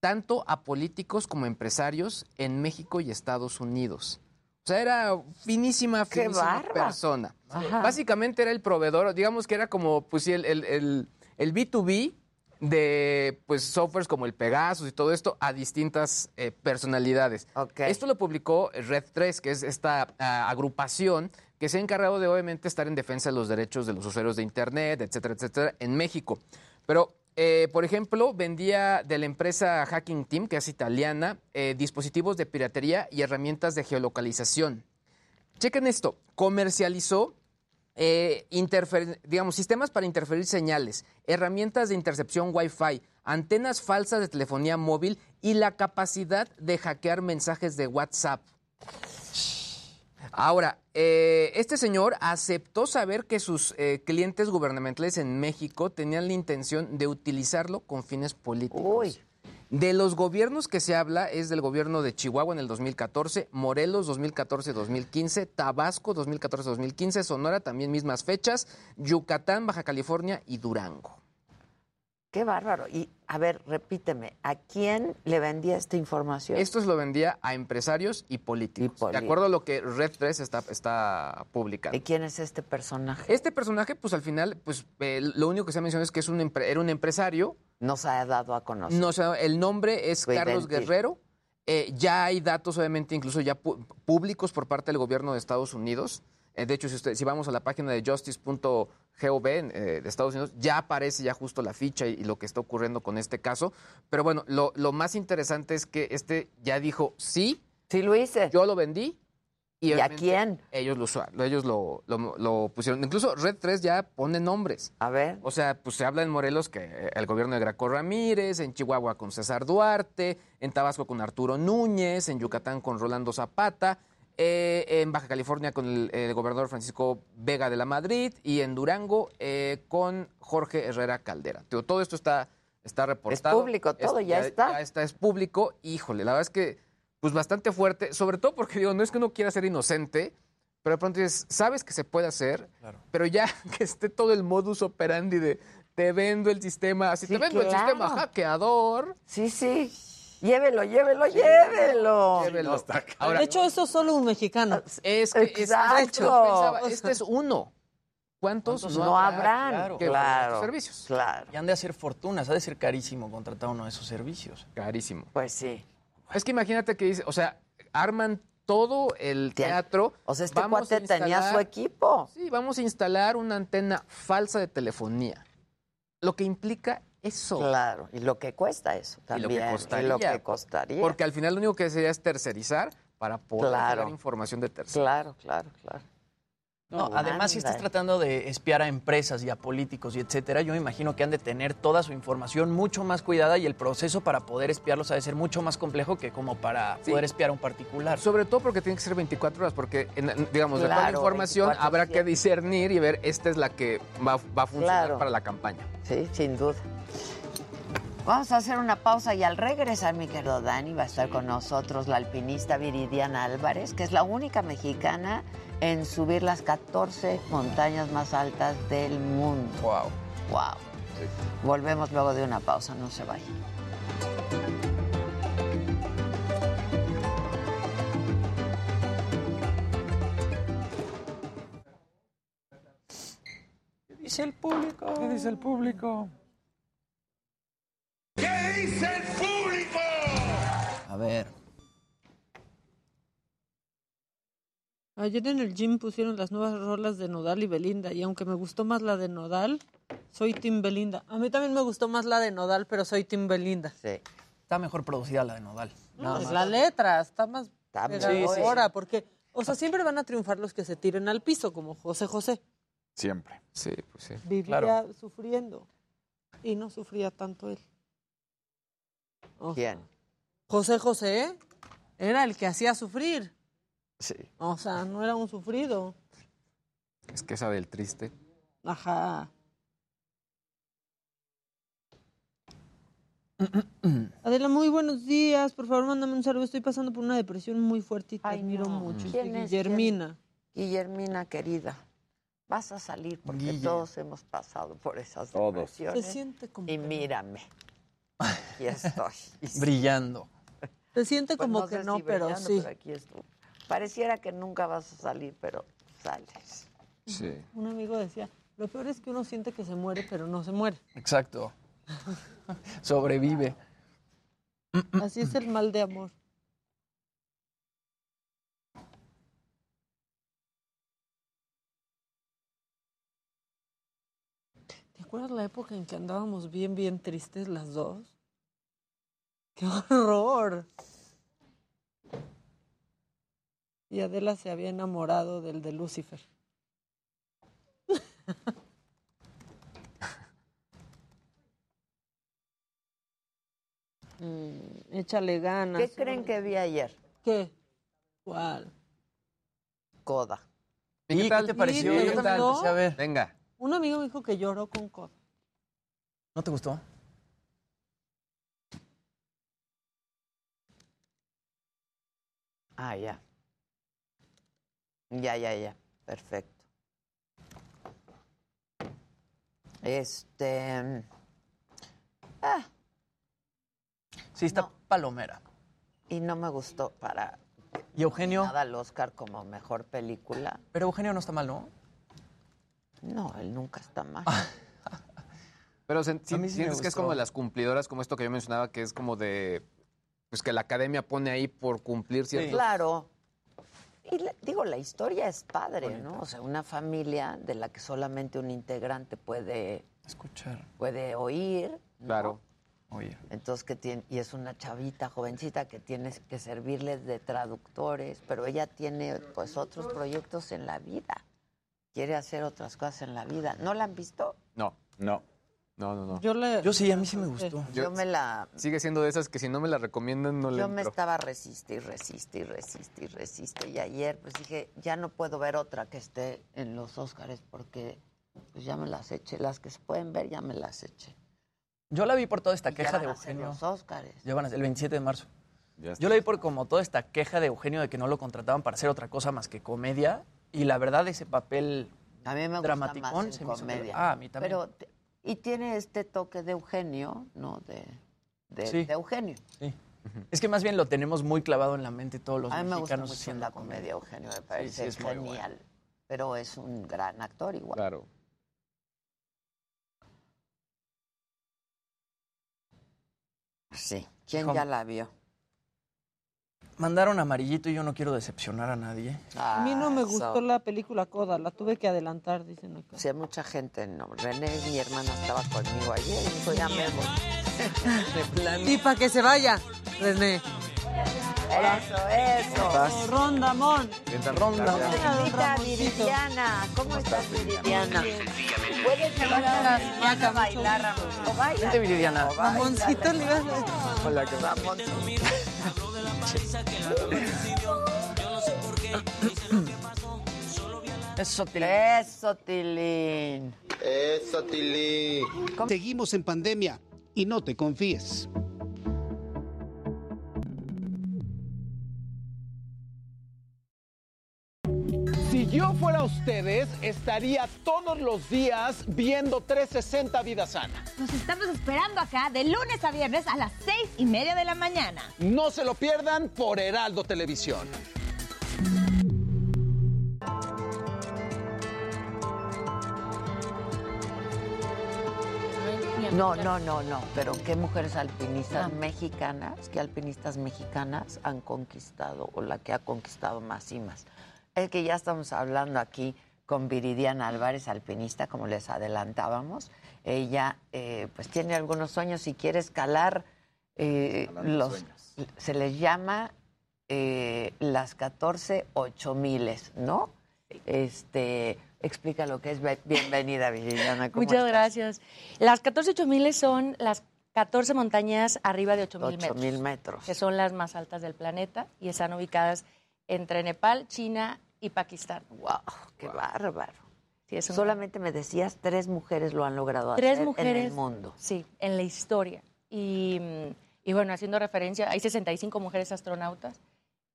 tanto a políticos como empresarios en México y Estados Unidos. O sea, era finísima, ¡Qué finísima barba! persona. Ajá. Básicamente era el proveedor, digamos que era como pues, el, el, el, el B2B de pues, softwares como el Pegasus y todo esto a distintas eh, personalidades. Esto lo publicó Red 3, que es esta ah, agrupación que se ha encargado de obviamente estar en defensa de los derechos de los usuarios de Internet, etcétera, etcétera, en México. Pero, eh, por ejemplo, vendía de la empresa Hacking Team, que es italiana, eh, dispositivos de piratería y herramientas de geolocalización. Chequen esto, comercializó eh, sistemas para interferir señales, herramientas de intercepción Wi-Fi, antenas falsas de telefonía móvil y la capacidad de hackear mensajes de WhatsApp. Ahora, eh, este señor aceptó saber que sus eh, clientes gubernamentales en México tenían la intención de utilizarlo con fines políticos. De los gobiernos que se habla es del gobierno de Chihuahua en el 2014, Morelos 2014-2015, Tabasco 2014-2015, Sonora también mismas fechas, Yucatán, Baja California y Durango. Qué bárbaro. Y a ver, repíteme, ¿a quién le vendía esta información? Esto se lo vendía a empresarios y políticos, de acuerdo a lo que Red 3 está, está publicando. ¿Y quién es este personaje? Este personaje, pues al final, pues eh, lo único que se ha mencionado es que es un era un empresario. No se ha dado a conocer. No, o sea, el nombre es Carlos. Guerrero. Eh, ya hay datos, obviamente, incluso ya públicos por parte del gobierno de Estados Unidos. Eh, de hecho, si, usted, si vamos a la página de justice.gov eh, de Estados Unidos, ya aparece ya justo la ficha y, y lo que está ocurriendo con este caso. Pero bueno, lo, lo más interesante es que este ya dijo, sí. Sí lo hice. Yo lo vendí. ¿Y a quién? Ellos lo, usua- ellos lo, lo- lo pusieron. Incluso Red 3 ya pone nombres. A ver. O sea, pues se habla en Morelos que eh, el gobierno de Graco Ramírez, en Chihuahua con César Duarte, en Tabasco con Arturo Núñez, en Yucatán con Rolando Zapata, eh, en Baja California con el, el gobernador Francisco Vega de la Madrid y en Durango eh, con Jorge Herrera Caldera. Todo esto está, está reportado. público, todo ya está. Ya está, es público. Híjole, la verdad es que pues bastante fuerte, sobre todo porque digo, no es que uno quiera ser inocente, pero de pronto dices, sabes que se puede hacer, pero ya que esté todo el modus operandi de te vendo el sistema, así Sí, te vendo el sistema hackeador. Sí, sí. Llévelo, llévelo, llévelo. Llévelo. Ahora, de hecho, eso es solo un mexicano. es que es- Exacto. de hecho, yo pensaba, este es uno. ¿Cuántos, ¿Cuántos no habrán? Claro. que Claro. servicios? Claro. Y han de hacer fortunas, ha de ser carísimo contratar uno de esos servicios. Carísimo. Pues sí. Es que imagínate que dice, o sea, arman todo el teatro. O sea, este vamos cuate tenía su equipo. Sí, vamos a instalar una antena falsa de telefonía. Lo que implica eso. Claro, y lo que cuesta eso Y también. lo que costaría. y lo que costaría. Porque al final lo único que sería es tercerizar para poder Claro. dar información de terceros. Claro, claro, claro. No, además, si estás tratando de espiar a empresas y a políticos y etcétera, yo me imagino que han de tener toda su información mucho más cuidada y el proceso para poder espiarlos ha de ser mucho más complejo que como para Sí. poder espiar a un particular. Sobre todo porque tiene que ser 24 horas, porque, en- digamos, de toda la Claro, información 24/7. habrá que discernir y ver, esta es la que va, va a funcionar Claro. para la campaña. Sí, sin duda. Vamos a hacer una pausa y al regresar, mi querido Dani, va a estar con nosotros la alpinista Viridiana Álvarez, que es la única mexicana en subir las 14 montañas más altas del mundo. Wow. Wow. Volvemos luego de una pausa, no se vayan. ¿Qué dice el público? ¿Qué dice el público? ¿Qué dice el público? A ver. Ayer en el gym pusieron las nuevas rolas de Nodal y Belinda y aunque me gustó más la de Nodal, soy Tim Belinda. A mí también me gustó más la de Nodal, pero soy Tim Belinda. Sí. Está mejor producida la de Nodal. No, es la letra, está más Está pegadora, porque, o sea, siempre van a triunfar los que se tiren al piso, como José José. Siempre. Sí, pues sí. Vivía sufriendo y no sufría tanto él. O ¿Quién? José José era el que hacía sufrir. Sí. O sea, no era un sufrido. Es que esa del triste. Ajá. Adela, muy buenos días. Por favor, mándame un saludo. Estoy pasando por una depresión muy fuerte y te admiro mucho. ¿Quién es? Guillermina. ¿Quién? Guillermina, querida. Vas a salir porque Guille. todos hemos pasado por esas Todos. depresiones. Se siente como Y mírame. Aquí estoy. Brillando. Se siente Pues como no que sé no, si pero brillando, sí. pero aquí estoy. Pareciera que nunca vas a salir, pero sales. Sí. Un amigo decía, lo peor es que uno siente que se muere, pero no se muere. Exacto. Sobrevive. Así es el mal de amor. Acuerdas la época en que andábamos bien, bien tristes las dos? ¡Qué horror! Y Adela se había enamorado del de Lucifer. Mm, échale ganas. ¿Qué creen que vi ayer? ¿Qué? ¿Cuál? Coda. ¿Y qué, tal? te pareció? Ver. Venga. Un amigo me dijo que lloró con Coda. ¿No te gustó? Ah, ya. Ya, ya, ya. Perfecto. Este. Ah, Sí, está palomera. y no me gustó para ¿Y Eugenio? nada al Oscar como mejor película. Pero Eugenio no está mal, ¿no? No, él nunca está mal. Pero sen- A mí sí me sientes que es como de las cumplidoras, como esto que yo mencionaba, que es como de. Pues que la academia pone ahí por cumplir ciertos. Claro. Y le- digo, la historia es padre, ¿no? O sea, una familia de la que solamente un integrante puede, Escuchar. puede oír. ¿no? Claro. Oye. Entonces, que tiene, y es una chavita, jovencita, que tiene que servirles de traductores, pero ella tiene pues otros proyectos en la vida. Quiere hacer otras cosas en la vida. ¿No la han visto? No. No. No, no, no. Yo, le, Yo sí, a mí sí me gustó. Yo, me la... Sigue siendo de esas que si no me la recomiendan, no le Yo me estaba resiste y resiste y resiste y resiste. Y ayer pues dije, ya no puedo ver otra que esté en los Óscares porque pues ya me las eché. Las que se pueden ver ya me las eché. Yo la vi por toda esta Y ya queja van de a ser Eugenio. los Óscares. Ya van a ser el 27 de marzo. Yo la vi por como toda esta queja de Eugenio de que no lo contrataban para hacer otra cosa más que comedia. Y la verdad, ese papel A mí me gusta dramaticón más en se me hizo- comedia. Ah, a mí también. Pero, y tiene este toque de Eugenio, ¿no? De, de, Sí. de Eugenio. Sí. Es que más bien lo tenemos muy clavado en la mente todos los A mí me gusta mucho haciendo la comedia, Eugenio, me sí, parece es genial. Pero es un gran actor igual. Claro. Sí. ¿Quién ¿Cómo? ya la vio? Mandaron amarillito y yo no quiero decepcionar a nadie. a mí no me gustó so- la película Coda, la tuve que adelantar, dicen acá. Sí, mucha gente no. René, mi hermana, estaba conmigo ayer y dijo, ya me voy. Y para que se vaya, René. Eso, eso. Ronda, Mon. Ronda. Señorita Viridiana, ¿cómo estás, Viridiana? ¿Puedes llevar a la Viridiana a bailar, Ramón? ¿O baila? Vente, Viridiana. A Hola, ¿qué tal? Ramoncito. Eso, Tilín. Eso, Tilín. Eso, Tilly. Seguimos en pandemia y no te confíes. Yo fuera ustedes, estaría todos los días viendo 360 Vida Sana. Nos estamos esperando acá de lunes a viernes a las seis y media de la mañana. No se lo pierdan por Heraldo Televisión. No, no, no, no. Pero ¿qué mujeres alpinistas mexicanas, qué alpinistas mexicanas han conquistado o la que ha conquistado más cimas? Es que ya estamos hablando aquí con Viridiana Álvarez, alpinista, como les adelantábamos. Ella eh, pues tiene algunos sueños y quiere escalar eh, los se les llama eh, las 14 miles, ¿no? Este, explica lo que es. Bienvenida, Viridiana. ¿cómo Muchas estás? gracias. Las 14 8000 son las 14 montañas arriba de 8000 metros. 8000 metros. Que son las más altas del planeta y están ubicadas entre Nepal, China y Pakistán. ¡Wow! ¡Qué bárbaro! Sí, es un- Solamente me decías, tres mujeres lo han logrado Tres hacer mujeres. en el mundo. Sí, en la historia. Y, mm, y bueno, haciendo referencia, hay 65 mujeres astronautas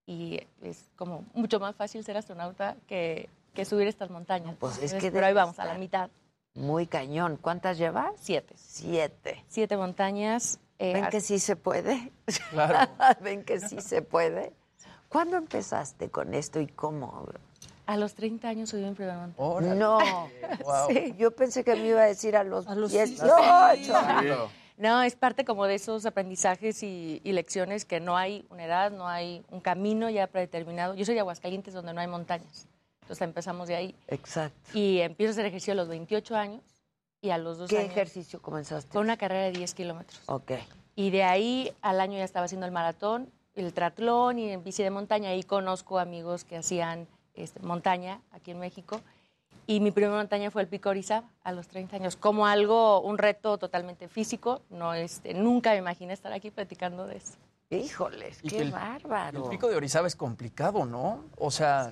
y es como mucho más fácil ser astronauta que, que subir estas montañas. Pues es Entonces, que pero ahí vamos, a la mitad. Muy cañón. ¿Cuántas llevas? Siete. Siete. Siete montañas. eh, ¿Ven que sí se puede? Claro. ¿Ven que sí se puede? ¿Cuándo empezaste con esto y cómo? A los 30 años subí mi primer montaña. No, Wow. sí, yo pensé que me iba a decir a los, 18. No, es parte como de esos aprendizajes y, y lecciones que no hay una edad, no hay un camino ya predeterminado. Yo soy de Aguascalientes donde no hay montañas. Entonces empezamos de ahí. Exacto. Y empiezo a hacer ejercicio a los 28 años y a los dos ¿Qué años. ejercicio comenzaste? Con una carrera de 10 kilómetros. Ok. Y de ahí al año ya estaba haciendo el maratón, el triatlón y en bici de montaña. Ahí conozco amigos que hacían este, montaña aquí en México. Y mi primera montaña fue el Pico Orizaba a los 30 años, como algo, un reto totalmente físico. No, este, nunca me imaginé estar aquí platicando de eso. Híjoles, qué el- bárbaro. El pico de Orizaba es complicado, ¿no? O sea,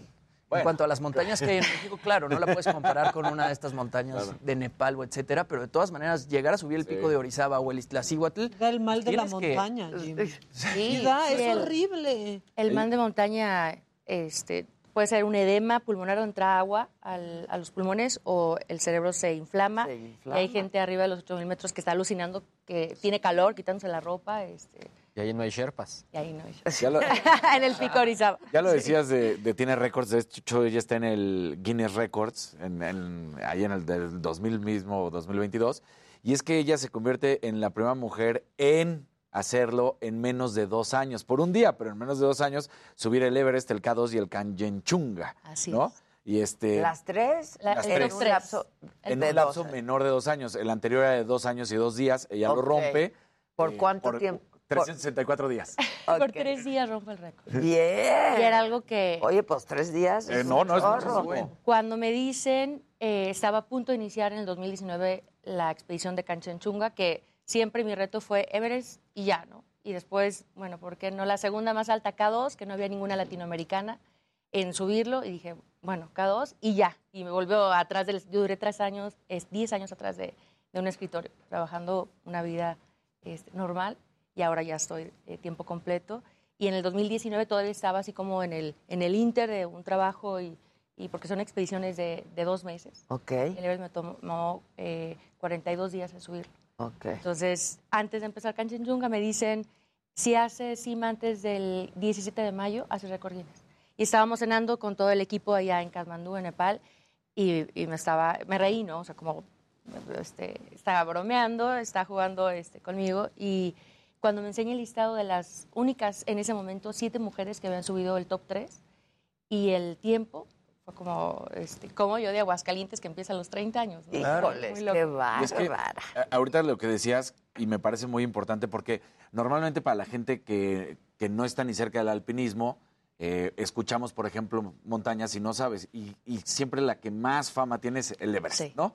en cuanto a las montañas que hay en México, claro, no la puedes comparar con una de estas montañas Claro. de Nepal o etcétera, pero de todas maneras, llegar a subir el pico de Orizaba o el Iztaccíhuatl... Da el mal de la tienes que- montaña, Jimmy. Sí, da, es el- horrible. El mal de montaña este, puede ser un edema pulmonar donde entra agua al- a los pulmones o el cerebro se inflama. inflama. Y hay gente arriba de los 8000 metros que está alucinando, que tiene calor, quitándose la ropa. Este, Y ahí no hay Sherpas. y ahí no hay. Lo, en el pico Orizaba. ya lo Sí. decías de, de Tiene Records, de hecho ella está en el Guinness Records, en, en- ahí en el del 2000 mismo, 2022, y es que ella se convierte en la primera mujer en hacerlo en menos de dos años, por un día, pero en menos de dos años, subir el Everest, el K2 y el Kanchenjunga, Así ¿no? es. Y este... Las tres, La- Las el tres. tres. lapso en un lapso dos. menor de dos años. El anterior era de dos años y dos días. Ella lo rompe. ¿Por eh, cuánto por tiempo? 364 días. Por tres días rompo el récord. Bien. Y era algo que... Oye, pues tres días. Eh, es no, un no, es muchísimo. Cuando me dicen, eh, estaba a punto de iniciar en el 2019 la expedición de Canchenchunga, que siempre mi reto fue Everest y ya, ¿no? Y después, bueno, ¿por qué no? La segunda más alta, K2, que no había ninguna latinoamericana en subirlo, y dije, bueno, K2 y ya. Y me volvió atrás del... Yo duré tres años, es 10 años atrás de, de un escritorio, trabajando una vida este, normal, y ahora ya estoy eh, tiempo completo. Y en el 2019 todavía estaba así como en el, en el inter de un trabajo y, y porque son expediciones de, de dos meses. Ok, El Everest me tomó eh, 42 días en subirlo. ok. Entonces, antes de empezar Kanchenjunga me dicen, si haces cima antes del 17 de mayo, haces récord Guinness. Y estábamos cenando con todo el equipo allá en Kathmandú, en Nepal, y, y me estaba, me reí, ¿no? O sea, como este, estaba bromeando, estaba jugando este, conmigo, y cuando me enseña el listado de las únicas, en ese momento, siete mujeres que habían subido el top 3, y el tiempo fue como, este, como yo de Aguascalientes que empieza a los 30 años. ¿no? Híjoles, qué Y es que, bárbara. a- ahorita lo que decías, y me parece muy importante, porque normalmente para la gente que, que no está ni cerca del alpinismo, eh, escuchamos, por ejemplo, montañas y no sabes, y, y siempre la que más fama tiene es el Everest, Sí. ¿no?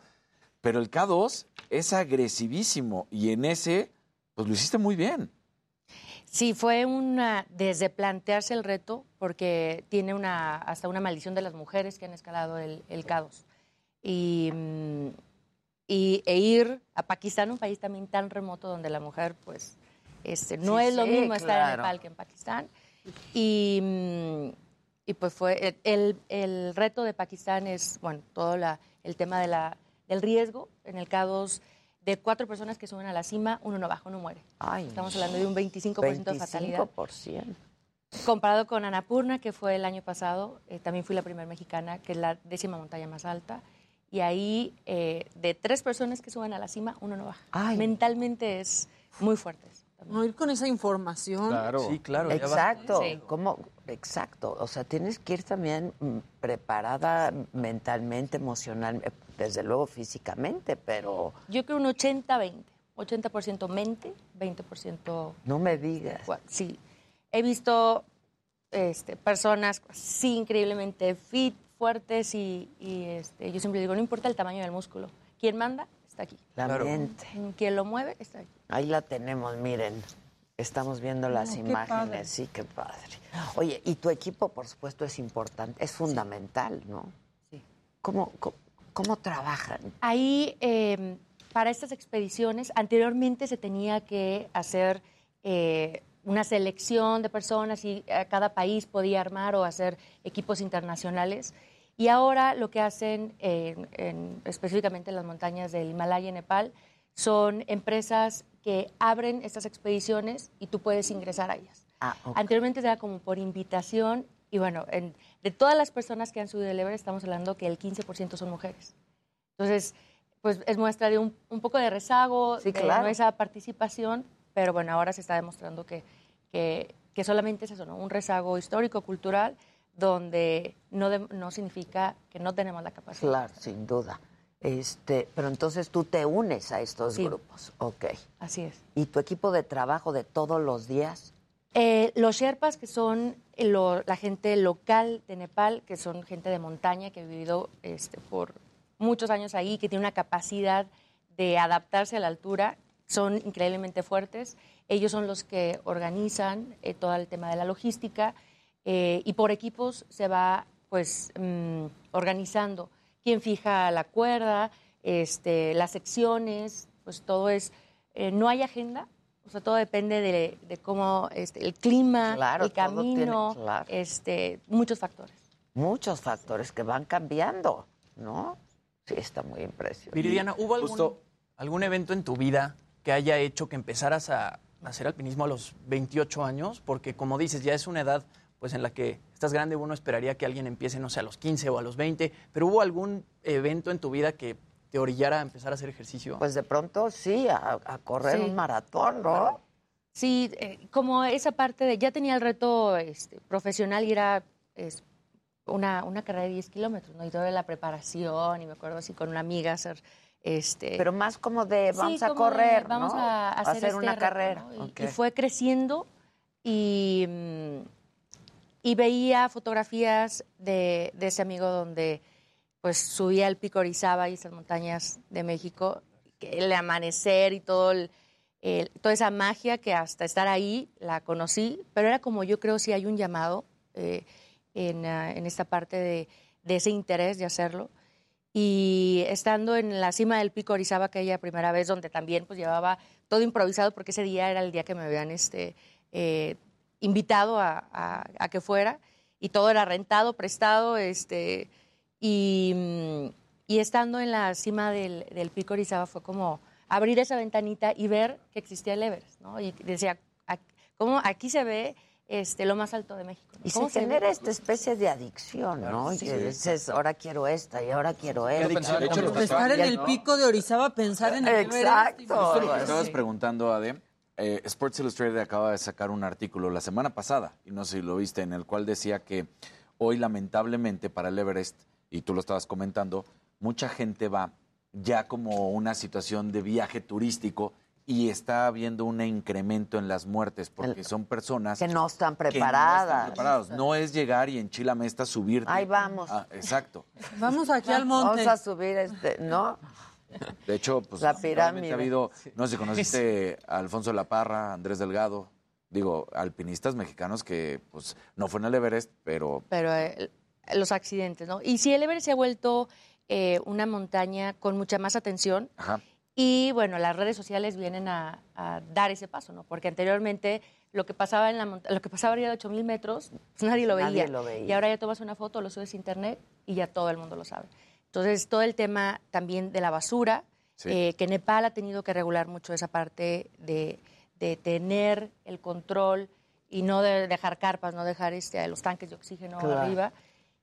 Pero el K2 es agresivísimo, y en ese, pues lo hiciste muy bien. Sí, fue una, desde plantearse el reto, porque tiene una, hasta una maldición de las mujeres que han escalado el, el K2. Y, mm, y, e ir a Pakistán, un país también tan remoto donde la mujer, pues, este, no Sí, es lo sí, mismo estar claro. en Nepal que en Pakistán. Y, mm, y pues fue, el, el reto de Pakistán es, bueno, todo la, el tema de la, del riesgo. En el K2, de cuatro personas que suben a la cima, uno no baja, uno muere. Ay, Estamos hablando de un 25%, de fatalidad. 25%. Comparado con Annapurna, que fue el año pasado, eh, también fui la primera mexicana, que es la décima montaña más alta. Y ahí, eh, de tres personas que suben a la cima, uno no baja. Ay. Mentalmente es muy fuerte. eso. No ir con esa información. Sí, claro. ya va- Exacto, Sí. ¿cómo? Exacto, o sea, tienes que ir también mm, preparada mentalmente, emocionalmente, desde luego físicamente, pero Yo creo un 80-20. 80% mente, 20% no me digas. Sí. He visto este, personas sí increíblemente fit, fuertes y, y, este, yo siempre digo, no importa el tamaño del músculo. Quien manda está aquí. La mente. Quien lo mueve está aquí. Ahí la tenemos, miren. Estamos viendo las imágenes, padre. sí, qué padre. Oye, y tu equipo, por supuesto, es importante, es fundamental, ¿no? Sí. ¿Cómo, cómo, cómo trabajan? Ahí, eh, para estas expediciones, anteriormente se tenía que hacer eh, una selección de personas y cada país podía armar o hacer equipos internacionales. Y ahora lo que hacen, en- específicamente en las montañas del Himalaya y Nepal, son empresas que abren estas expediciones y tú puedes ingresar a ellas. Ah. Anteriormente era como por invitación y bueno, en- de todas las personas que han subido el Everest, estamos hablando que el 15% son mujeres. Entonces, pues es muestra de un, un poco de rezago, Sí, de claro. no esa participación, pero bueno, ahora se está demostrando que, que, que solamente es eso, ¿no? un rezago histórico, cultural, donde no, de- no significa que no tenemos la capacidad. Claro, sin duda. Este, pero entonces tú te unes a estos Sí. grupos, ok. Así es. ¿Y tu equipo de trabajo de todos los días? Eh, los Sherpas, que son lo- la gente local de Nepal, que son gente de montaña que ha vivido este, por muchos años ahí, que tiene una capacidad de adaptarse a la altura, son increíblemente fuertes. Ellos son los que organizan eh, todo el tema de la logística eh, y por equipos se va pues mm, organizando. Quién fija la cuerda, este, las secciones, pues todo es... eh, no hay agenda, o sea, todo depende de, de cómo este, el clima, Claro, el todo tiene- camino, claro. este, muchos factores. Muchos factores que van cambiando, ¿no? Sí, está muy impresionante. Viridiana, ¿hubo algún, algún evento en tu vida que haya hecho que empezaras a hacer alpinismo a los 28 años? Porque como dices, ya es una edad pues en la que estás grande, uno esperaría que alguien empiece, no sé, a los 15 o a los 20, pero ¿hubo algún evento en tu vida que te orillara a empezar a hacer ejercicio? Pues de pronto sí, a, a correr Sí. un maratón, ¿no? Sí, eh, como esa parte de, ya tenía el reto este, profesional y era es, una, una carrera de 10 kilómetros, ¿no? Y toda la preparación, y me acuerdo así con una amiga hacer, este... Pero más como de Sí, vamos a como de, correr, vamos ¿no? a hacer, este una reto, carrera. ¿no? Y, Ok. y fue creciendo y, mm, y veía fotografías de, de ese amigo donde pues subía el pico Orizaba y esas montañas de México, el amanecer y todo el- el- toda esa magia que hasta estar ahí la conocí, pero era como yo creo si hay un llamado eh, en, ah, en esta parte de, de ese interés de hacerlo. Y estando en la cima del pico Orizaba aquella primera vez, donde también pues llevaba todo improvisado, porque ese día era el día que me habían este, eh, invitado a, a- a que fuera, y todo era rentado, prestado, este, y, mm, y estando en la cima del, del pico Orizaba fue como abrir esa ventanita y ver que existía el Everest, ¿no? Y decía, "Ac- ¿cómo aquí se ve este, lo más alto de México? Y ¿Cómo se ve?". genera esta especie de adicción, ¿no? Y sí. que dices, ahora quiero esta y ahora quiero esta. Estar en el pico de Orizaba, pensar en el Exacto. Justo lo que Sí. estabas preguntando, Ade. Eh, Sports Illustrated acaba de sacar un artículo la semana pasada, y no sé si lo viste, en el cual decía que hoy lamentablemente para el Everest, y tú lo estabas comentando, mucha gente va ya como una situación de viaje turístico y está habiendo un incremento en las muertes porque son personas Que no están que no están preparadas. preparados. No es llegar y en Chilamesta subirte. Ahí vamos. Ah, exacto. Vamos aquí al monte. Vamos a subir este, ¿no? De hecho, pues La realmente pirámide. ha habido, no sé si conociste a Alfonso La Parra, Andrés Delgado, digo, alpinistas mexicanos que pues no fue en el Everest, pero pero eh, los accidentes, ¿no? Y si el Everest se ha vuelto eh, una montaña con mucha más atención ajá, y bueno, las redes sociales vienen a, a dar ese paso, ¿no? Porque anteriormente lo que pasaba en la monta- lo que pasaba arriba de 8000 metros, pues nadie lo Nadie veía. lo veía. Y ahora ya tomas una foto, lo subes a internet y ya todo el mundo lo sabe. Entonces, todo el tema también de la basura, Sí. eh, que Nepal ha tenido que regular mucho esa parte de, de tener el control y no de dejar carpas, no dejar este, los tanques de oxígeno Claro. arriba.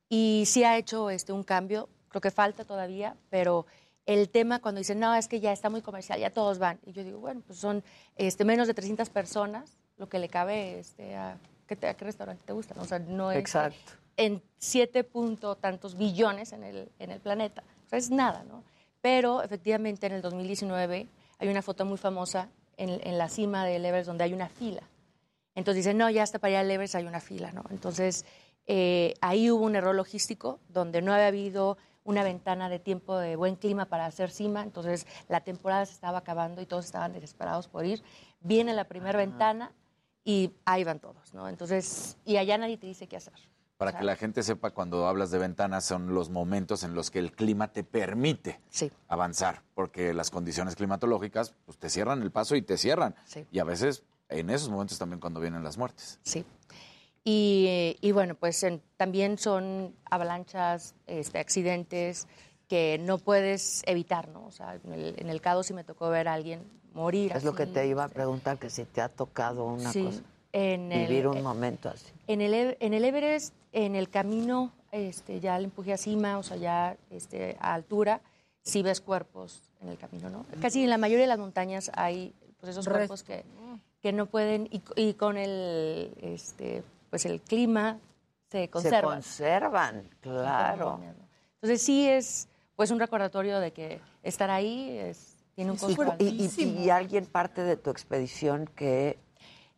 Y sí ha hecho este, un cambio, creo que falta todavía, pero el tema cuando dicen, no, es que ya está muy comercial, ya todos van. Y yo digo, bueno, pues son este, menos de 300 personas, lo que le cabe este, a, ¿qué, te- a qué restaurante te gusta. ¿no? O sea, no es Exacto. En siete punto tantos billones en el, en el planeta. O sea, es nada, ¿no? Pero efectivamente en el 2019 hay una foto muy famosa en, en la cima del Everest donde hay una fila. Entonces dicen, no, ya hasta para ir al Everest hay una fila, ¿no? Entonces eh, ahí hubo un error logístico donde no había habido una ventana de tiempo de buen clima para hacer cima, entonces la temporada se estaba acabando y todos estaban desesperados por ir. Viene la primera ventana y ahí van todos, ¿no? Entonces, y allá nadie te dice qué hacer. Para que la gente sepa, cuando hablas de ventanas, son los momentos en los que el clima te permite avanzar, porque las condiciones climatológicas pues, te cierran el paso y te cierran. Sí. Y a veces, en esos momentos también cuando vienen las muertes. Sí. Y, y bueno, pues en- también son avalanchas, este, accidentes que no puedes evitar, ¿no? O sea, en el, en el Cado sí me tocó ver a alguien morir. Es lo que te iba a preguntar, que si te ha tocado una Sí, cosa. en el- Vivir un eh, momento así. En el, E- en el Everest, en el camino, este, ya el empuje a cima, o sea, ya este, a altura, sí ves cuerpos en el camino, ¿no? Casi en la mayoría de las montañas hay pues, esos cuerpos que, que no pueden, y, y con el, este, pues el clima se conservan. Se conservan, claro. Entonces sí es pues un recordatorio de que estar ahí es, tiene un costo Y, y- y alguien parte de tu expedición que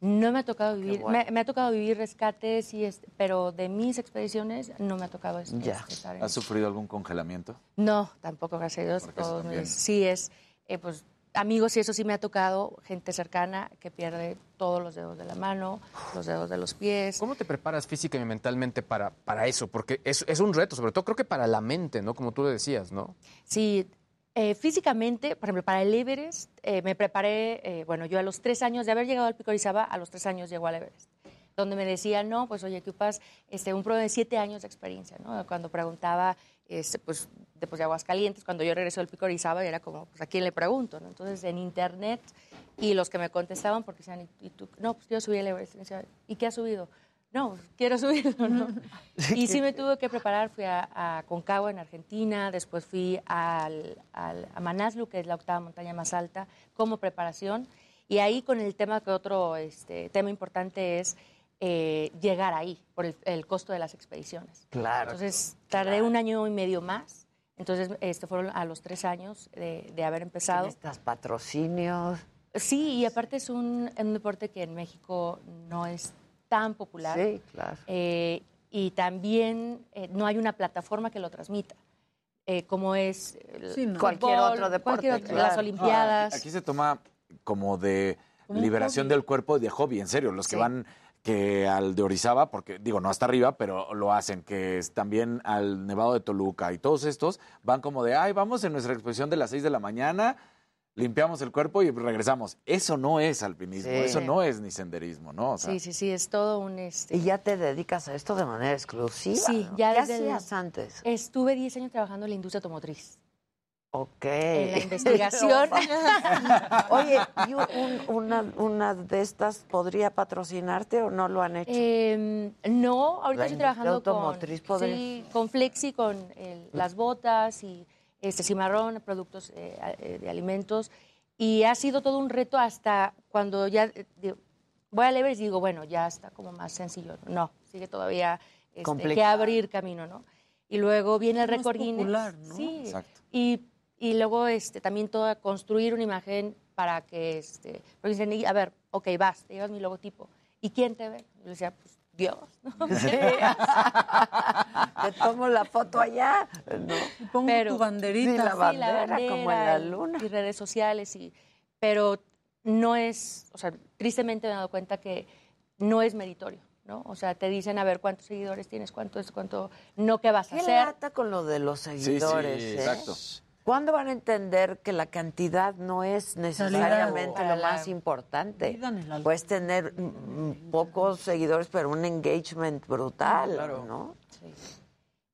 No me ha tocado vivir, bueno. me, me ha tocado vivir rescates, y este, pero de mis expediciones no me ha tocado es- Ya. este, estar en- ¿Has sufrido algún congelamiento? No, tampoco, gracias a Dios. Porque eso sí es, eh, pues amigos y eso sí me ha tocado, gente cercana que pierde todos los dedos de la mano, los dedos de los pies. ¿Cómo te preparas física y mentalmente para, para eso? Porque es, es un reto, sobre todo creo que para la mente, ¿no? Como tú le decías, ¿no? Sí, eh, físicamente, por ejemplo, para el Everest, eh, me preparé, eh, bueno, yo a los tres años de haber llegado al Pico Orizaba, a los tres años llego al Everest, donde me decían, no, pues oye, que ocupas este, un promedio de siete años de experiencia, ¿no? Cuando preguntaba, este, pues, después de Aguascalientes, cuando yo regresé al Pico Orizaba, era como, pues, ¿a quién le pregunto? ¿no? Entonces, en internet, y los que me contestaban, porque decían, ¿y, tú? No, pues yo subí el Everest. Y decía, ¿y qué has subido? No, quiero subirlo, ¿no? Y sí me tuve que preparar, fui a, a Concagua en Argentina, después fui al, al- a Manaslu, que es la octava montaña más alta, como preparación. Y ahí con el tema que otro este, tema importante es eh, llegar ahí, por el, el costo de las expediciones. Claro. Entonces tardé un año y medio más. Entonces este, fueron a los tres años de, de haber empezado. Necesitas patrocinios. Sí, y aparte es un, un deporte que en México no es tan popular. Sí, claro. Eh, y también eh, no hay una plataforma que lo transmita, eh, como es el Sí, no. fútbol, Cualquier otro deporte, cualquier otro- claro. las Olimpiadas. Aquí, aquí se toma como de Como liberación del cuerpo y de hobby, en serio. Los que Sí. van que al de Orizaba, porque digo, no hasta arriba, pero lo hacen, que es también al Nevado de Toluca y todos estos van como de, ay, vamos en nuestra exposición de las 6 de la mañana, limpiamos el cuerpo y regresamos. Eso no es alpinismo, Sí. eso no es ni senderismo, ¿no? O sea, Sí, sí, sí, es todo un... Este... Y ya te dedicas a esto de manera exclusiva. Sí, ¿no? ya ¿Qué desde el- hacías antes? Estuve 10 años trabajando en la industria automotriz. Ok. En la investigación. Oye, ¿y un- una, una de estas podría patrocinarte o no lo han hecho? Eh, no, ahorita La estoy trabajando automotriz con, podría- sí, con Flexi, con el- las botas y este cimarrón, productos eh, a- eh, de alimentos. Y ha sido todo un reto hasta cuando ya eh, digo, voy a Everest y digo, bueno, ya está como más sencillo. No, sigue todavía este, que abrir camino, ¿no? Y luego viene el récord Guinness. popular, ¿no? Sí. Exacto. Y, y luego este, también todo construir una imagen para que, este, porque dicen, a ver, ok, vas, te llevas mi logotipo. ¿Y quién te ve? Yo le decía, pues Dios. ¿no? Te tomo la foto allá. ¿no? Pongo Pero- tu banderita. Sí, la Sí, bandera, como en la luna. Y redes sociales, y, pero no es, o sea, tristemente me he dado cuenta que no es meritorio, ¿no? O sea, te dicen, a ver, ¿cuántos seguidores tienes? ¿Cuánto es? ¿Cuánto? No, ¿qué vas a Qué hacer? lata con lo de los sí, seguidores. ¿eh? exacto. ¿Cuándo van a entender que la cantidad no es necesariamente lo más importante? En. Puedes tener pocos seguidores, pero un engagement brutal, Claro. ¿no?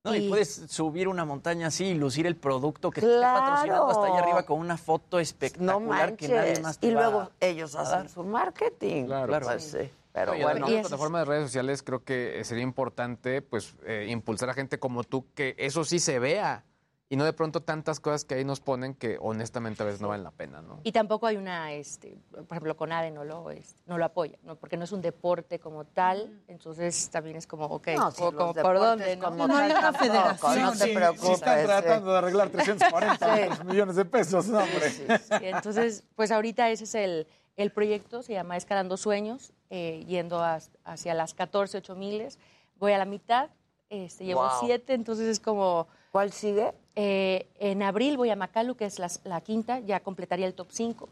No, y, Y- puedes subir una montaña así y lucir el producto que te Claro. esté patrocinando hasta allá arriba con una foto No espectacular que nadie más te Y luego ellos a hacen dar. su marketing. Claro. Pues sí. Pero bueno, eso es- plataformas de redes sociales creo que eh, sería importante pues eh, impulsar a gente como tú que eso sí se vea y no de pronto tantas cosas que ahí nos ponen que honestamente a veces no valen la pena, ¿no? Y tampoco hay una, este, por ejemplo, CONADE no lo, este, no lo apoya, ¿no? porque no es un deporte como tal, entonces también es como, ok, No, si como, los como por dónde, ¿no? como No tal hay una federación. no te preocupes, están sí. tratando de arreglar 340 Sí. millones de pesos, no, hombre. Sí, entonces, pues ahorita ese es el, el proyecto, se llama Escalando Sueños, eh, yendo a- hacia las 14, 8 miles. Voy a la mitad, este, llevo Wow. siete, entonces es como... ¿Cuál sigue? Eh, en abril voy a Macalu, que es la, la quinta, ya completaría el top 5.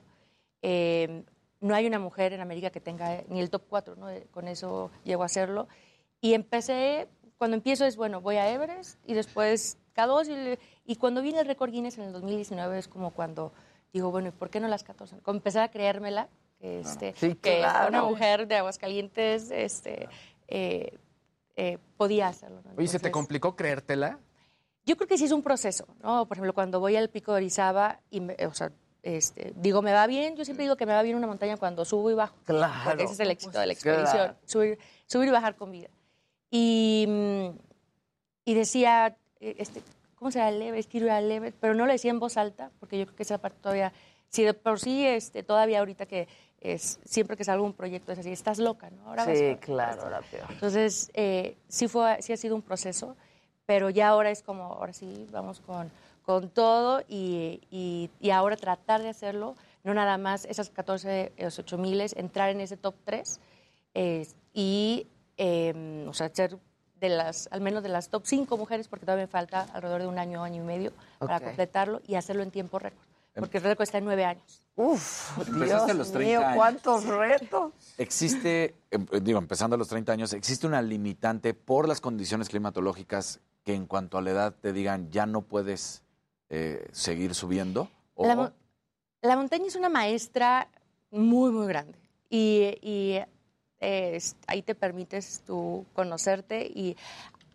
no hay una mujer en América que tenga ni el top 4, ¿no? Eh, con eso llego a hacerlo. Y empecé, cuando empiezo es, bueno, voy a Everest y después K2 y, cuando viene el récord Guinness en el 2019 es como cuando digo, bueno, ¿y por qué no las 14? Como empecé a creérmela, que, este, Sí, que claro. una mujer de Aguascalientes este, eh, eh, podía hacerlo. ¿no? Oye, ¿se te Entonces- complicó creértela? Yo creo que sí es un proceso, ¿no? Por ejemplo, cuando voy al pico de Orizaba y, me- o sea, este, digo, me va bien, yo siempre digo que me va bien una montaña cuando subo y bajo. Claro. Porque ese es el éxito de la Claro. expedición, subir, subir y bajar con vida. Y, mm, y decía, eh, este, ¿cómo será el Everest? Quiero ir al Everest, pero no lo decía en voz alta, porque yo creo que esa parte todavía, si de por sí, este, todavía ahorita que es, siempre que salga un proyecto es así, estás loca, ¿no? Ahora vas Sí, a- claro, la peor. entonces, eh, sí, fue, sí ha sido un proceso, pero ya ahora es como, ahora sí, vamos con, con todo y, y- y ahora tratar de hacerlo, no nada más esas 14, esos 8 miles, entrar en ese top 3 eh, y, eh, o sea, ser de las, al menos de las top 5 mujeres, porque todavía me falta alrededor de un año, año y medio para completarlo y hacerlo en tiempo récord, porque el récord está en 9 años. Uf, Empezaste Dios a los 30 mío, años. cuántos retos. Existe, em, digo, empezando a los 30 años, ¿existe una limitante por las condiciones climatológicas que en cuanto a la edad te digan ya no puedes eh, seguir subiendo? O- La, mo- la montaña es una maestra muy, muy grande. Y, eh, ahí te permites tú conocerte. Y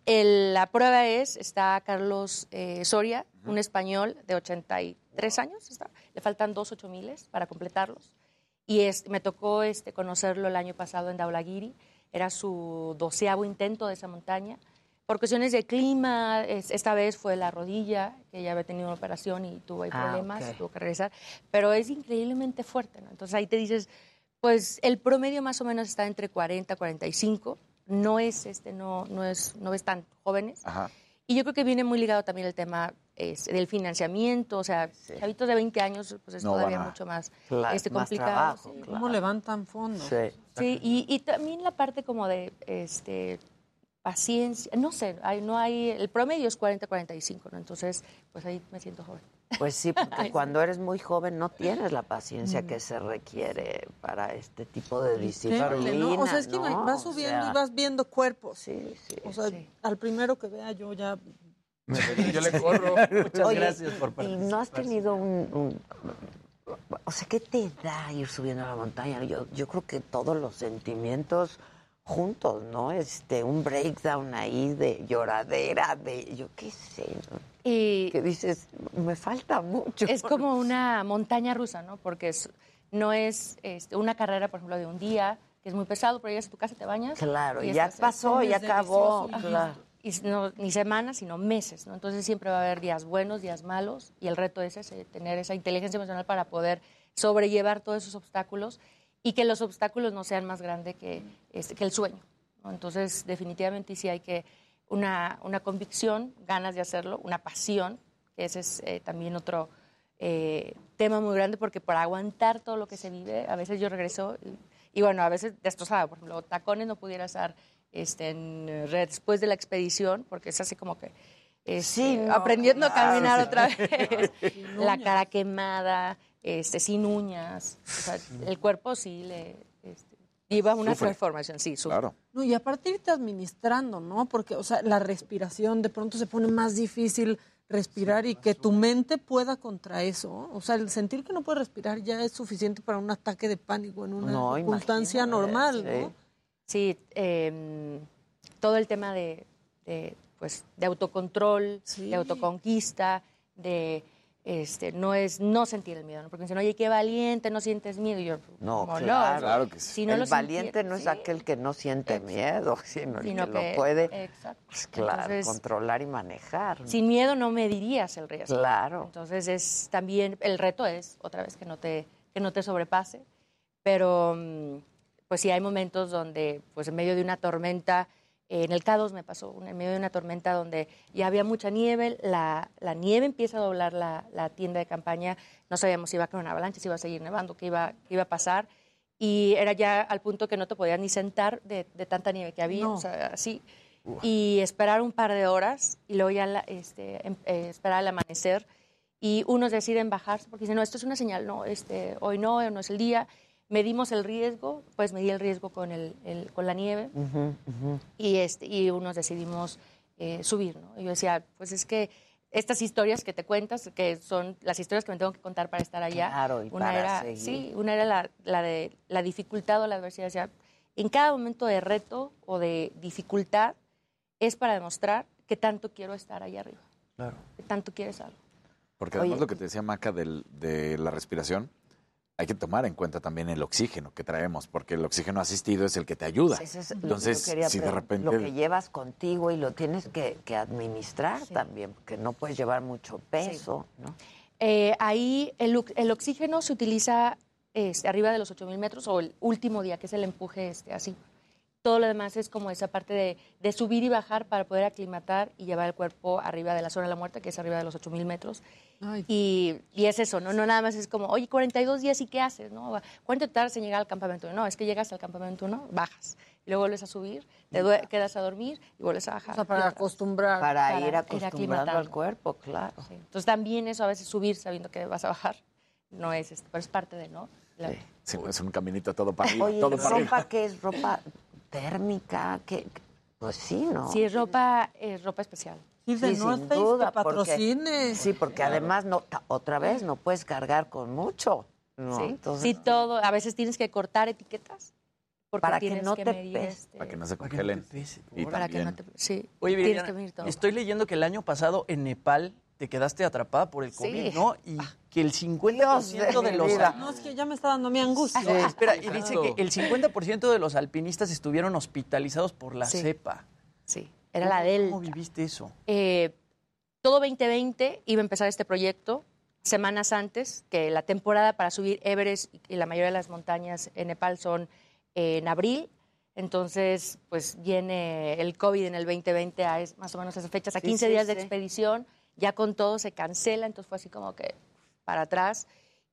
el- la prueba es, está Carlos eh, Soria, un español de 83 años, está. le faltan dos ocho miles para completarlos. Y es- me tocó este, conocerlo el año pasado en Daulagiri. Era su doceavo intento de esa montaña. Por cuestiones de clima, es- esta vez fue la rodilla, que ya había tenido una operación y tuvo ahí Ah, problemas, ok. tuvo que regresar. Pero es increíblemente fuerte, ¿no? Entonces ahí te dices, pues el promedio más o menos está entre 40 y 45. No es, este, no, no es, no es tan jóvenes. Ajá. Y yo creo que viene muy ligado también el tema es, del financiamiento, o sea, chavitos de 20 años, pues es No todavía mucho más, Claro, este, más complicado. trabajo, sí. ¿Cómo levantan fondos? Sí, y, y también la parte como de este paciencia, no sé, hay, no hay, el promedio es 40-45, ¿no? Entonces, pues ahí me siento joven. Pues sí, porque cuando eres muy joven no tienes la paciencia que se requiere para este tipo de disciplina. ¿no? O sea, es que ¿no? vas O subiendo sea, y vas viendo cuerpos. Sí, sí. O sea, al primero que vea yo ya... Yo le corro. Oye, y- ¿Y no has tenido un, un- O sea, ¿qué te da ir subiendo a la montaña? Yo, yo creo que todos los sentimientos juntos, ¿no? Este, un breakdown ahí de lloradera, de yo qué sé, ¿no? Y que dices, me falta mucho. Es como una montaña rusa, ¿no? Porque es- no es este, una carrera, por ejemplo, de un día, que es muy pesado, pero llegas a tu casa, te bañas. Claro, y ya pasó, ya acabó, claro. Y no, ni semanas, sino meses, ¿no? Entonces siempre va a haber días buenos, días malos, y el reto es ese, tener esa inteligencia emocional para poder sobrellevar todos esos obstáculos y que los obstáculos no sean más grandes que, este, que el sueño. ¿no? Entonces, definitivamente sí hay que una, una convicción, ganas de hacerlo, una pasión, que ese es eh, también otro eh, tema muy grande, porque para aguantar todo lo que se vive, a veces yo regreso y, y bueno, a veces destrozada, por ejemplo, tacones no pudiera estar este, en eh, red después de la expedición, porque es así como que este, no, aprendiendo a claro, caminar sí. otra vez, la cara quemada, este, sin uñas, o sea, el cuerpo sí le este, lleva una Sufre. transformación, sí, sufre. No, y aparte irte administrando, ¿no? Porque, o sea, la respiración de pronto se pone más difícil respirar y que tu mente pueda contra eso. O sea, el sentir que no puedes respirar ya es suficiente para un ataque de pánico en una No, circunstancia normal, ¿no? Sí, eh, todo el tema de, de, pues, de autocontrol, de autoconquista, de este, no es no sentir el miedo, ¿no? porque dicen, oye, qué valiente, no sientes miedo. Y yo, No, ¿cómo claro. Claro que sí. Si no el valiente sintiera- no es sí. aquel que no siente miedo, sino el que, que- lo puede exacto. pues, claro, Entonces, controlar y manejar. Sin miedo no medirías el riesgo. Claro. Entonces es también el reto es otra vez que no te que no te sobrepase, pero mm, pues sí hay momentos donde pues en medio de una tormenta en el K2 me pasó, en medio de una tormenta donde ya había mucha nieve, la, la nieve empieza a doblar la, la tienda de campaña, no sabíamos si iba a caer una avalancha, si iba a seguir nevando, qué iba, qué iba a pasar, y era ya al punto que no te podías ni sentar de, de tanta nieve que había, No. o sea, así. Y esperar un par de horas y luego ya la- este, em- eh, esperar al amanecer y unos deciden bajarse porque dicen, no, esto es una señal, no, este, hoy no, hoy no es el día. Medimos el riesgo, pues medí el riesgo con, el, el- con la nieve Ujú, ujú. y, este, y unos decidimos eh, subir, ¿no? Y yo decía, pues es que estas historias que te cuentas, que son las historias que me tengo que contar para estar allá, Claro, y una para era, seguir. sí, una era la, la de la dificultad o la adversidad. O sea, en cada momento de reto o de dificultad es para demostrar que tanto quiero estar allá arriba, Claro. que tanto quieres algo. Porque además Oye. lo que te decía Maca del- de la respiración, hay que tomar en cuenta también el oxígeno que traemos, porque el oxígeno asistido es el que te ayuda. Es que Entonces, quería si de repente... Lo que llevas contigo y lo tienes que, que administrar también, porque no puedes llevar mucho peso, ¿no? Eh, ahí el, el oxígeno se utiliza este, arriba de los 8.000 metros o el último día, que es el empuje este, así. Todo lo demás es como esa parte de, de subir y bajar para poder aclimatar y llevar el cuerpo arriba de la zona de la muerte, que es arriba de los 8.000 metros. Y, y es eso, ¿no? No nada más es como, oye, 42 días y ¿qué haces? ¿no? ¿Cuánto tardas en llegar al campamento? No, es que llegas al campamento uno, bajas. Y luego vuelves a subir, te quedas a dormir y vuelves a bajar. O sea, para acostumbrar. Para, ir aclimatando. acostumbrando al cuerpo, claro. Entonces también eso a veces subir sabiendo que vas a bajar no es, este, pero es parte de, ¿no? La- Sí, es un caminito todo para arriba, Oye, todo para ¿ropa arriba. qué es? ¿Ropa térmica? ¿Qué? Pues sí, ¿no? Sí, es ropa, es ropa especial. Sí, de Sí, North sin Face, duda, que porque- patrocine. Sí, porque además, no, otra vez, no puedes cargar con mucho. ¿no? ¿sí? Entonces, Sí, todo. A veces tienes que cortar etiquetas. Porque Para que no te medir, pese. este, Para que no se congelen. Y para que no te- sí, Oye, tienes que medir todo. estoy leyendo que el año pasado en Nepal te quedaste atrapada por el Sí. COVID, ¿no? Y que el 50% de, de los... vida. No, es que ya me está dando mi angustia. No, espera, y dice que el 50% de los alpinistas estuvieron hospitalizados por la Sí. cepa. Sí, era la del. ¿Cómo viviste eso? Eh, todo 2020 iba a empezar este proyecto semanas antes, que la temporada para subir Everest y la mayoría de las montañas en Nepal son en abril. Entonces, pues viene el COVID en el 2020 a es- más o menos esas fechas, a Sí, 15 sí, días de expedición, ya con todo se cancela, entonces fue así como que para atrás.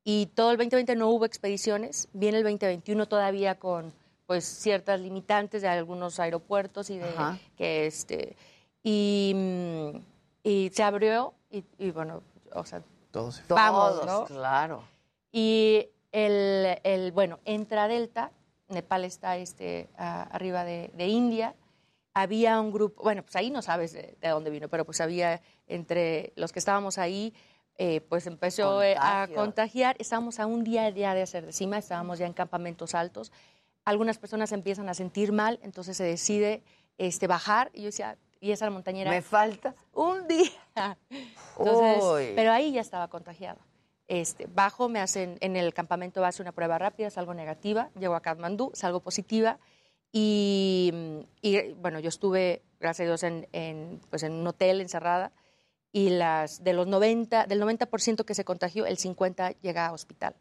Y todo el 2020 no hubo expediciones, viene el 2021 todavía con pues ciertas limitantes de algunos aeropuertos y de Ajá. que este y, mm, y se abrió y, y bueno, o sea, Todos. vamos, todos, ¿no? claro. Y el, el, bueno, entra Delta, Nepal está este, a- arriba de, de India. Había un grupo, bueno, pues ahí no sabes de, de dónde vino, pero pues había entre los que estábamos ahí, eh, pues empezó eh, a contagiar. Estábamos a un día ya de hacer de cima, estábamos ya en campamentos altos. Algunas personas empiezan a sentir mal, entonces se decide este, bajar. Y yo decía, y esa montañera. Me falta. Un día. Entonces, Uy. pero ahí ya estaba contagiado. Este, bajo, me hacen, en el campamento base una prueba rápida, salgo negativa, llego a Kathmandú, salgo positiva y, y, bueno, yo estuve, gracias a Dios, en, en, pues en un hotel encerrada y las, de los 90, del 90% que se contagió, el 50 llega a hospital.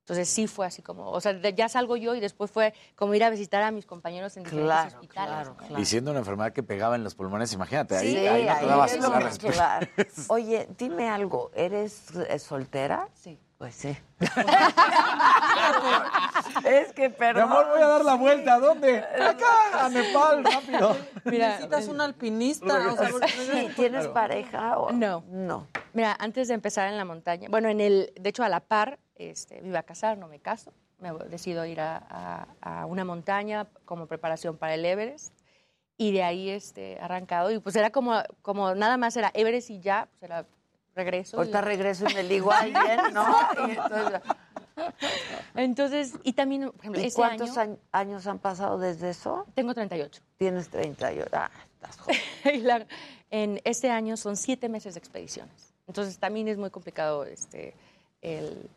Entonces sí fue así como, o sea, de- ya salgo yo y después fue como ir a visitar a mis compañeros en diferentes Claro, hospitales. claro, claro. Y siendo una enfermedad que pegaba en los pulmones, imagínate, ahí, Sí, ahí no te ahí dabas. Oye, dime algo, ¿eres eh, soltera? Sí. Pues sí. es que, Mi perdón. amor, voy a dar la vuelta. ¿A dónde? Acá, a Nepal, rápido. Mira, Necesitas un alpinista. o sea, Sí, ¿Tienes pareja? O... No. No. Mira, antes de empezar en la montaña, bueno, en el, de hecho a la par, este, me iba a casar, no me caso, me voy- decido ir a, a- a una montaña como preparación para el Everest y de ahí este, arrancado y pues era como, como nada más era Everest y ya, pues era regreso. Ahorita y- regreso y me ligo a alguien, ¿no? Y entonces, Entonces, y también, por ejemplo, ¿Y cuántos año, añ- años han pasado desde eso? tengo 38. Tienes 38. Ah, estás joven. Y la- en este año son siete meses de expediciones. Entonces también es muy complicado este, el...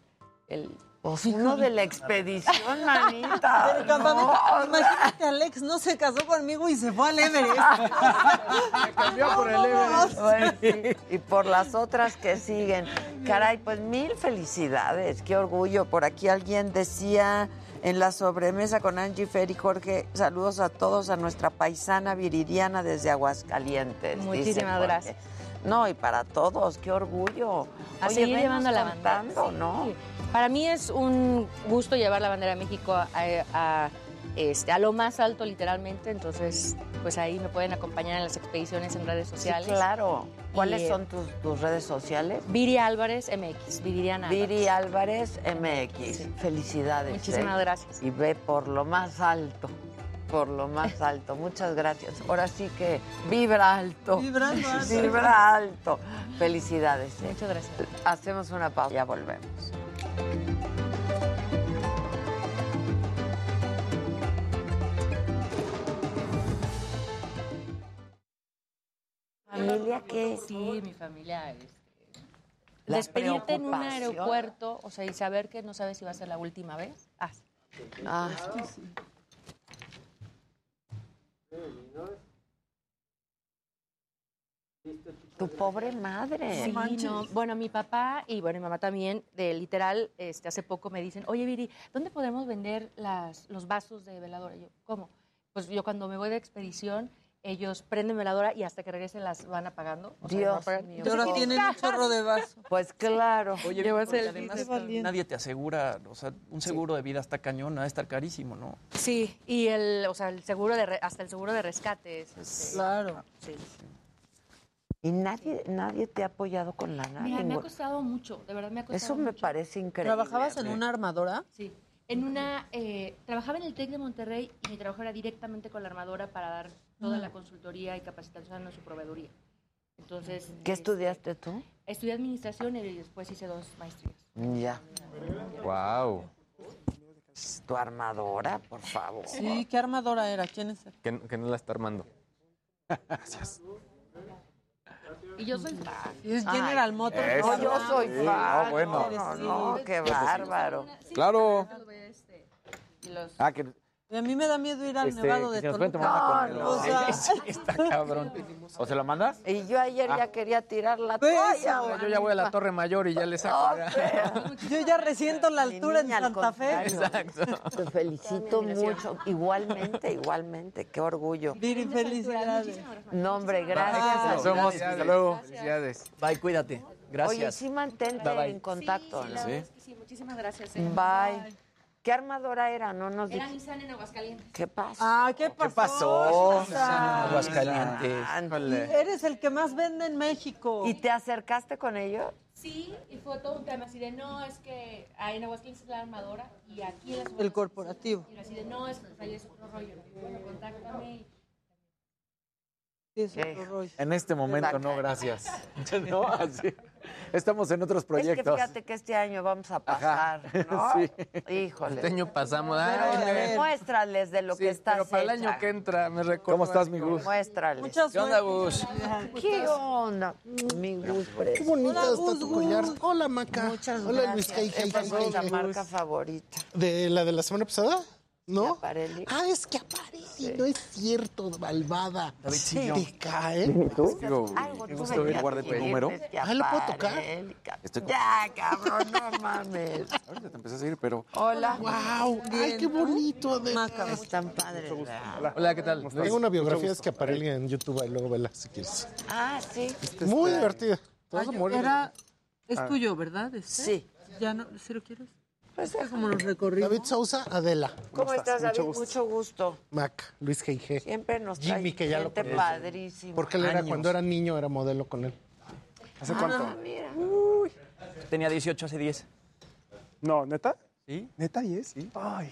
el Pues uno de la expedición, manita. Del campamento. No, Imagínate, Alex no se casó conmigo y se fue al Everest. cambió por el Everest. Bueno, sí, y por las otras que siguen. Caray, pues mil felicidades, qué orgullo. Por aquí alguien decía en la sobremesa con Angie Fer y Jorge, saludos a todos, a nuestra paisana viridiana desde Aguascalientes. Muchísimas gracias. No, y para todos, qué orgullo. A Oye, seguir llevando la bandera. Sí. Para mí es un gusto llevar la bandera de México a, a- este, a lo más alto, literalmente. Entonces, pues ahí me pueden acompañar en las expediciones en redes sociales. Sí, claro. ¿Cuáles Y, son tus, tus redes sociales? Viri Álvarez MX, Viridiana Viri Álvarez MX. Felicidades. Muchísimas ¿eh? gracias. Y ve por lo más alto. Por lo más alto. Muchas gracias. Ahora sí que vibra alto. Vibrando alto. Vibra alto. Felicidades. ¿eh? Muchas gracias. Hacemos una pausa. Ya volvemos. ¿Familia qué? Sí, mi familia. Este, La despedirte en un aeropuerto, o sea, y saber que no sabes si va a ser la última vez. Ah, Ah, tu pobre madre. Sí, no. Bueno, mi papá y bueno, mi mamá también, de literal, este, hace poco me dicen, oye, Viri, ¿dónde podemos vender las, los vasos de veladora? Y yo, ¿cómo? Pues yo cuando me voy de expedición, ellos prenden veladora y hasta que regresen las van apagando. O sea, Dios pagan. mío. Y ahora tienen un chorro de vaso. Pues claro. Oye, el además nadie te asegura, o sea, un seguro de vida está cañón, ha de estar carísimo, ¿no? Sí, y el, o sea, el seguro de, re- hasta el seguro de rescate es, este, Claro. sí. Y nadie, nadie te ha apoyado con la nada. Mira, me ha costado mucho, de verdad me ha costado Eso me mucho. parece increíble. ¿Trabajabas en una armadora? Sí. En una, eh, trabajaba en el TEC de Monterrey y mi trabajo era directamente con la armadora para dar toda Mm. la consultoría y capacitación a su proveedoría. Entonces, ¿Qué eh, estudiaste tú? estudié administración y después hice dos maestrías. Ya. Wow. Tu armadora, por favor. Sí, ¿qué armadora era? ¿Quién es? Que, que no la está armando. Gracias. Y yo soy fan. Y es General Motors. Eso. No, yo soy Sí, fan. no, bueno. No, no, no, qué bárbaro. Claro. Ah, que a mí me da miedo ir al Este, Nevado de se nos pueden Toluca. tomar una con O sea, está cabrón. ¿O se lo mandas? Y yo ayer Ah. ya quería tirar la Pues, toalla. güey. Yo ya voy a la Torre Mayor y ya le saco. yo ya resiento la altura en niña, Santa Fe. contrario. Te felicito mucho. Igualmente, igualmente. Qué orgullo. Viri, felicidades. No, hombre, Nos gracias. vemos. Hasta luego. Felicidades. Bye, cuídate. Gracias. Oye, sí mantente Bye, bye. en contacto, Sí, ¿no? la sí, muchísimas gracias. eh. Bye. ¿Qué armadora era? No nos Era. Nissan en Aguascalientes. ¿Qué pasa? Ah, ¿qué pasó? pasó? Susan? Aguascalientes. Eres el que más vende en México. ¿Y te acercaste con ellos? Sí, y fue todo un tema así de, no, es que ah, en Aguascalientes es la armadora y aquí en la El corporativo. Y así de, no, es, ahí es otro rollo. Bueno, contáctame. y- Sí, es ¿Qué? otro rollo. En este momento no, gracias. No, así. Estamos en otros Es que proyectos. fíjate que este año vamos a pasar, ¿no? Sí. Híjole. Este año pasamos. Ay. Muéstrales de lo Sí, que estás pero para el año hecha. que entra me recuerdo. ¿Cómo estás, mi Gus? Muéstrales. Mucha ¿Qué onda. Gus? ¿Qué onda? Mi Gus, Qué bonita Hola, está Gus, tu Gus. collar. Hola, Maca. Muchas Hola, gracias. Luis Cay, Cay, Esa es nuestra marca favorita. ¿De la de la semana pasada? ¿No? Aparelli. Ah, es que Aparelli, no es cierto, malvada. Davidcillo. ¿Te cae? Digo, Algo tú venías guarde tu número. este Ah, ¿lo puedo tocar? Estoy con- Ya, cabrón, no mames. Ahorita te empecé a seguir, pero Hola. ¡Wow! ¡Ay, qué bonito! Adela. Están padres. ¿verdad? Hola, ¿qué tal? Tengo una biografía es que Aparelli en YouTube, ahí luego vela si quieres. Ah, sí. Muy divertida. Te vas a Ay, morir. Era, es Ah. tuyo, ¿verdad? Este? Sí. ¿Ya no? ¿Sí lo quieres? Pues Es como nos recorrimos. David Sousa, Adela. ¿Cómo estás, David? Mucho gusto. Mac, Luis G.I.G. Siempre nos trae Jimmy, que ya lo gente conoces. padrísima. Porque él era, Años. cuando era niño, era modelo con él. ¿Hace Ah, cuánto? mira. Tenía 18 hace 10. No, ¿neta? ¿Sí? ¿Neta y es? Ay,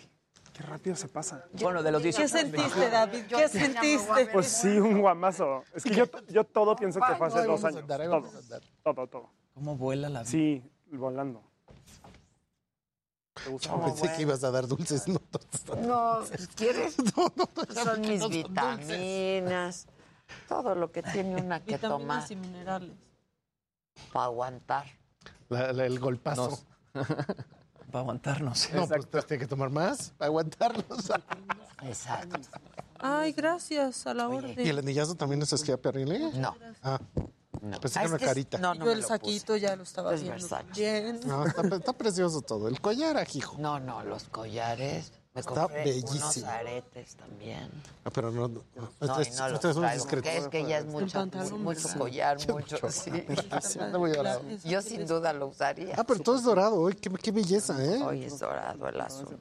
qué rápido se pasa. Bueno, de los 18 ¿Qué sentiste, David? ¿Qué sí sentiste? Pues sí, un guamazo. Es que yo, yo todo pienso que fue hace dos años. todo, todo. ¿Cómo vuela la vida? Sí, volando. ¿Te gusta? Yo pensé que ibas a dar dulces, no. No, ¿quieres? No, no, déjame Son mis no son dulces. vitaminas. Todo lo que tiene una que tomar. Vitaminas y minerales. Para aguantar. La- la- el golpazo. Para aguantarnos. No, pues tiene que tomar más para aguantarlos. Exacto. Ay, gracias, a la ¿Y orden. el anillazo también es esquía perrile? No. Ah. Pensé Ah, que es era una que es- carita. no, Y yo el saquito ya lo estaba Es viendo. No, está, está precioso todo. El collar, ajijo. No, no, los collares. Me Está compré unos bellísimo. aretes también. Ah, pero no. no, No, ustedes- y no los traigo, porque es que ya es mucho, mucho collar, Sí, mucho. mucho. Sí. Muy dorado. Yo sin duda lo usaría. Ah, pero todo es dorado. Qué, qué belleza, ¿eh? Hoy es dorado el asunto.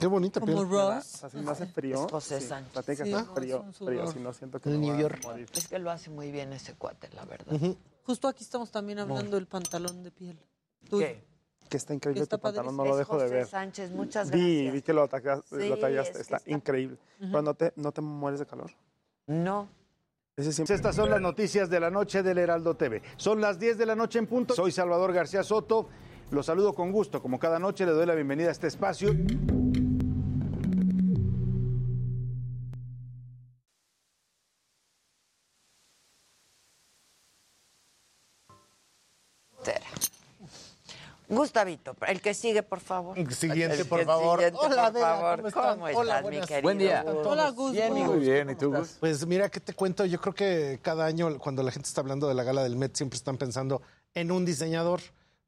Qué bonita piel. O sea, si me hace frío. José sí, Sánchez. o sea, tiene que Sí, hacer no, frío, es frío, si no siento que New York. morir. Es que lo hace muy bien ese cuate, la verdad. Ujú. Justo aquí estamos también hablando del pantalón de piel. ¿Qué? Que está increíble Está tu pantalón, no Es lo dejo de José ver. Sánchez, muchas Vi, gracias. vi que lo, atacas- Sí, lo es tallaste, que está, está- increíble. Pero no te, no te mueres de calor. No. Estas son las noticias de la noche del Heraldo TV. Son las 10 de la noche en punto. Soy Salvador García Soto. Los saludo con gusto. Como cada noche le doy la bienvenida a este espacio. Gustavito, el que sigue, por favor. Siguiente, El por favor. siguiente, Hola, por favor. ¿cómo están? ¿Cómo Hola, estás, mi buenas. querido? Buen día. Gus? Hola, Gus. Bien. Muy bien, ¿y tú, Gus? Pues mira, ¿qué te cuento? Yo creo que cada año cuando la gente está hablando de la gala del Met siempre están pensando en un diseñador.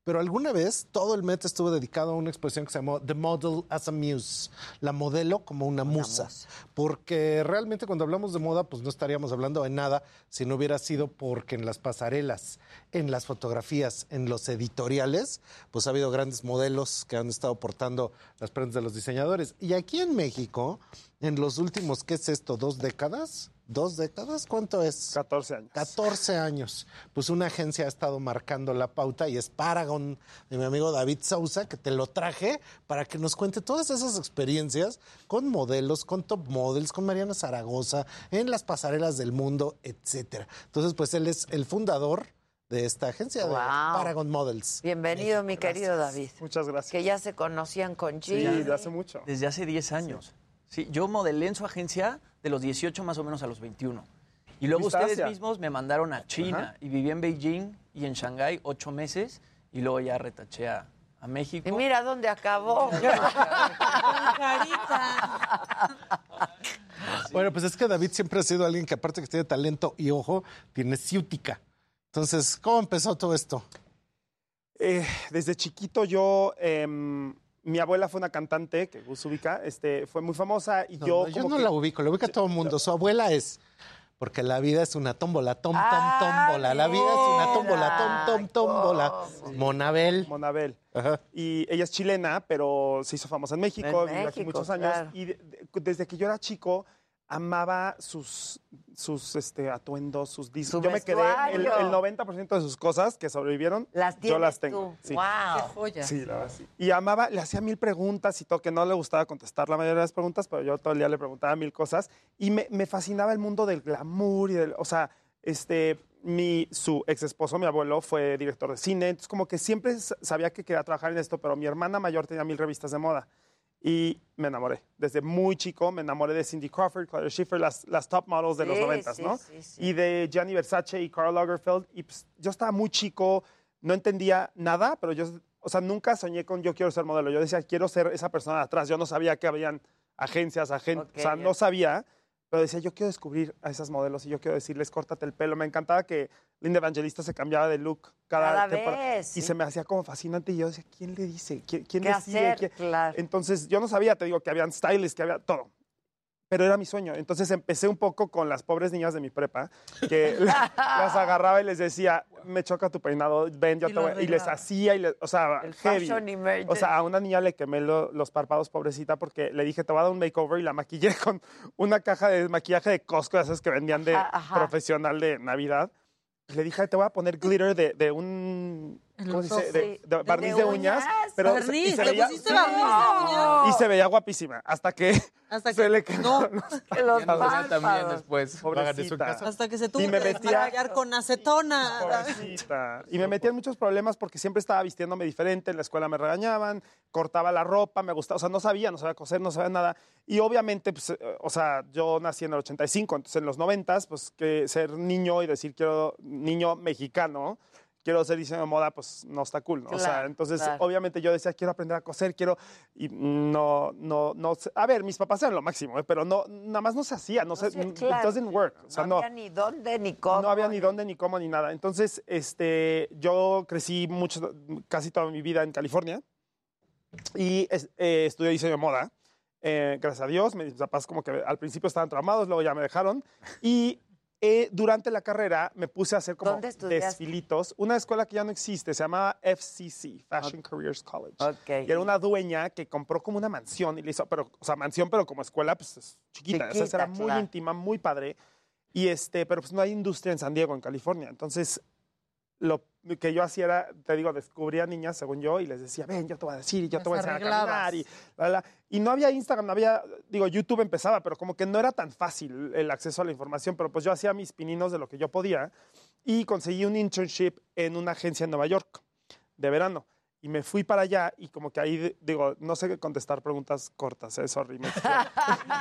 Pero alguna vez todo el Met estuvo dedicado a una exposición que se llamó The Model as a Muse, la modelo como una musa. Porque realmente cuando hablamos de moda, pues no estaríamos hablando de nada si no hubiera sido porque en las pasarelas, en las fotografías, en los editoriales, pues ha habido grandes modelos que han estado portando las prendas de los diseñadores. Y aquí en México, en los últimos, ¿qué es esto? ¿Dos décadas? ¿Dos décadas? ¿Cuánto es? 14 años. 14 años. Pues una agencia ha estado marcando la pauta y es Paragon de mi amigo David Sousa, que te lo traje para que nos cuente todas esas experiencias con modelos, con top models, con Mariana Zaragoza, en las pasarelas del mundo, etcétera. Entonces, pues él es el fundador de esta agencia de. Paragon Models. Bienvenido, mi querido David. Muchas gracias. Que ya se conocían con Sí, G. de hace mucho. Desde hace 10 años. Sí, yo modelé en su agencia de los 18 más o menos a los 21. Y luego ¿Fuiste a ustedes Asia? mismos me mandaron a China Ajá. y viví en Beijing y en Shanghái ocho meses y luego ya retaché a, a México. Y mira dónde acabó. Bueno, pues es que David siempre ha sido alguien que aparte que tiene talento y ojo, tiene ciútica. Entonces, ¿cómo empezó todo esto? Eh, desde chiquito yo, em, mi abuela fue una cantante, que Gus ubica, este, fue muy famosa y No, yo... no, yo como no que- la ubico, la ubica todo el mundo. Su abuela es. Porque la vida es una tómbola, tom, tom, Ah, tómbola. La vida es una tómbola, tom, tom, tómbola. Monabel. Monabel. Y ella es chilena, pero se hizo famosa en México, En vivió aquí muchos años. claro. Y de- de- desde que yo era chico, amaba sus, sus este, atuendos, sus discos. Su Yo me quedé, el, vestuario. el 90% de sus cosas que sobrevivieron, Las yo las tengo. tú. Sí. Wow. Qué joya. Sí, la verdad, sí. Y amaba, le hacía mil preguntas y todo, que no le gustaba contestar la mayoría de las preguntas, pero yo todo el día le preguntaba mil cosas. Y me, me fascinaba el mundo del glamour y del, o sea, este, mi, su ex esposo, mi abuelo, fue director de cine, entonces como que siempre sabía que quería trabajar en esto, pero mi hermana mayor tenía mil revistas de moda. Y me enamoré. Desde muy chico me enamoré de Cindy Crawford, Claudia Schiffer, las, las top models de los Sí, noventas, sí, ¿no? sí, sí. Y de Gianni Versace y Karl Lagerfeld. Y pues, yo estaba muy chico, no entendía nada, pero yo, o sea, nunca soñé con yo quiero ser modelo. Yo decía, quiero ser esa persona de atrás. Yo no sabía que habían agencias, agentes, Ok, o sea, ya. no sabía. Pero decía, yo quiero descubrir a esas modelos y yo quiero decirles, córtate el pelo. Me encantaba que Linda Evangelista se cambiaba de look cada, Cada temporada. vez, Y se me hacía como fascinante. Y yo decía, ¿quién le dice? ¿Quién, quién ¿Qué decide? hacer? ¿Quién-?" Claro. Entonces, yo no sabía, te digo, que habían stylists, que había todo. Pero era mi sueño. Entonces empecé un poco con las pobres niñas de mi prepa, que las agarraba y les decía, me choca tu peinado, ven, yo Y te voy. Y les hacía, y les- o sea, El heavy. O sea, a una niña le quemé lo- los párpados, pobrecita, porque le dije, te voy a dar un makeover y la maquillé con una caja de maquillaje de Costco, esas que vendían de Ajá, ajá. profesional de Navidad. Le dije, te voy a poner glitter de, de un... En ¿Cómo los se dice? De, Sí. de ¿De barniz de uñas. Pero y se ¿le veía, pusiste barniz de Sí. uñas? Y se veía guapísima. Hasta que, Hasta se que- le quedó. no, los también después. Pobrecita. Hasta que se tuvo Y me que metía- con acetona. Pobrecita. Y me metía en muchos problemas porque siempre estaba vistiéndome diferente, en la escuela me regañaban, cortaba la ropa, me gustaba, o sea, no sabía, no sabía coser, no sabía nada. Y obviamente, pues, eh, o sea, yo nací en el 85, entonces en los 90, pues que ser niño y decir quiero niño mexicano, quiero ser diseño de moda, pues no está cool, ¿no? o sea, Claro, entonces claro. obviamente yo decía, quiero aprender a coser, quiero, y no, no, no, a ver, mis papás eran lo máximo, ¿eh? pero no, nada más no se hacía, no, sé, it claro. doesn't work, o sea, no no. había ni dónde ni cómo. No había ni dónde, ni cómo, ni nada. Entonces, este, yo crecí mucho, casi toda mi vida en California y eh, estudié diseño de moda. Eh, gracias a Dios, mis papás como que al principio estaban traumados, luego ya me dejaron. Y eh, durante la carrera me puse a hacer como desfilitos. Una escuela que ya no existe, se llamaba FCC, Fashion Careers College. Y era una dueña que compró como una mansión y le hizo, pero, o sea, mansión, pero como escuela, pues es chiquita. o sea, Chiquita, era muy claro. íntima, muy padre. Y este, pero pues no hay industria en San Diego, en California. Entonces, lo que yo hacía era, te digo, descubría niñas, según yo, y les decía, ven, yo te voy a decir, y yo te voy a enseñar a caminar. Y, la, la. y no había Instagram, no había, digo, YouTube empezaba, pero como que no era tan fácil el acceso a la información. Pero pues yo hacía mis pininos de lo que yo podía y conseguí un internship en una agencia en Nueva York de verano. Y me fui para allá y como que ahí, digo, no sé contestar preguntas cortas, ¿eh? sorry. me-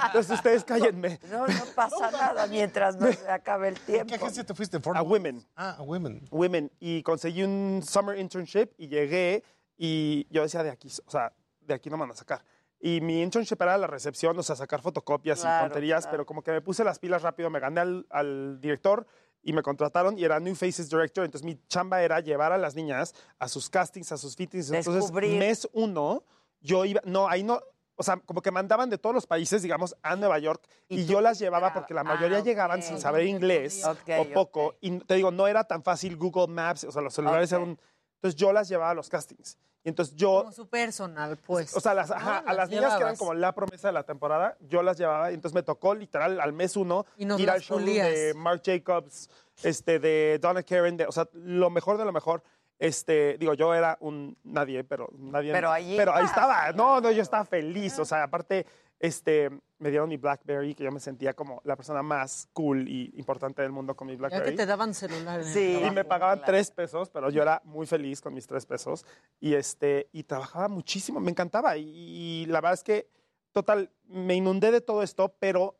Entonces ustedes cállenme. No, no pasa nada mientras no se acabe el tiempo. ¿Qué agencia te fuiste? A Women. Ah, a Women. Women. Y conseguí un summer internship y llegué y yo decía, de aquí, o sea, de aquí no me van a sacar. Y mi internship era la recepción, o sea, sacar fotocopias Claro, y tonterías, claro. pero como que me puse las pilas rápido, me gané al, al director y me contrataron y era New Faces Director. Entonces mi chamba era llevar a las niñas a sus castings, a sus fittings. Entonces, Descubrir. mes uno, yo iba, no, ahí no, o sea, como que mandaban de todos los países, digamos, a Nueva York y, yo las llevaba porque la mayoría Ah, llegaban sin saber inglés o poco. Y te digo, no era tan fácil Google Maps, o sea, los celulares eran un... Entonces yo las llevaba a los castings. Y entonces yo... Como su personal, pues. O sea, las- ajá, a las niñas que eran como la promesa de la temporada, yo las llevaba. Y entonces me tocó literal al mes uno Y ir al show de Marc Jacobs, este, de Donna Karen, de, o sea, lo mejor de lo mejor. Este, digo, yo era un nadie, pero nadie. Pero allí Pero ahí estaba. No, no, yo estaba feliz. O sea, aparte, este, me dieron mi BlackBerry, que yo me sentía como la persona más cool y importante del mundo con mi Ya BlackBerry. que te daban celular. en el Sí. trabajo. Y me pagaban tres pesos, pero yo era muy feliz con mis tres pesos. Y, este, y trabajaba muchísimo, me encantaba. Y, y la verdad es que, total, me inundé de todo esto, pero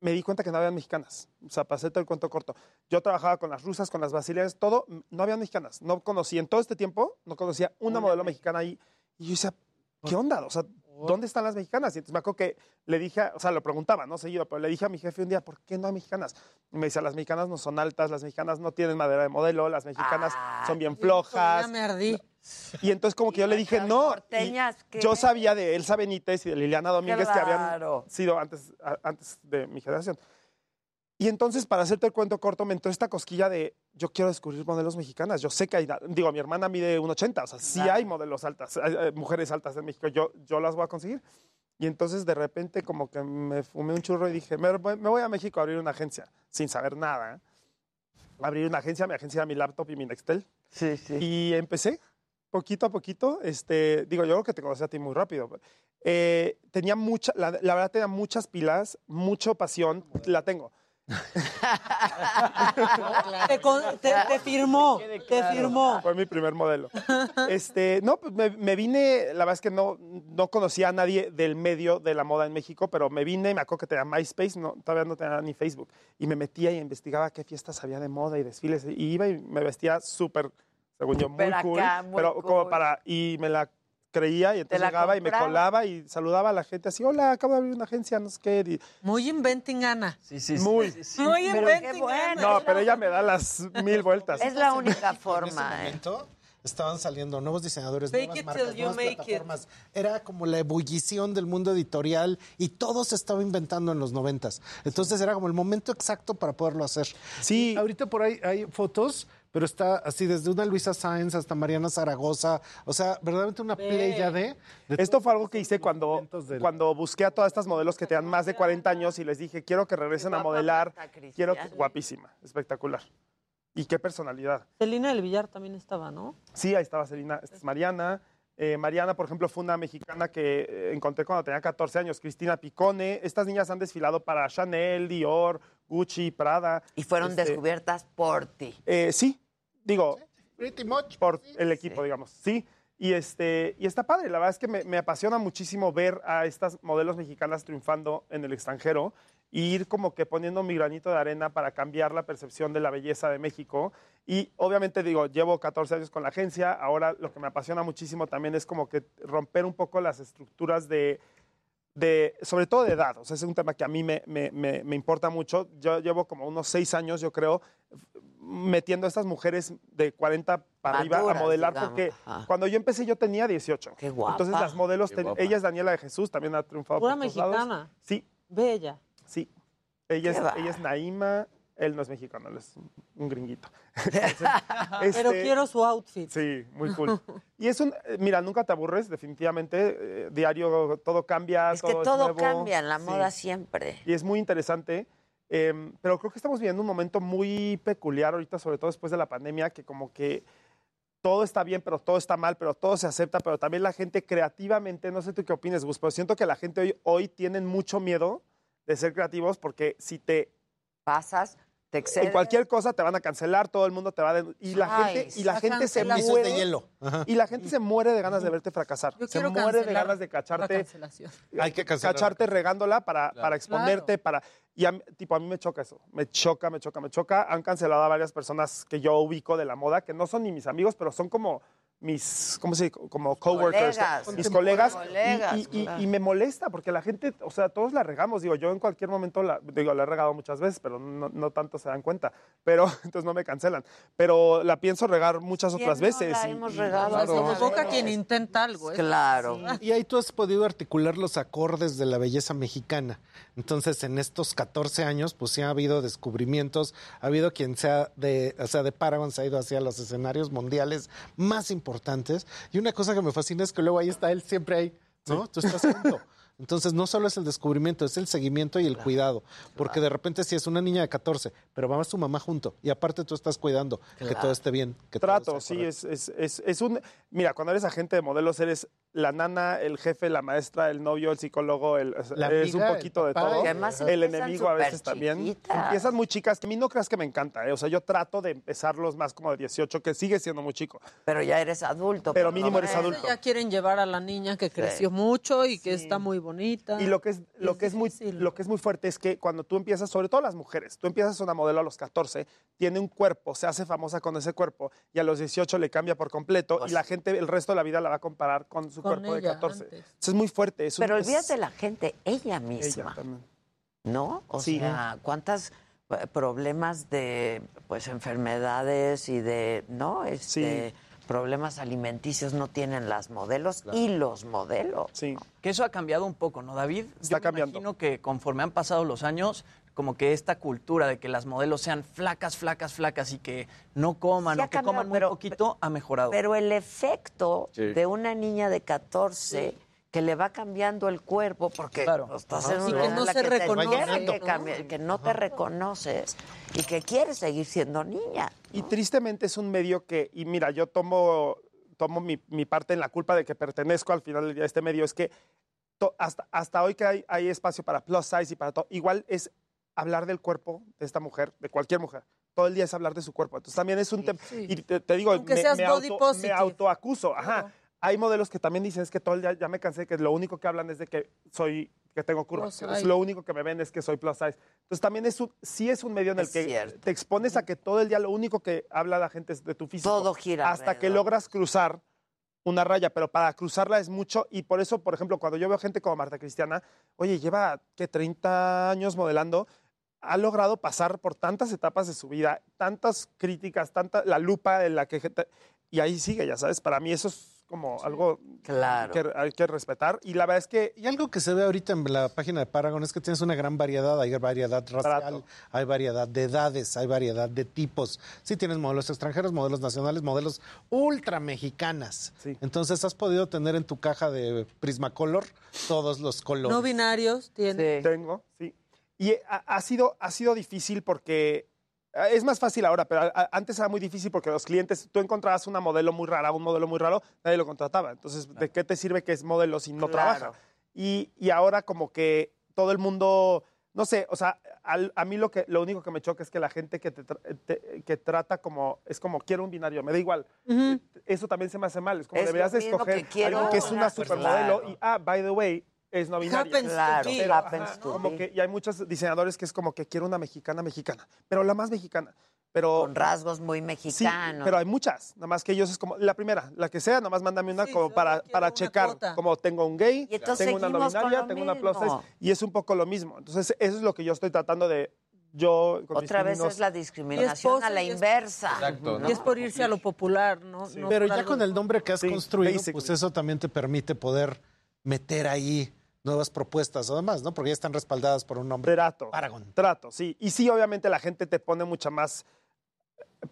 me di cuenta que no había mexicanas. O sea, pasé todo el cuento corto. Yo trabajaba con las rusas, con las brasileñas, todo, no había mexicanas. No conocí, en todo este tiempo, no conocía una modelo mexicana ahí. Y yo decía, ¿qué onda? O sea, ¿dónde están las mexicanas? Y entonces me acuerdo que le dije, o sea, lo preguntaba, no seguido, pero le dije a mi jefe un día, ¿por qué no hay mexicanas? Y me decía, las mexicanas no son altas, las mexicanas no tienen madera de modelo, las mexicanas son bien flojas. Ya me ardí. Y entonces como que yo le dije, no. Yo sabía de Elsa Benítez y de Liliana Domínguez que habían sido antes, antes de mi generación. Y entonces, para hacerte el cuento corto, me entró esta cosquilla de yo quiero descubrir modelos mexicanas. Yo sé que hay, digo, mi hermana mide 1,80, o sea, sí Claro. hay modelos altas, hay, hay mujeres altas en México, yo, yo las voy a conseguir. Y entonces, de repente, como que me fumé un churro y dije, me, voy- me voy a México a abrir una agencia, sin saber nada. ¿eh? Abrir una agencia, mi agencia mi laptop y mi Nextel. Sí, sí. Y empecé, poquito a poquito, este, digo, yo creo que te conocí a ti muy rápido. Eh, tenía mucha, la, la verdad tenía muchas pilas, mucha pasión, la tengo. Te, con- te- te firmó, te firmó. Fue mi primer modelo. Este, no, pues me, me vine, la verdad es que no, no conocía a nadie del medio de la moda en México, pero me vine, me acuerdo que tenía MySpace, no, todavía no tenía ni Facebook, y me metía y investigaba qué fiestas había de moda y desfiles, y iba y me vestía súper, según yo, muy cool, muy pero como para, y me la creía y entonces llegaba y me colaba y saludaba a la gente así, hola, acabo de abrir una agencia, no sé qué. y- Muy inventing, Ana. Sí, sí, Muy. Muy Pero qué inventing, bueno. No, pero ella me da las mil vueltas. Es la única En ese forma, ¿eh? momento estaban saliendo nuevos diseñadores, Fake nuevas it marcas, till you nuevas make it. plataformas. Era como la ebullición del mundo editorial y todo se estaba inventando en los noventas. Entonces era como el momento exacto para poderlo hacer. Sí. Ahorita por ahí hay fotos, pero está así desde una Luisa Sáenz hasta Mariana Zaragoza. O sea, verdaderamente una playa de... Esto fue algo que hice cuando, cuando busqué a todas estas modelos que tenían más de 40 años y les dije, quiero que regresen a modelar. Quiero que, guapísima, espectacular. Y qué personalidad. Celina del Villar también estaba, ¿no? Sí, ahí estaba Celina, esta es Mariana. Eh, Mariana, por ejemplo, fue una mexicana que eh, encontré cuando tenía 14 años, Cristina Picone. Estas niñas han desfilado para Chanel, Dior, Gucci, Prada. Y fueron Este, descubiertas por ti. eh, sí, digo, Pretty much. por el equipo, digamos, sí. Y, este, y está padre, la verdad es que me, me apasiona muchísimo ver a estas modelos mexicanas triunfando en el extranjero y ir como que poniendo mi granito de arena para cambiar la percepción de la belleza de México. Y obviamente digo, llevo 14 años con la agencia, ahora lo que me apasiona muchísimo también es como que romper un poco las estructuras de, de sobre todo de edad. O sea, es un tema que a mí me, me- me- me importa mucho. Yo llevo como unos seis años, yo creo, metiendo a estas mujeres de 40 para arriba a modelar, digamos. porque Ajá. cuando yo empecé yo tenía 18. Qué guapa. Entonces las modelos, ten- ella es Daniela de Jesús, también ha triunfado Pura por todos lados. mexicana. Sí. Bella. Sí. Ella es, ella es Naima, él no es mexicano, él es un- gringuito. Pero Este, quiero su outfit. Sí, muy cool. Y es un, eh, mira, nunca te aburres, definitivamente. eh, diario todo cambia. Es que todo todo nuevo. cambia en la Sí. moda siempre. Y es muy interesante. Eh, pero creo que estamos viviendo un momento muy peculiar ahorita, sobre todo después de la pandemia, que como que todo está bien, pero todo está mal, pero todo se acepta, pero también la gente creativamente, no sé tú qué opines, Gus, pero siento que la gente hoy, hoy tienen mucho miedo de ser creativos porque si te pasas, te excedes. en cualquier cosa te van a cancelar, todo el mundo te va a y la Ay, gente y la gente se muere de hielo. Y la gente se muere de ganas de verte fracasar. Yo se muere de ganas de cacharte cancelación. Hay que cancelar. cacharte regándola para, para exponerte, para... Y a, tipo, a mí me choca eso. Me choca, me choca, me choca. Han cancelado a varias personas que yo ubico de la moda, que no son ni mis amigos, pero son como mis, ¿cómo se dice? Como coworkers. Colegas. Mis colegas. Colegas, y, y- y- claro. y me molesta, porque la gente, o sea, todos la regamos. Digo, yo en cualquier momento, la, digo, la he regado muchas veces, pero no, no tanto se dan cuenta. Pero, entonces no me cancelan. Pero la pienso regar muchas ¿Quién otras no veces. la y- hemos y- regado claro. Se equivoca quien intenta algo. ¿eh? Claro. Y ahí tú has podido articular los acordes de la belleza mexicana. Entonces, en estos 14 años, pues sí ha habido descubrimientos, ha habido quien sea de, o sea, de Paragon se ha ido hacia los escenarios mundiales más importantes. Y una cosa que me fascina es que luego ahí está él siempre ahí, ¿no? Tú estás junto. Entonces, no solo es el descubrimiento, es el seguimiento y el cuidado. Porque de repente, si es una niña de 14, pero va su mamá junto, y aparte tú estás cuidando que todo esté bien. Que Trato, sí, es, es, es, es un... Mira, cuando eres agente de modelos, eres la nana, el jefe, la maestra, el novio, el psicólogo, el, es- La es un poquito el de todo. además el enemigo a veces súper también. chiquitas. Empiezan muy chicas, que a mí no creas que me encanta, ¿eh? o sea, yo trato de empezarlos más como de 18, que sigue siendo muy chico. Pero ya eres adulto. Pero mínimo eres adulto. Ya quieren llevar a la niña que creció mucho y que está muy bonita. Y lo que es, lo que es muy, lo que es muy fuerte es que cuando tú empiezas, sobre todo las mujeres, tú empiezas una modelo a los 14, tiene un cuerpo, se hace famosa con ese cuerpo y a los 18 le cambia por completo y la gente el resto de la vida la va a comparar con su Con cuerpo de ella 14. antes. Eso es muy fuerte. es un- Pero es- olvídate la gente, ella misma. Ella también. ¿No? O Sí. sea, ¿cuántas eh, problemas de pues enfermedades y de, ¿no? Este, problemas alimenticios no tienen las modelos y los modelos. Sí. Que eso ha cambiado un poco, ¿no, David? Está Yo cambiando. Imagino que conforme han pasado los años, como que esta cultura de que las modelos sean flacas, flacas, flacas y que no coman Sí o que cambiado, coman muy pero- poquito, ha mejorado. Pero el efecto Sí. de una niña de 14 que le va cambiando el cuerpo porque Claro. pues, estás Ajá. en Y una que no se que te reconoce, tiene que ¿no? cambiar, que no te reconoces y que quieres seguir siendo niña. Y tristemente es un medio que, y mira, yo tomo, tomo mi, mi parte en la culpa de que pertenezco al final del día a este medio, es que to- hasta, hasta hoy que hay, hay espacio para plus size y para todo, igual es hablar del cuerpo de esta mujer, de cualquier mujer. Todo el día es hablar de su cuerpo. Entonces también es un tema. Y te, te digo, Aunque me, seas me body auto- me autoacuso. Ajá. Hay modelos que también dicen es que todo el día ya me cansé, que lo único que hablan es de que soy que tengo curvas. Plus que Es size. lo único que me ven es que soy plus size. Entonces también es un, sí es un medio en el Es que cierto. te expones a que todo el día lo único que habla la gente es de tu físico. Todo gira Hasta que alrededor. logras cruzar una raya, pero para cruzarla es mucho y por eso, por ejemplo, cuando yo veo gente como Marta Cristiana, oye, lleva que 30 años modelando, ha logrado pasar por tantas etapas de su vida, tantas críticas, tanta la lupa en la que gente y ahí sigue, ya sabes, para mí eso es como algo Claro. que hay que respetar y la verdad es que Y algo que se ve ahorita en la página de Paragon es que tienes una gran variedad. Hay variedad racial, hay variedad de edades, hay variedad de tipos. Sí, tienes modelos extranjeros, modelos nacionales, modelos ultra mexicanas. Entonces has podido tener en tu caja de Prismacolor todos los colores. No binarios tiene. Tengo, sí. Y ha, ha sido, ha sido difícil porque eh, es más fácil ahora, pero antes era muy difícil porque los clientes, tú encontrabas una modelo muy rara, un modelo muy raro, nadie lo contrataba. Entonces, ¿de qué te sirve que es modelo si no Claro. trabaja? Y, y ahora como que todo el mundo, no sé, o sea, al- a mí lo, que, lo único que me choca es que la gente que te, te- que trata como, es como, quiero un binario, me da igual. Eso también se me hace mal. Es como Es deberías escoger que quiero alguien que es una supermodelo persona. y, ah, by the way, es no binaria. Happens to Claro, be. Pero, happens ajá, to como be. que, y hay muchos diseñadores que es como que quiero una mexicana mexicana, pero la más mexicana. Pero, Con rasgos muy Sí, mexicanos. pero hay muchas, nada más que ellos es como la primera, la que sea, nada más mándame una como para, para checar, cuota. como tengo un gay, tengo una no seguimos con binaria, lo tengo una plus size, y es un poco lo mismo. Entonces, eso es lo que yo estoy tratando de yo con Otra vez es la discriminación a la inversa. ¿no? Y es por irse a lo popular, ¿no? No Pero ya algo- con el nombre que has construido, basically. pues eso también te permite poder meter ahí nuevas propuestas, además, ¿no? Porque ya están respaldadas por un nombre. Trato. Paragon. Trato, sí. Y sí, obviamente la gente te pone mucha más,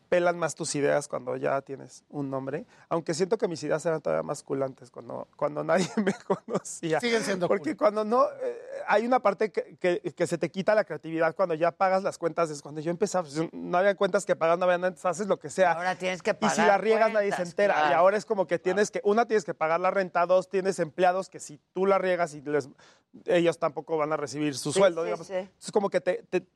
pelan más tus ideas cuando ya tienes un nombre. Aunque siento que mis ideas eran todavía más culantes cuando, cuando nadie me conocía. Siguen siendo Porque cuando no, eh, hay una parte que, que- que se te quita la creatividad cuando ya pagas las cuentas. Es cuando yo empezaba, pues, no había cuentas que pagar, no había nada, entonces haces lo que sea. Ahora tienes que Y pagar si la riegas nadie se entera. Y ahora es como que tienes que, una tienes que pagar la renta, dos tienes empleados que si tú la riegas y les, ellos tampoco van a recibir su Sí, sueldo, sí, digamos. sí. Es como que te, te,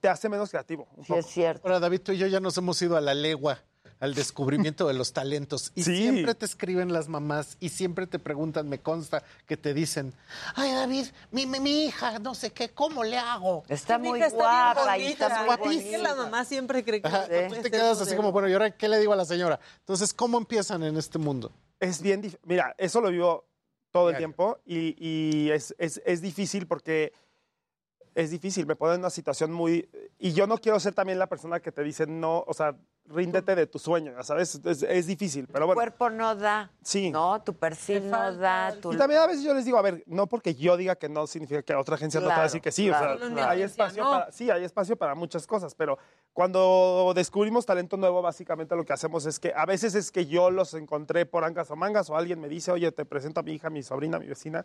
te hace menos creativo. un poco. cierto. Ahora, David, tú y yo ya nos hemos ido a la legua, al descubrimiento de los talentos. Y Sí. siempre te escriben las mamás y siempre te preguntan, me consta, que te dicen, ay, David, mi, mi, mi hija, no sé qué, ¿cómo le hago? Está Mi muy guapa y está muy Es que la mamá siempre cree que... Ajá, tú te quedas así como, bueno, ¿y ahora qué le digo a la señora? Entonces, ¿cómo empiezan en este mundo? Es bien difícil. Mira, eso lo vivo todo el tiempo y, y es, es- es difícil porque es difícil, me pone en una situación muy... Y yo no quiero ser también la persona que te dice no, o sea, ríndete de tu sueño, ya ¿sabes? Es, es difícil, pero Tu bueno. cuerpo no da. Sí. No, tu perfil no da. Tu... Y también a veces yo les digo, a ver, no porque yo diga que no significa que otra agencia no te va a Claro, decir que sí. claro, o sea, claro. hay espacio no. para, sí, hay espacio para muchas cosas, pero cuando descubrimos talento nuevo, básicamente lo que hacemos es que a veces es que yo los encontré por angas o mangas o alguien me dice, oye, te presento a mi hija, mi sobrina, mi vecina.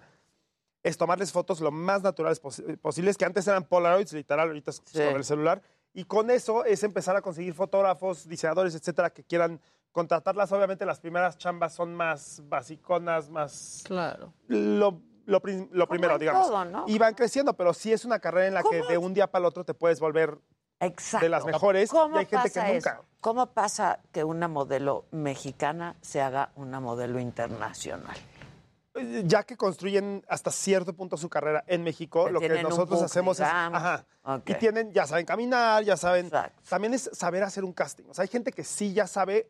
Es tomarles fotos lo más naturales posi- posibles, que antes eran Polaroids, literal, ahorita es Sí. sobre el celular. Y con eso es empezar a conseguir fotógrafos, diseñadores, etcétera, que quieran contratarlas. Obviamente las primeras chambas son más basiconas, más Claro. lo, lo prim- lo primero, en digamos. todo, ¿no? Y van creciendo, pero sí es una carrera en la que ¿Cómo de un día para el otro te puedes volver Exacto. de las mejores. ¿Cómo y hay gente que nunca. eso? ¿Cómo pasa que una modelo mexicana se haga una modelo internacional? Eh, Ya que construyen hasta cierto punto su carrera en México, Que lo que nosotros book, hacemos digamos. es. Ajá. Ok. Y tienen, ya saben caminar, ya saben. También es saber hacer un casting. O sea, hay gente que sí ya sabe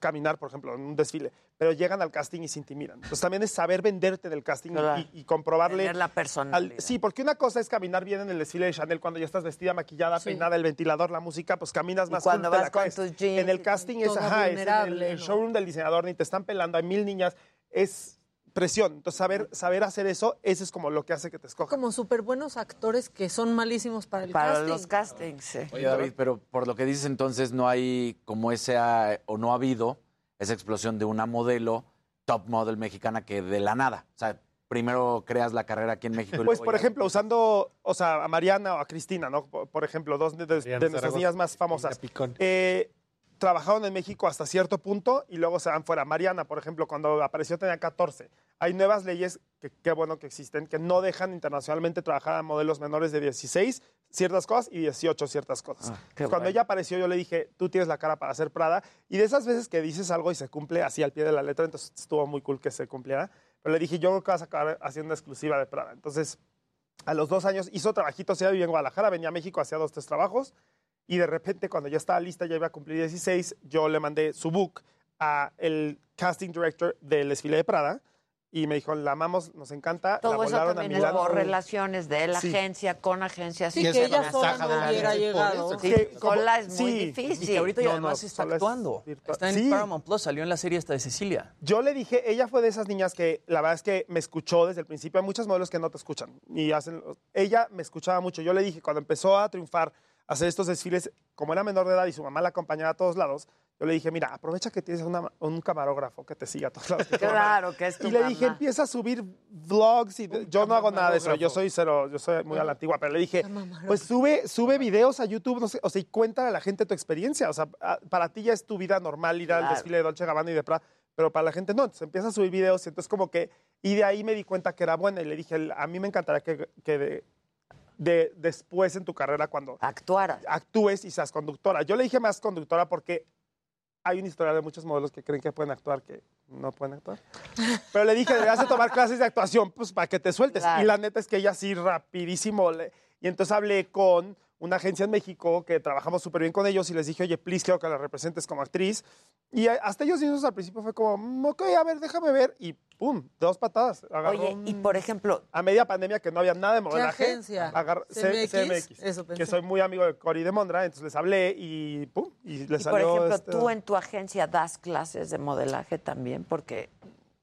caminar, por ejemplo, en un desfile, pero llegan al casting y se intimidan. Entonces también es saber venderte del casting y- y, y comprobarle. Tener la al- personalidad. sí, porque una cosa es caminar bien en el desfile de Chanel cuando ya estás vestida, maquillada, peinada, el ventilador, la música, pues caminas Y más cuando cool, te vas la con tus jeans En el y casting es, ajá, es en el, el showroom del diseñador, ni te están pelando, hay mil niñas, es presión. Entonces saber, saber hacer eso, eso es como lo que hace que te escojan. Como súper buenos actores que son malísimos para el Para casting. los castings, sí. Oye, David, pero por lo que dices entonces no hay como ese, o no ha habido esa explosión de una modelo, top model mexicana que de la nada. O sea, primero creas la carrera aquí en México. y Pues, por ejemplo, usando, o sea, a Mariana o a Cristina, ¿no? Por, por ejemplo, dos de, de- de Mariana nuestras niñas más famosas. Eh, trabajaron en México hasta cierto punto y luego se van fuera. Mariana, por ejemplo, cuando apareció tenía 14. Hay nuevas leyes, que qué bueno que existen, que no dejan internacionalmente trabajar a modelos menores de 16 ciertas cosas y 18 ciertas cosas. Ah, qué Cuando ella apareció, yo le dije, tú tienes la cara para hacer Prada. Y de esas veces que dices algo y se cumple así al pie de la letra, entonces estuvo muy cool que se cumpliera. Pero le dije, yo creo que vas a acabar haciendo una exclusiva de Prada. Entonces, a los dos años hizo trabajitos, ella vivía en Guadalajara, venía a México, hacía dos, tres trabajos. Y de repente, cuando ya estaba lista, ya iba a cumplir 16, yo le mandé su book a el casting director del desfile de Prada. Y me dijo, la amamos, nos encanta. la Todo eso volaron a también es Milán. por relaciones de la Sí. agencia con agencias. Sí, que ella sola no hubiera llegado. Sí, Que como- sola es muy sí. difícil. Y que ahorita ya No, además no, está es actuando. Está en Sí. Paramount Plus, salió en la serie esta de Cecilia. Yo le dije, ella fue de esas niñas que la verdad es que me escuchó desde el principio. Hay muchos modelos que no te escuchan y hacen. Ella me escuchaba mucho. Yo le dije cuando empezó a triunfar, a hacer estos desfiles, como era menor de edad y su mamá la acompañaba a todos lados, yo le dije, mira, aprovecha que tienes una- un camarógrafo que te siga tu mamá". Claro, que es tu Y le dije, empieza a subir vlogs y yo no hago nada de eso. Yo soy cero, yo soy muy a la antigua, pero le dije, pues sube, sube videos a YouTube, no sé, o sea, y cuéntale a la gente tu experiencia. O sea, para ti ya es tu vida normal ir al desfile de Dolce Gabbana y de Prada, pero para la gente no. Entonces empieza a subir videos y entonces como que, y de ahí me di cuenta que era buena y le dije, a mí me encantaría que, que de, de- después en tu carrera cuando Actuaras. actúes y seas conductora. Yo le dije más conductora porque hay una historia de muchos modelos que creen que pueden actuar que no pueden actuar. Pero le dije, deberías de tomar clases de actuación, pues para que te sueltes. Claro. Y la neta es que ella sí, rapidísimo. le- Y entonces hablé con una agencia en México que trabajamos súper bien con ellos y les dije, oye, please, quiero que la representes como actriz. Y hasta ellos mismos al principio fue como, "Mm, ok, a ver, déjame ver. Y pum, dos patadas. Agarró Oye, y por ejemplo... A media pandemia que no había nada de modelaje. agencia? agar- C- CMX, CMX, eso pensé. que soy muy amigo de Cory de Mondra, entonces les hablé y pum, y les Y por salió ejemplo, este- tú en tu agencia das clases de modelaje también, porque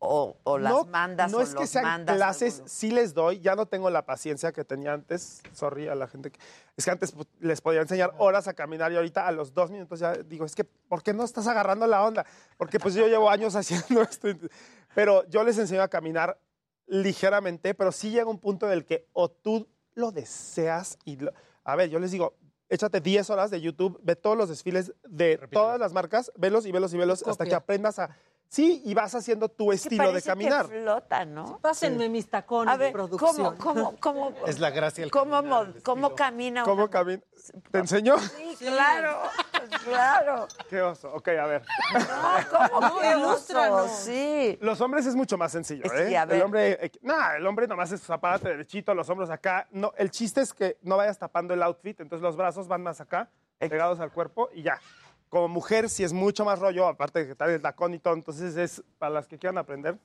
o, o las mandas no o es que los sean mandas. clases, sí les doy, ya no tengo la paciencia que tenía antes, sorry a la gente que, es que antes pu- les podía enseñar horas a caminar y ahorita a los dos minutos ya digo, es que, ¿por qué no estás agarrando la onda? Porque pues yo llevo años haciendo esto, pero yo les enseño a caminar ligeramente, pero sí llega un punto en el que o tú lo deseas y, lo- a ver, yo les digo, échate 10 horas de YouTube, ve todos los desfiles de todas las marcas, velos y velos y velos hasta que aprendas a... Sí, y vas haciendo tu estilo de caminar. Que flota, ¿no? Pásenme mis tacones A ver, de producción. ¿cómo, cómo, cómo, Es la gracia. el cómo, caminar, el cómo camina ¿Cómo una- camina? ¿Te enseñó? Sí, claro, claro. Qué oso. Ok, a ver. ¿Cómo No, qué oso? ilústranos. Sí. Los hombres es mucho más sencillo, Sí, ¿eh? a ver. El hombre, eh, no, el hombre nomás es zapárate derechito, los hombros acá. No, el chiste es que no vayas tapando el outfit, entonces los brazos van más acá, pegados al cuerpo y ya. Como mujer, si es mucho más rollo, aparte de que trae el tacón y todo, entonces es para las que quieran aprender,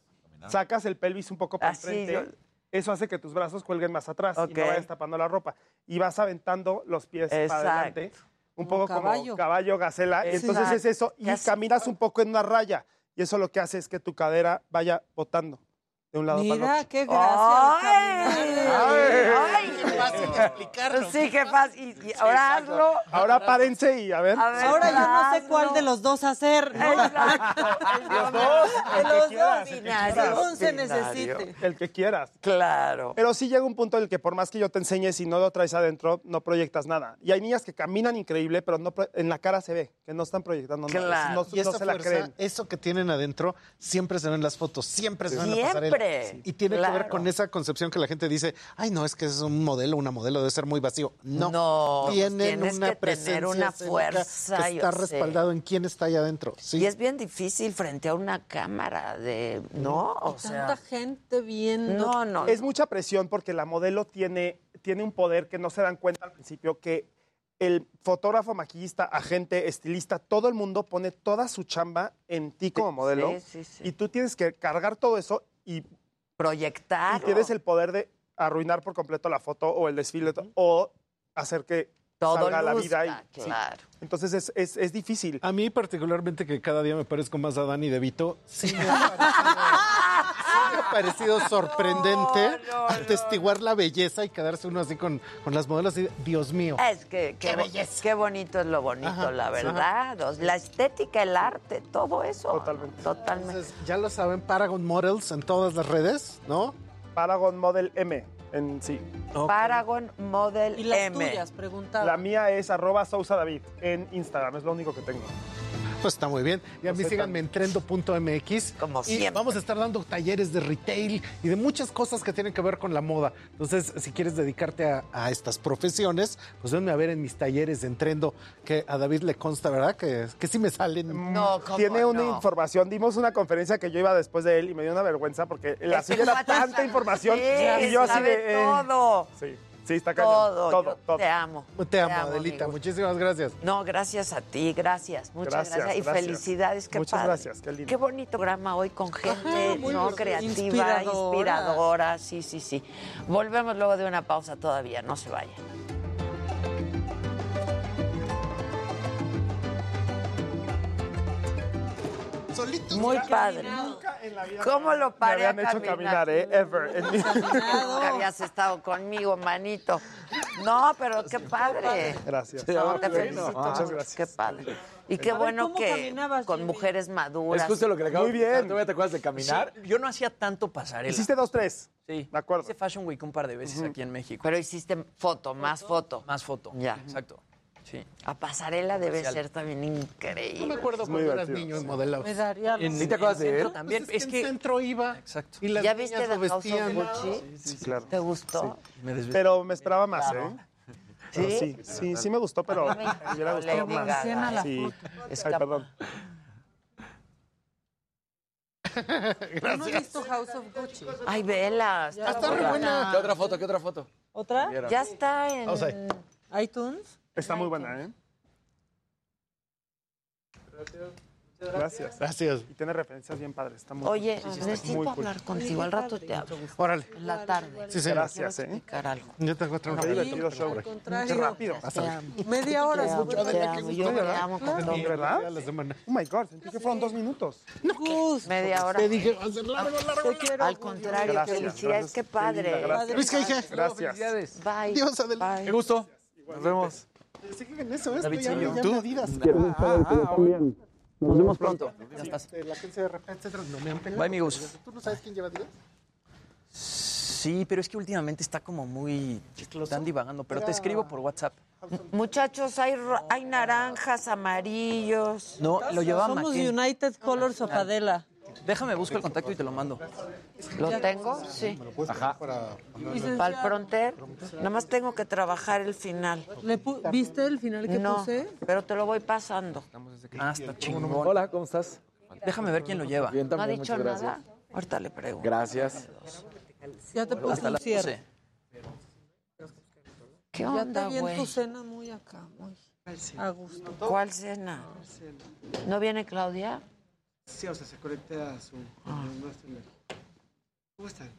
sacas el pelvis un poco para Así, enfrente. yo- Eso hace que tus brazos cuelguen más atrás y no vayas tapando la ropa. Y vas aventando los pies Exacto. para adelante. Un Como poco como caballo. caballo, gacela. Entonces es eso. Y Casi. caminas un poco en una raya. Y eso lo que hace es que tu cadera vaya botando de un lado para el Mira, otro. qué gracia. ¡Ay! ¡Ay! Qué fácil explicarlo. Sí, qué fácil. Y, y ahora hazlo. Ahora párense y a ver. A ver, Ahora yo no sé cuál de los dos hacer. ¿no? Los dos, los dos, según se necesite. El que quieras. Claro. Pero sí llega un punto en el que por más que yo te enseñe, si no lo traes adentro, no proyectas nada. Y hay niñas que caminan increíble, pero no en la cara se ve que no están proyectando nada. Claro. No, Y no se la fuerza, creen. eso que tienen adentro, siempre se ven en las fotos, siempre se ven en la pasarela. Siempre. Y tiene que ver con esa concepción que la gente dice, ay, no, es que es un modelo, una modelo debe ser muy vacío. No, No, tienen tienes una que tener presencia una escénica fuerza, que está sé. respaldado en quién está allá adentro. Sí. Y es bien difícil frente a una cámara de, ¿no? O sea, Tanta gente viendo. no, no. Es mucha presión porque la modelo tiene, tiene un poder que no se dan cuenta al principio que el fotógrafo, maquillista, agente, estilista, todo el mundo pone toda su chamba en ti como modelo. Sí, sí, sí. Y tú tienes que cargar todo eso y, Proyectar. y tienes el poder de arruinar por completo la foto o el desfile o hacer que Todo salga la vida. Y, sí. Entonces es, es, es difícil. A mí particularmente que cada día me parezco más a Dani De Vito, sí me ha parecido, sí me ha parecido sorprendente No, no, atestiguar la belleza y quedarse uno así con, con las modelos y Dios mío. Es que qué, belleza. qué bonito es lo bonito, Ajá, la verdad. La estética, el arte, todo eso. Totalmente. Totalmente. Entonces, ya lo saben, Paragon Models en todas las redes, ¿no? Paragon Model M en sí. Paragon Model Y las M. tuyas, preguntaba. La mía es arroba Sousa David en Instagram, es lo único que tengo. Pues está muy bien. Y a mí síganme en trendo.mx. Como y siempre. vamos a estar dando talleres de retail y de muchas cosas que tienen que ver con la moda. Entonces, si quieres dedicarte a, a estas profesiones, pues venme a ver en mis talleres en Trendo, que a David le consta, ¿verdad? Que, que sí me salen. No, ¿cómo Tiene una no? información. Dimos una conferencia que yo iba después de él y me dio una vergüenza porque la suya era tanta información Sí, y yo así de. eh, todo. Sí, sí, está cañón. Todo, Todo, yo todo. te amo. Te amo, Adelita. amigo. Muchísimas gracias. No, gracias a ti, gracias, muchas gracias, Gracias, y gracias. felicidades, qué Muchas padre. gracias, qué lindo. Qué bonito programa hoy con gente no creativa, Inspiradora. inspiradora, sí, sí, sí. Volvemos luego de una pausa todavía, no se vayan. Solito. Muy padre. Nunca en la vida ¿Cómo lo me paré a habían hecho caminar? caminar, ¿eh? Ever. en mi- Nunca habías estado conmigo, manito. No, pero qué padre. Gracias. No, te felicito. Muchas gracias. Qué padre. Y qué bueno ¿cómo que con Jimmy? mujeres maduras. Es justo lo que le acabo Muy de bien. ¿Todavía te acuerdas de caminar? Sí, yo no hacía tanto pasarela. Hiciste dos, tres. Sí, De acuerdo. Hice Fashion Week un par de veces aquí en México. Pero hiciste foto, más foto. Más foto. Ya. Exacto. Sí. A pasarela debe ser también increíble. No me acuerdo Es muy cuando eras niño en modelado. Me daría ¿Sí te acuerdas de centro él? También. Pues es es que que. en centro iba. Exacto. Y las ¿Ya niñas viste lo The House of vestían. Gucci? Sí, claro. ¿Te gustó? Me Pero me esperaba más, ¿eh? ¿Sí? sí, sí, sí me gustó, pero me hubiera gustado Lady más. Gaga. la Sí. Es Ay, que- perdón. Yo no he visto House of Gucci. Ay, vela. Está, está re buena. ¿Qué otra foto? ¿Qué otra foto? ¿Otra? Ya está en iTunes. Está muy buena, ¿eh? Gracias. Gracias. Y tiene referencias bien padres. Está muy Oye, sí, sí, está necesito muy cool. hablar contigo. Al rato te hablo. Órale. En la tarde. Sí, sí. Gracias, ¿eh? algo. Yo tengo otra Qué divertido show. Contrario. Qué rápido. Te amo. Media hora. Te amo, te. Yo te amo con todo. ¿De verdad? Oh my God, sentí que fueron dos minutos. Gus, Media hora. Te dije, va a ser largo, largo. Te quiero. Al contrario, Gracias, felicidades. gracias. Qué padre. gracias. Luis, ¿qué dije? Gracias. Bye. Dios, adelante. Qué gusto. Nos vemos. Sigue en eso, esto David ya, ya ¿Tú? me Adidas. Nos vemos pronto. Ya estás. La agencia de repente, etcétera, no me han pelado. Bye, amigos. ¿Tú no sabes quién lleva Adidas? Sí, pero es que últimamente está como muy... Están divagando, pero te escribo por WhatsApp. Muchachos, hay, ro- hay naranjas, amarillos. No, lo llevaba Somos. United Colors of Adela. Déjame, busco el contacto y te lo mando. ¿Lo tengo? Sí. Ajá. Para el pronter. Nada más tengo que trabajar el final. ¿Le ¿Viste el final que No, puse? pero te lo voy pasando. Ah, está chingón. Hola, ¿cómo estás? Déjame ver quién lo lleva. Bien, ¿No ha dicho nada? gracias. Ahorita le pregunto. Gracias. Ya te puse Hasta un cierre. 12. ¿Qué Ya te onda, en güey? tu cena muy acá, muy a gusto. ¿Cuál cena? ¿No viene Claudia? Sí, o sea, se conecta a su... Ah. ¿Cómo están?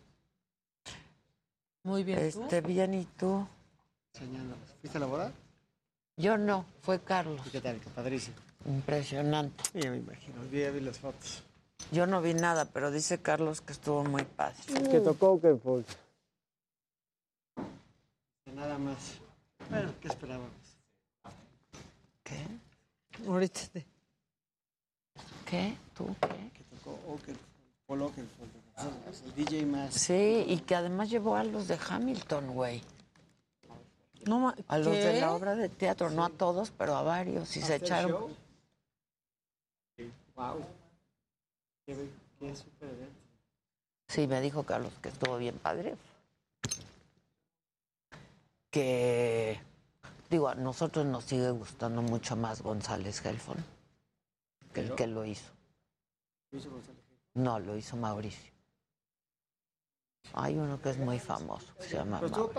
Muy bien. ¿tú? Este, bien, ¿y tú? Soñando. ¿Fuiste a la boda? Yo no, fue Carlos. ¿Y qué tal? Qué padrísimo. Impresionante. Sí, ya me imagino. Vi, vi las fotos. Yo no vi nada, pero dice Carlos que estuvo muy padre. ¿Qué tocó qué fue? Nada más. Bueno, ¿qué esperábamos? ¿Qué? Ahorita te- ¿Qué? ¿Tú qué? Que tocó Paul el DJ más. Sí, y que además llevó a los de Hamilton, güey. No, A los de la obra de teatro, no a todos, pero a varios. Y se echaron. show. Wow. Qué, qué súper evento. Sí, me dijo Carlos que estuvo bien padre. Que, digo, a nosotros nos sigue gustando mucho más González Gelfon que el que lo hizo. ¿Lo hizo González? No, lo hizo Mauricio. Hay uno que es muy famoso, que se llama Mauricio.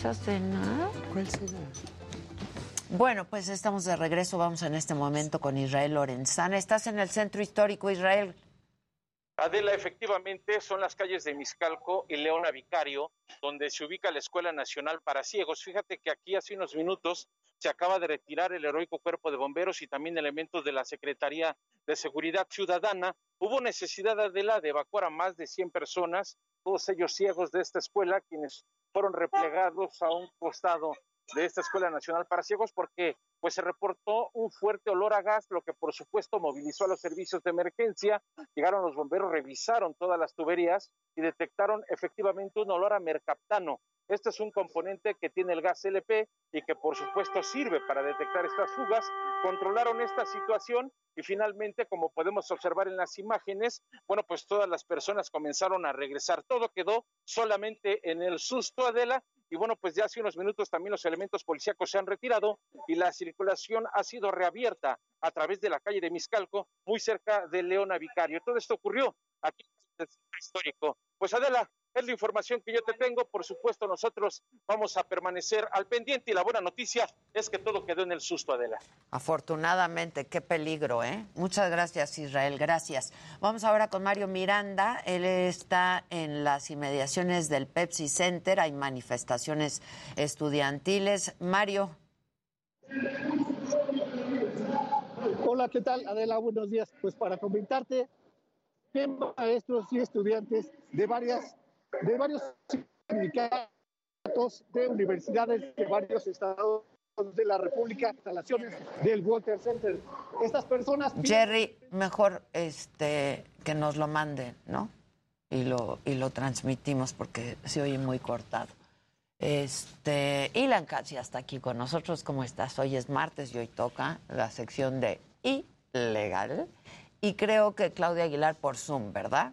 ¿Fuiste a? ¿Cuál cena? Bueno, pues estamos de regreso. Vamos en este momento con Israel Lorenzana. Estás en el centro histórico, Israel. Adela, efectivamente, son las calles de Miscalco y Leona Vicario, donde se ubica la Escuela Nacional para Ciegos. Fíjate que aquí hace unos minutos se acaba de retirar el heroico cuerpo de bomberos y también elementos de la Secretaría de Seguridad Ciudadana. Hubo necesidad, Adela, de evacuar a más de 100 personas, todos ellos ciegos de esta escuela, quienes fueron replegados a un costado de esta Escuela Nacional para Ciegos porque pues se reportó un fuerte olor a gas, lo que por supuesto movilizó a los servicios de emergencia. Llegaron los bomberos, revisaron todas las tuberías y detectaron efectivamente un olor a mercaptano. Este es un componente que tiene el gas LP y que por supuesto sirve para detectar estas fugas. Controlaron esta situación y finalmente, como podemos observar en las imágenes, bueno, pues todas las personas comenzaron a regresar. Todo quedó solamente en el susto, Adela, y bueno, pues ya hace unos minutos también los elementos policíacos se han retirado y la circulación ha sido reabierta a través de la calle de Miscalco, muy cerca de Leona Vicario. Todo esto ocurrió aquí en el centro histórico. Pues Adela, es la información que yo te tengo. Por supuesto, nosotros vamos a permanecer al pendiente y la buena noticia es que todo quedó en el susto, Adela. Afortunadamente, qué peligro, ¿eh? Muchas gracias, Israel, gracias. Vamos ahora con Mario Miranda. Él está en las inmediaciones del Pepsi Center. Hay manifestaciones estudiantiles. Mario. Hola, ¿qué tal? Adela, buenos días. Pues para comentarte que maestros y estudiantes de varias de varios sindicatos de universidades de varios estados de la República, instalaciones del Walter Center. Estas personas Jerry, mejor este que nos lo manden, ¿no? Y lo y lo transmitimos porque se oye muy cortado. Este, Ilan Katz ya está aquí con nosotros. ¿Cómo estás? Hoy es martes y hoy toca la sección de ilegal. Y creo que Claudia Aguilar por Zoom, ¿verdad?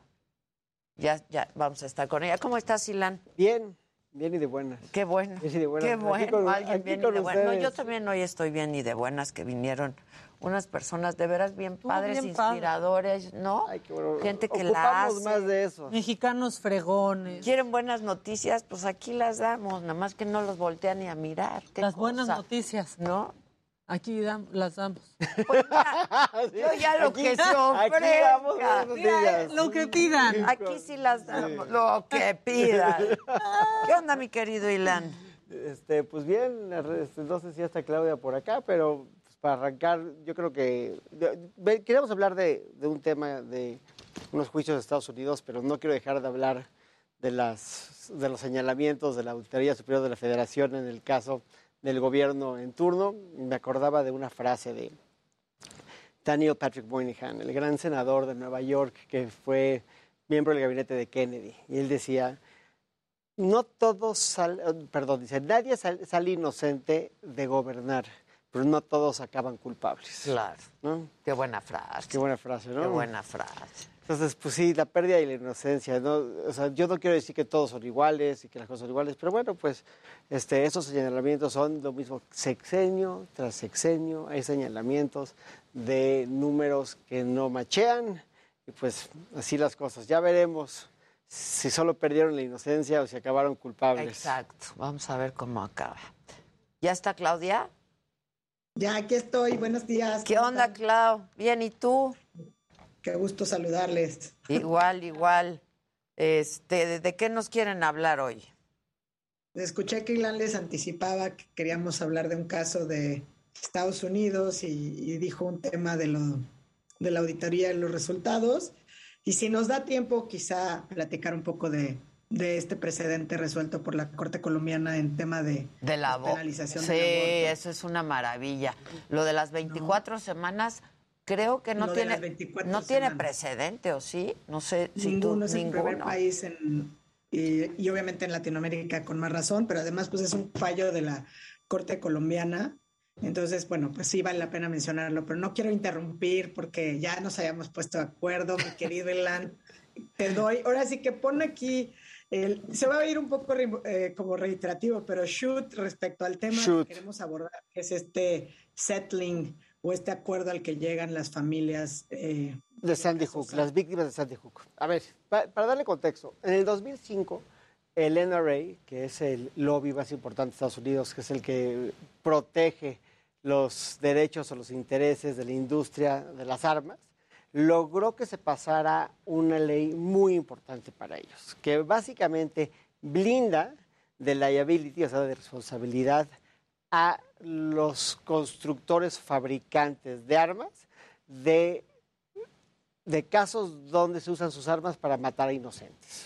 Ya, ya vamos a estar con ella. ¿Cómo estás, Ilan? Bien, bien y de buenas. Qué bueno. Bien y de buenas. Qué bueno, con- alguien bien y de buenas. No, yo también hoy estoy bien y de buenas que vinieron unas personas de veras bien padres, bien padre. inspiradores, ¿no? Gente que la hace. más de eso. Mexicanos fregones. ¿Quieren buenas noticias? Pues aquí las damos, nada más que no los voltean ni a mirar. ¿Qué Las buenas noticias. ¿No? Aquí dam- las damos. Yo ya lo Aquí- que se ofrezca. lo que pidan. Aquí sí las damos, lo que pidan. ¿Qué onda, mi querido Ilan? Este, pues bien, este, no sé si está Claudia por acá, pero pues, para arrancar, yo creo que queríamos hablar de, un tema de unos juicios de Estados Unidos, pero no quiero dejar de hablar de los señalamientos de la Auditoría Superior de la Federación en el caso del gobierno en turno. Me acordaba de una frase de Daniel Patrick Moynihan, el gran senador de Nueva York que fue miembro del gabinete de Kennedy, y él decía no todos sal- perdón, dice, nadie sal- sale inocente de gobernar, pero no todos acaban culpables. Claro. ¿no? Qué buena frase. Qué buena frase, ¿no? Qué buena frase. Entonces, pues sí, la pérdida y la inocencia, ¿no? O sea, yo no quiero decir que todos son iguales y que las cosas son iguales, pero bueno, pues este, esos señalamientos son lo mismo sexenio tras sexenio, hay señalamientos de números que no machean y pues así las cosas. Ya veremos si solo perdieron la inocencia o si acabaron culpables. Exacto. Vamos a ver cómo acaba. ¿Ya está Claudia? Ya, aquí estoy. Buenos días. ¿Qué onda, Clau? Bien, ¿y tú? Qué gusto saludarles. Igual, igual. Este, ¿de- ¿de qué nos quieren hablar hoy? Escuché que Ilan les anticipaba que queríamos hablar de un caso de Estados Unidos y, y dijo un tema de, lo, de la auditoría y los resultados. Y si nos da tiempo, quizá platicar un poco de, de este precedente resuelto por la Corte Colombiana en tema de, De la penalización Sí, del eso es una maravilla. Lo de las 24 semanas, creo que no Lo tiene las 24 no tiene precedente, ¿o sí? No sé si ninguno tú es el primer país en, y, y obviamente en Latinoamérica con más razón, pero además pues es un fallo de la Corte colombiana. Entonces, bueno, pues sí vale la pena mencionarlo, pero no quiero interrumpir porque ya nos hayamos puesto de acuerdo, mi querido Elan. Te doy, ahora sí que pon aquí, el, se va a ir un poco eh, como reiterativo, pero shoot respecto al tema Shoot. que queremos abordar, que es este settling o este acuerdo al que llegan las familias eh, de Sandy Hook, las víctimas de Sandy Hook. A ver, pa- para darle contexto, en el 2005 el NRA, que es el lobby más importante de Estados Unidos, que es el que protege los derechos o los intereses de la industria de las armas, logró que se pasara una ley muy importante para ellos, que básicamente blinda de liability, o sea, de responsabilidad a los constructores fabricantes de armas de, de casos donde se usan sus armas para matar a inocentes.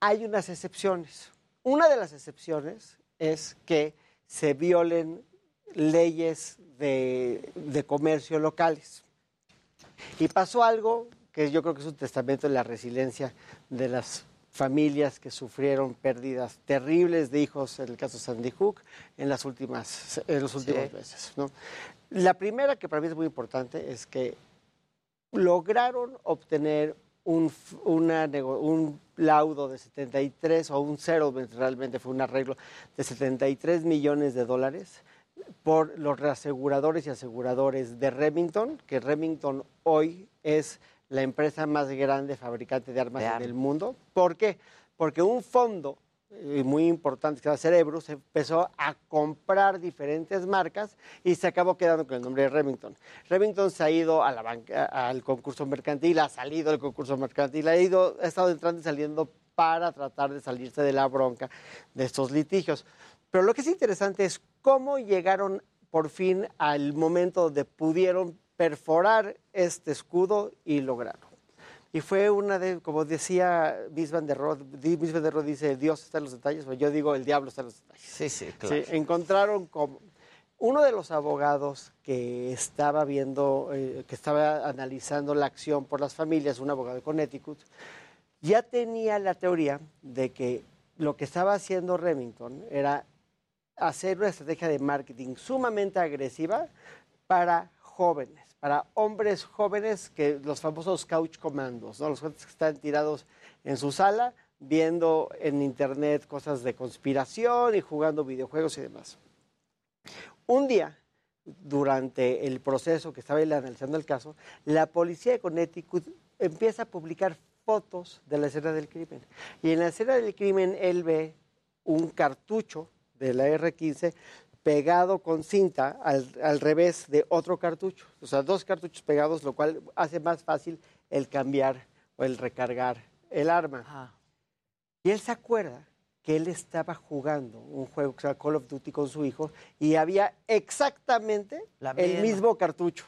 Hay unas excepciones. Una de las excepciones es que se violen leyes de, de comercio locales. Y pasó algo que yo creo que es un testamento de la resiliencia de las familias que sufrieron pérdidas terribles de hijos, en el caso de Sandy Hook, en, las últimas, en los últimos Sí. meses. ¿no? La primera, que para mí es muy importante, es que lograron obtener un, una un laudo de 73 o un settlement, realmente fue un arreglo de 73 millones de dólares por los reaseguradores y aseguradores de Remington, que Remington hoy es la empresa más grande fabricante de armas De en armas. el mundo. ¿Por qué? Porque un fondo eh, muy importante que era Cerebro se empezó a comprar diferentes marcas y se acabó quedando con el nombre de Remington. Remington se ha ido a la banca, al concurso mercantil, ha salido del concurso mercantil, ha, ido, ha estado entrando y saliendo para tratar de salirse de la bronca de estos litigios. Pero lo que es interesante es cómo llegaron por fin al momento donde pudieron perforar este escudo y lograrlo. Y fue una de, como decía Miss Van der Rohe, Di- Miss Van der Rohe dice, Dios está en los detalles, pues yo digo, el diablo está en los detalles. Sí, sí, Sí, encontraron como uno de los abogados que estaba viendo, eh, que estaba analizando la acción por las familias, un abogado de Connecticut, ya tenía la teoría de que lo que estaba haciendo Remington era hacer una estrategia de marketing sumamente agresiva para jóvenes, para hombres jóvenes, que los famosos couch commandos, ¿no? los jóvenes que están tirados en su sala viendo en internet cosas de conspiración y jugando videojuegos y demás. Un día, durante el proceso que estaba él analizando el caso, la policía de Connecticut empieza a publicar fotos de la escena del crimen. Y en la escena del crimen él ve un cartucho de la R15 pegado con cinta al, al revés de otro cartucho. O sea, dos cartuchos pegados, lo cual hace más fácil el cambiar o el recargar el arma. Y él se acuerda que él estaba jugando un juego que se llama Call of Duty con su hijo y había exactamente el mismo cartucho.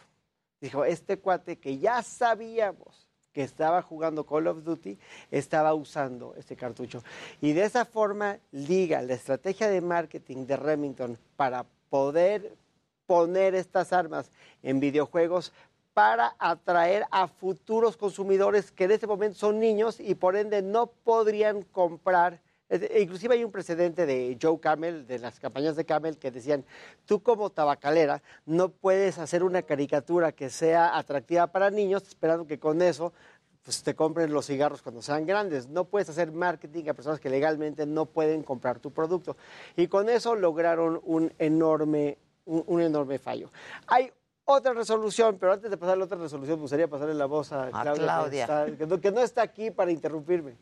Dijo, este cuate que ya sabíamos que estaba jugando Call of Duty, estaba usando este cartucho. Y de esa forma liga la estrategia de marketing de Remington para poder poner estas armas en videojuegos para atraer a futuros consumidores que en este momento son niños y por ende no podrían comprar. Inclusive hay un precedente de Joe Camel, de las campañas de Camel, que decían, tú como tabacalera no puedes hacer una caricatura que sea atractiva para niños esperando que con eso pues, te compren los cigarros cuando sean grandes. No puedes hacer marketing a personas que legalmente no pueden comprar tu producto. Y con eso lograron un enorme, un, un enorme fallo. Hay otra resolución, pero antes de pasar a la otra resolución, me gustaría pasarle la voz a, Claudia, que Claudia. está- que no- que no está aquí para interrumpirme.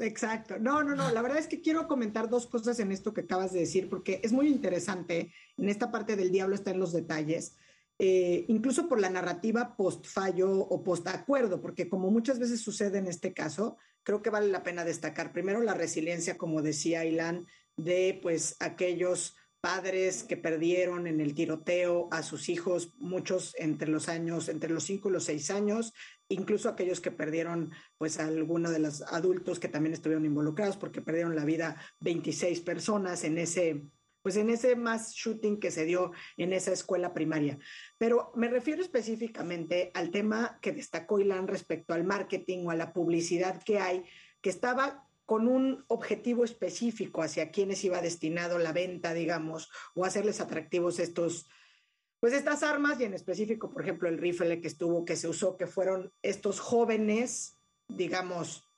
Exacto. No, no, no. La verdad es que quiero comentar dos cosas en esto que acabas de decir, porque es muy interesante. En esta parte del diablo está en los detalles. eh, incluso por la narrativa post-fallo o post-acuerdo, porque como muchas veces sucede en este caso, creo que vale la pena destacar primero la resiliencia, como decía Ilan, de pues aquellos padres que perdieron en el tiroteo a sus hijos, muchos entre los años, entre los 5 y los 6 años, incluso aquellos que perdieron pues a alguno de los adultos que también estuvieron involucrados porque perdieron la vida 26 personas en ese pues en ese mass shooting que se dio en esa escuela primaria. Pero me refiero específicamente al tema que destacó Ilan respecto al marketing o a la publicidad que hay, que estaba con un objetivo específico hacia quienes iba destinado la venta, digamos, o hacerles atractivos estos, pues estas armas y en específico, por ejemplo, el rifle que estuvo, que se usó, que fueron estos jóvenes, digamos,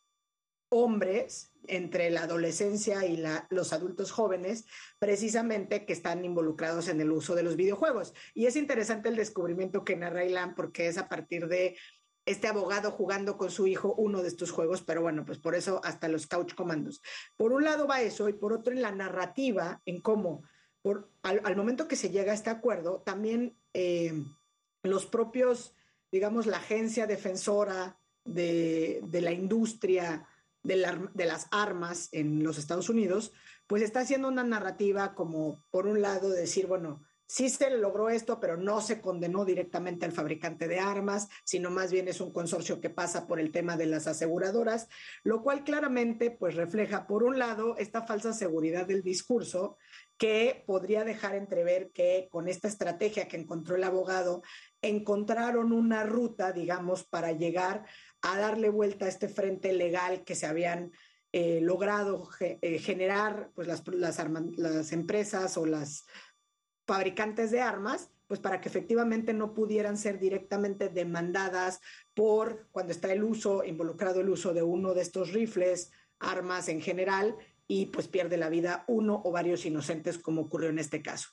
hombres entre la adolescencia y los adultos jóvenes, precisamente que están involucrados en el uso de los videojuegos. Y es interesante el descubrimiento que narra Ilan porque es a partir de este abogado jugando con su hijo uno de estos juegos, pero bueno, pues por eso hasta los couch comandos. Por un lado va eso y por otro en la narrativa, en cómo por, al, momento que se llega a este acuerdo, también eh, los propios, digamos, la agencia defensora de, la industria de, de las armas en los Estados Unidos, pues está haciendo una narrativa como, por un lado, decir, bueno, sí se logró esto, pero no se condenó directamente al fabricante de armas, sino más bien es un consorcio que pasa por el tema de las aseguradoras, lo cual claramente pues refleja, por un lado, esta falsa seguridad del discurso que podría dejar entrever que con esta estrategia que encontró el abogado, encontraron una ruta, digamos, para llegar a darle vuelta a este frente legal que se habían eh, logrado eh, generar pues, las, las empresas o las fabricantes de armas, pues para que efectivamente no pudieran ser directamente demandadas por cuando está el uso, involucrado el uso de uno de estos rifles, armas en general, y pues pierde la vida uno o varios inocentes como ocurrió en este caso.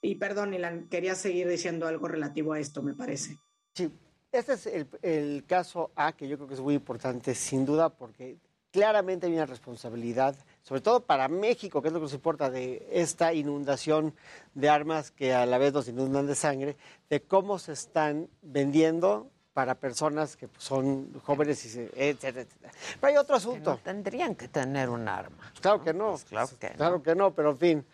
Y perdón, Ilan, quería seguir diciendo algo relativo a esto, me parece. Sí, este es el, el caso A, que yo creo que es muy importante, sin duda, porque claramente hay una responsabilidad, sobre todo para México, que es lo que nos importa, de esta inundación de armas que a la vez nos inundan de sangre, de cómo se están vendiendo para personas que pues, son jóvenes, y se- etcétera, etcétera. Pero hay otro asunto. tendrían que tener un arma. Claro que no. claro que Claro que no, pero en fin.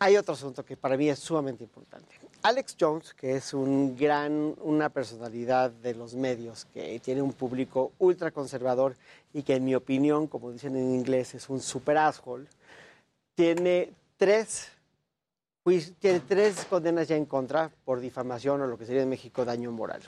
Hay otro asunto que para mí es sumamente importante. Alex Jones, que es un gran, una personalidad de los medios, que tiene un público ultra conservador y que en mi opinión, como dicen en inglés, es un super asshole, tiene tres, tiene tres condenas ya en contra por difamación o lo que sería en México daño moral.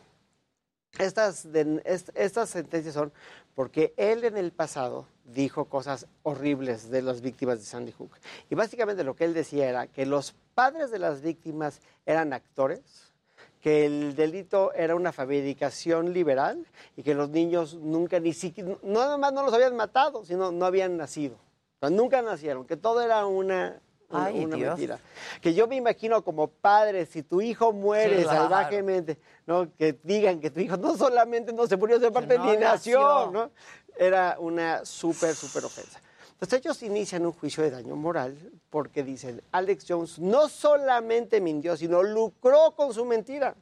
Estas, de- est- estas sentencias son porque él en el pasado dijo cosas horribles de las víctimas de Sandy Hook. Y básicamente lo que él decía era que los padres de las víctimas eran actores, que el delito era una fabricación liberal y que los niños nunca ni siquiera, no nada más no los habían matado, sino no habían nacido. O sea, nunca nacieron, que todo era una, una, Ay, una Dios. mentira. Que yo me imagino como padre, si tu hijo muere Claro. salvajemente, ¿no? que digan que tu hijo no solamente no se murió, sino aparte no ni nació, nació. ¿no? Era una súper, súper ofensa. Entonces ellos inician un juicio de daño moral porque dicen, Alex Jones no solamente mintió, sino lucró con su mentira.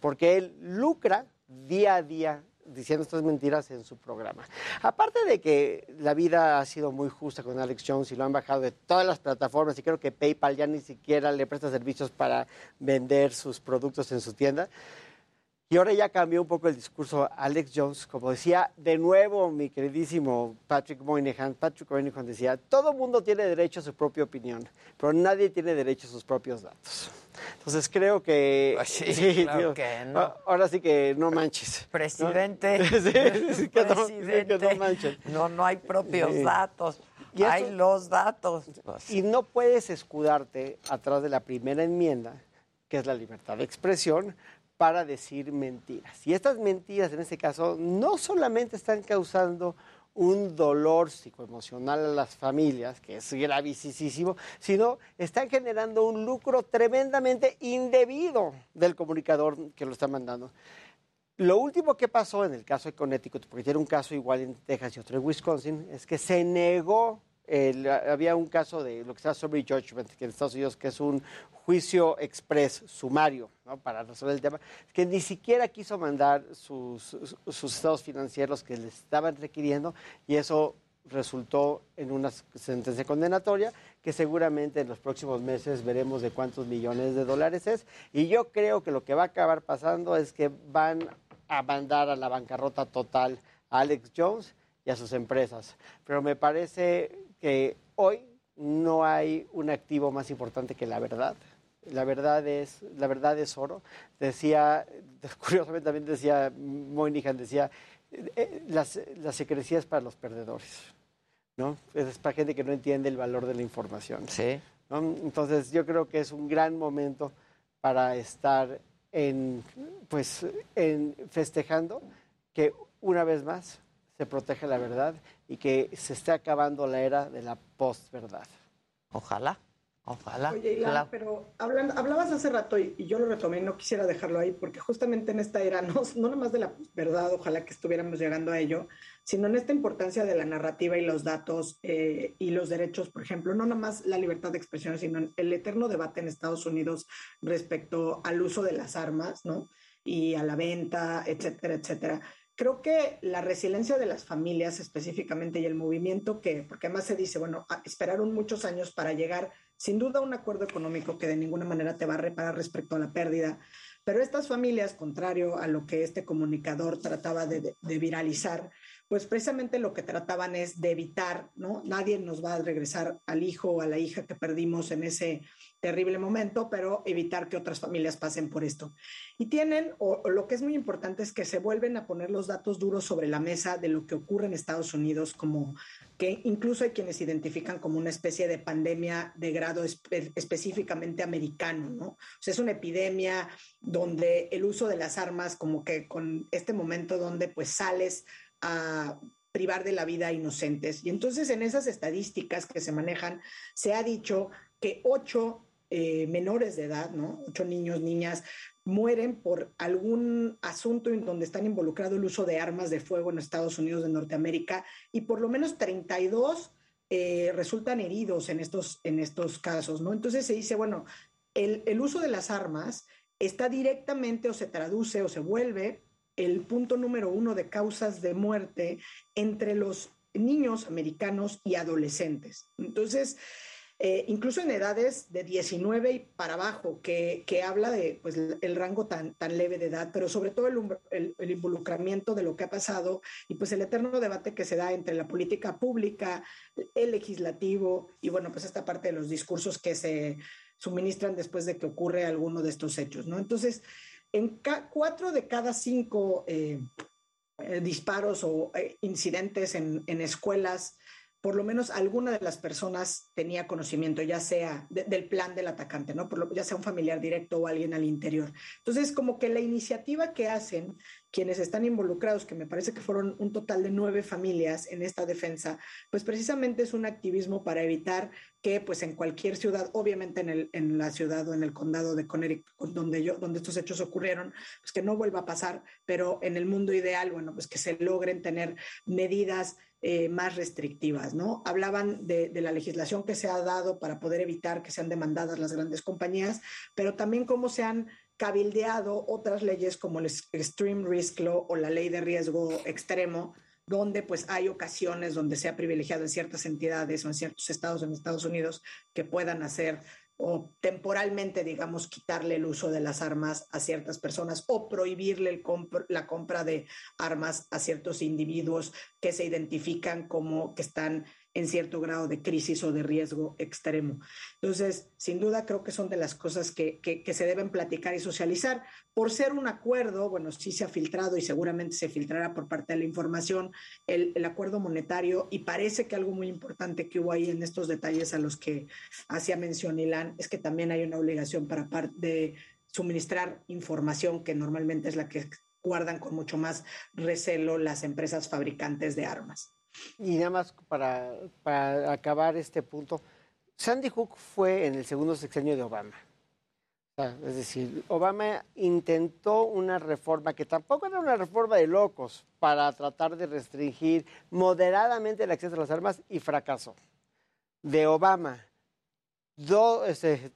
Porque él lucra día a día diciendo estas mentiras en su programa. Aparte de que la vida ha sido muy justa con Alex Jones y lo han bajado de todas las plataformas y creo que PayPal ya ni siquiera le presta servicios para vender sus productos en su tienda. Y ahora ya cambió un poco el discurso Alex Jones, como decía de nuevo mi queridísimo Patrick Moynihan. Patrick Moynihan decía, todo mundo tiene derecho a su propia opinión, pero nadie tiene derecho a sus propios datos. Entonces creo que... sí, claro digo, que no. Ahora sí que no manches. ¿no? Presidente, Sí, sí, que no- sí, presidente, que no manches. no, no hay propios Sí. datos, Y hay los datos. Y no puedes escudarte atrás de la primera enmienda, que es la libertad de expresión, para decir mentiras. Y estas mentiras, en este caso, no solamente están causando un dolor psicoemocional a las familias, que es gravísimo, sino están generando un lucro tremendamente indebido del comunicador que lo está mandando. Lo último que pasó en el caso de Connecticut, porque tiene un caso igual en Texas y otro en Wisconsin, es que se negó, el- había un caso de lo que se llama summary judgment, que en Estados Unidos, que es un juicio express, sumario, para resolver el tema, que ni siquiera quiso mandar sus, sus- sus estados financieros que le estaban requiriendo, y eso resultó en una sentencia condenatoria que seguramente en los próximos meses veremos de cuántos millones de dólares es. Y yo creo que lo que va a acabar pasando es que van a mandar a la bancarrota total a Alex Jones y a sus empresas. Pero me parece que hoy no hay un activo más importante que la verdad. La verdad es, la verdad es oro. Decía, curiosamente también decía Moynihan, decía, eh, las, la secrecía es para los perdedores. ¿no? Es para gente que no entiende el valor de la información. Sí. ¿no? Entonces yo creo que es un gran momento para estar en, pues, en festejando que una vez más se protege la verdad y que se esté acabando la era de la postverdad. Ojalá, ojalá. Oye, Ilan, Claro. pero hablan- hablabas hace rato y, y yo lo retomé y no quisiera dejarlo ahí porque justamente en esta era, no, no nada más de la verdad, ojalá que estuviéramos llegando a ello, sino en esta importancia de la narrativa y los datos eh, y los derechos, por ejemplo, no nada más la libertad de expresión, sino el eterno debate en Estados Unidos respecto al uso de las armas, ¿no? Y a la venta, etcétera, etcétera. Creo que la resiliencia de las familias específicamente y el movimiento que, porque además se dice, bueno, a- esperaron muchos años para llegar sin duda un acuerdo económico que de ninguna manera te va a reparar respecto a la pérdida, pero estas familias, contrario a lo que este comunicador trataba de, de, viralizar, pues precisamente lo que trataban es de evitar, ¿no? Nadie nos va a regresar al hijo o a la hija que perdimos en ese terrible momento, pero evitar que otras familias pasen por esto. Y tienen, o, lo que es muy importante es que se vuelven a poner los datos duros sobre la mesa de lo que ocurre en Estados Unidos, como que incluso hay quienes identifican como una especie de pandemia de grado espe específicamente americano, ¿no? O sea, es una epidemia donde el uso de las armas, como que con este momento donde pues sales a privar de la vida a inocentes. Y entonces en esas estadísticas que se manejan, se ha dicho que ocho eh, menores de edad, ¿no? Ocho niños, niñas, mueren por algún asunto en donde están involucrado el uso de armas de fuego en Estados Unidos de Norteamérica y por lo menos 32 eh, resultan heridos en estos, en estos casos, ¿no? Entonces se dice, bueno, el, el uso de las armas está directamente o se traduce o se vuelve el punto número uno de causas de muerte entre los niños americanos y adolescentes. Entonces, eh, incluso en edades de 19 y para abajo, que, habla de pues, el rango tan, tan leve de edad, pero sobre todo el, involucramiento de lo que ha pasado y pues el eterno debate que se da entre la política pública, el legislativo y bueno, pues esta parte de los discursos que se suministran después de que ocurre alguno de estos hechos, ¿no? Entonces, en cuatro de cada cinco eh, eh, disparos o eh, incidentes en, en escuelas por lo menos alguna de las personas tenía conocimiento, ya sea de, del plan del atacante, ¿no? Por lo, ya sea un familiar directo o alguien al interior. Entonces, como que la iniciativa que hacen quienes están involucrados, que me parece que fueron un total de nueve familias en esta defensa, pues precisamente es un activismo para evitar que pues en cualquier ciudad, obviamente en, la ciudad o en el condado de Connecticut, donde estos hechos ocurrieron, pues que no vuelva a pasar, pero en el mundo ideal, bueno, pues que se logren tener medidas eh, más restrictivas, ¿no? Hablaban de, de, la legislación que se ha dado para poder evitar que sean demandadas las grandes compañías, pero también cómo se han cabildeado otras leyes como el Extreme Risk Law o la ley de riesgo extremo, donde pues hay ocasiones donde se ha privilegiado en ciertas entidades o en ciertos estados en Estados Unidos que puedan hacer o temporalmente, digamos, quitarle el uso de las armas a ciertas personas o prohibirle el la compra de armas a ciertos individuos que se identifican como que están en cierto grado de crisis o de riesgo extremo. Entonces, sin duda creo que son de las cosas que, que, se deben platicar y socializar. Por ser un acuerdo, bueno, sí se ha filtrado y seguramente se filtrará por parte de la información el, el acuerdo monetario y parece que algo muy importante que hubo ahí en estos detalles a los que hacía mención Ilan es que también hay una obligación para parte de suministrar información que normalmente es la que guardan con mucho más recelo las empresas fabricantes de armas. Y nada más para, para, acabar este punto, Sandy Hook fue en el segundo sexenio de Obama. Es decir, Obama intentó una reforma que tampoco era una reforma de locos para tratar de restringir moderadamente el acceso a las armas y fracasó. De Obama, do, este,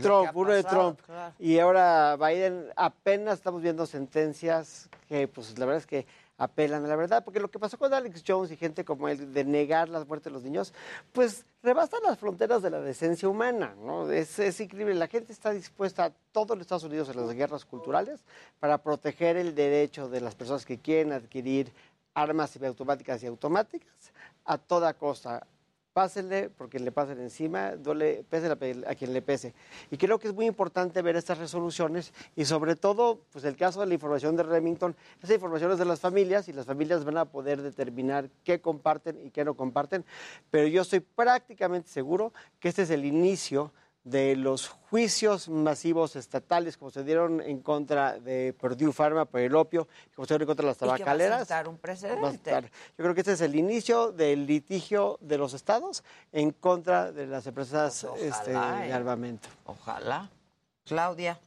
Trump, uno de Trump, claro. y ahora Biden, apenas estamos viendo sentencias que, pues la verdad es que apelan a la verdad, porque lo que pasó con Alex Jones y gente como él de negar las muertes de los niños, pues rebasa las fronteras de la decencia humana, ¿no? Es, increíble, la gente está dispuesta, a todo los Estados Unidos, en las guerras culturales, para proteger el derecho de las personas que quieren adquirir armas semiautomáticas y automáticas a toda costa pásenle porque le pasen encima, duele, pese a quien le pese. Y creo que es muy importante ver estas resoluciones y sobre todo, pues el caso de la información de Remington, esa información es de las familias y las familias van a poder determinar qué comparten y qué no comparten, pero yo estoy prácticamente seguro que este es el inicio de los juicios masivos estatales como se dieron en contra de Purdue Pharma por el opio, como se dieron en contra de las tabacaleras. ¿Y que va a un precedente. Yo creo que este es el inicio del litigio de los estados en contra de las empresas pues este, de armamento. Ojalá. Claudia.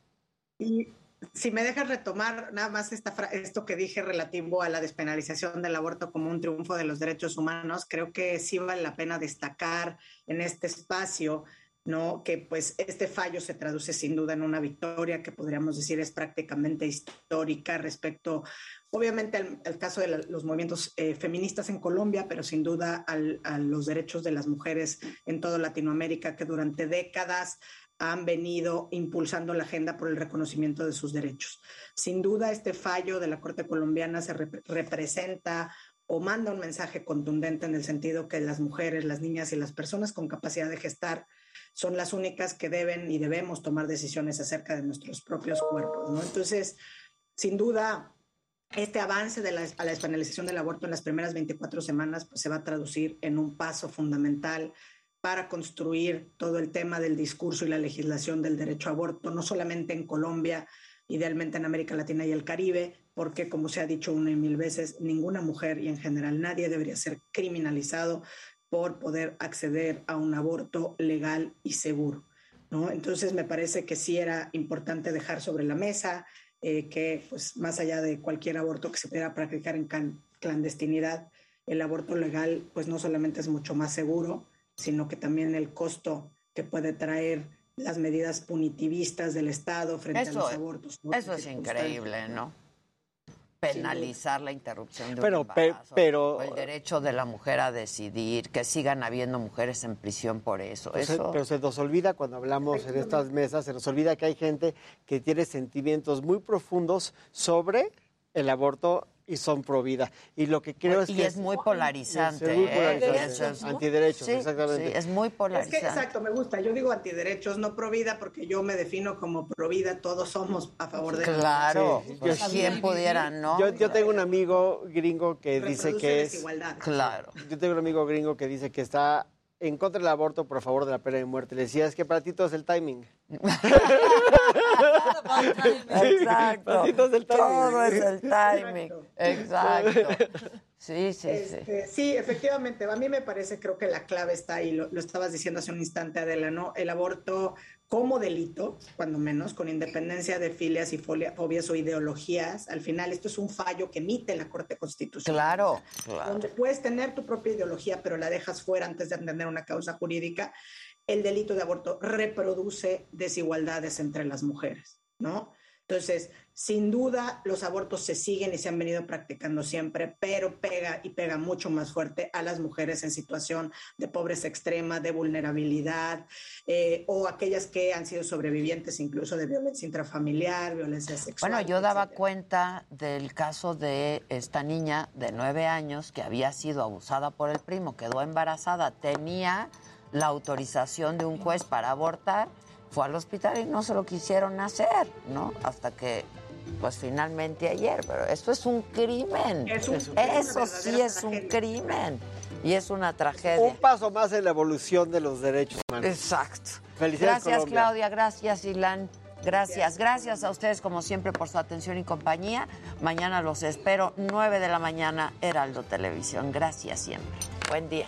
Y si me dejas retomar nada más esta esto que dije relativo a la despenalización del aborto como un triunfo de los derechos humanos, creo que sí vale la pena destacar en este espacio ¿no? Que pues este fallo se traduce sin duda en una victoria que podríamos decir es prácticamente histórica respecto, obviamente, al, caso de los movimientos eh, feministas en Colombia, pero sin duda a los derechos de las mujeres en toda Latinoamérica que durante décadas han venido impulsando la agenda por el reconocimiento de sus derechos. Sin duda, este fallo de la Corte colombiana se rep representa o manda un mensaje contundente en el sentido que las mujeres, las niñas y las personas con capacidad de gestar son las únicas que deben y debemos tomar decisiones acerca de nuestros propios cuerpos, ¿no? Entonces, sin duda, este avance de la, a la despenalización del aborto en las primeras 24 semanas pues, se va a traducir en un paso fundamental para construir todo el tema del discurso y la legislación del derecho a aborto, no solamente en Colombia, idealmente en América Latina y el Caribe, porque como se ha dicho una y mil veces, ninguna mujer y en general nadie debería ser criminalizado por poder acceder a un aborto legal y seguro. ¿no? Entonces me parece que sí era importante dejar sobre la mesa eh, que pues más allá de cualquier aborto que se pudiera practicar en clandestinidad, el aborto legal pues no solamente es mucho más seguro, sino que también el costo que puede traer las medidas punitivistas del Estado frente eso, a los abortos. ¿no? Eso es increíble, ¿no? Penalizar la interrupción de pero, un embarazo, pero, el derecho de la mujer a decidir, que sigan habiendo mujeres en prisión por eso. Pero, eso... Se, pero se nos olvida cuando hablamos en estas mesas, se nos olvida que hay gente que tiene sentimientos muy profundos sobre el aborto y son pro vida. Y lo que creo es y que... es muy polarizante. Es muy ¿eh? polarizante. Es, Antiderechos, sí, exactamente. Sí, es muy polarizante. Es que, exacto, me gusta. Yo digo antiderechos, no pro vida, porque yo me defino como pro vida. Todos somos a favor de Claro. Sí, pues yo- ¿Quién pudiera, no? Yo, yo tengo un amigo gringo que dice que es... Claro. Yo tengo un amigo gringo que dice que está en contra del aborto, por favor de la pena de muerte. Le decía, es que para ti todo es el timing. Exacto. Ti todo es el timing. Todo es el timing. Exacto. Sí, sí, sí. Este, sí, efectivamente. A mí me parece, creo que la clave está ahí, lo, lo estabas diciendo hace un instante, Adela, ¿no? El aborto como delito, cuando menos, con independencia de filias y fobias o ideologías. Al final, esto es un fallo que emite la Corte Constitucional. Claro, claro. Donde puedes tener tu propia ideología, pero la dejas fuera antes de entender una causa jurídica. El delito de aborto reproduce desigualdades entre las mujeres, ¿no? Entonces, sin duda, los abortos se siguen y se han venido practicando siempre, pero pega y pega mucho más fuerte a las mujeres en situación de pobreza extrema, de vulnerabilidad, eh, o aquellas que han sido sobrevivientes incluso de violencia intrafamiliar, violencia sexual. Bueno, yo daba cuenta del caso de esta niña de nueve años que había sido abusada por el primo, quedó embarazada, tenía la autorización de un juez para abortar, fue al hospital y no se lo quisieron hacer, ¿no? Hasta que, pues finalmente ayer, pero esto es un crimen. Es un- Eso es sí es un crimen y es una tragedia. Un paso más en la evolución de los derechos humanos. Exacto. Felicidades, Gracias, Colombia. Claudia. Gracias, Ilan. Gracias, gracias a ustedes como siempre por su atención y compañía. Mañana los espero, 9 de la mañana, Heraldo Televisión. Gracias siempre. Buen día.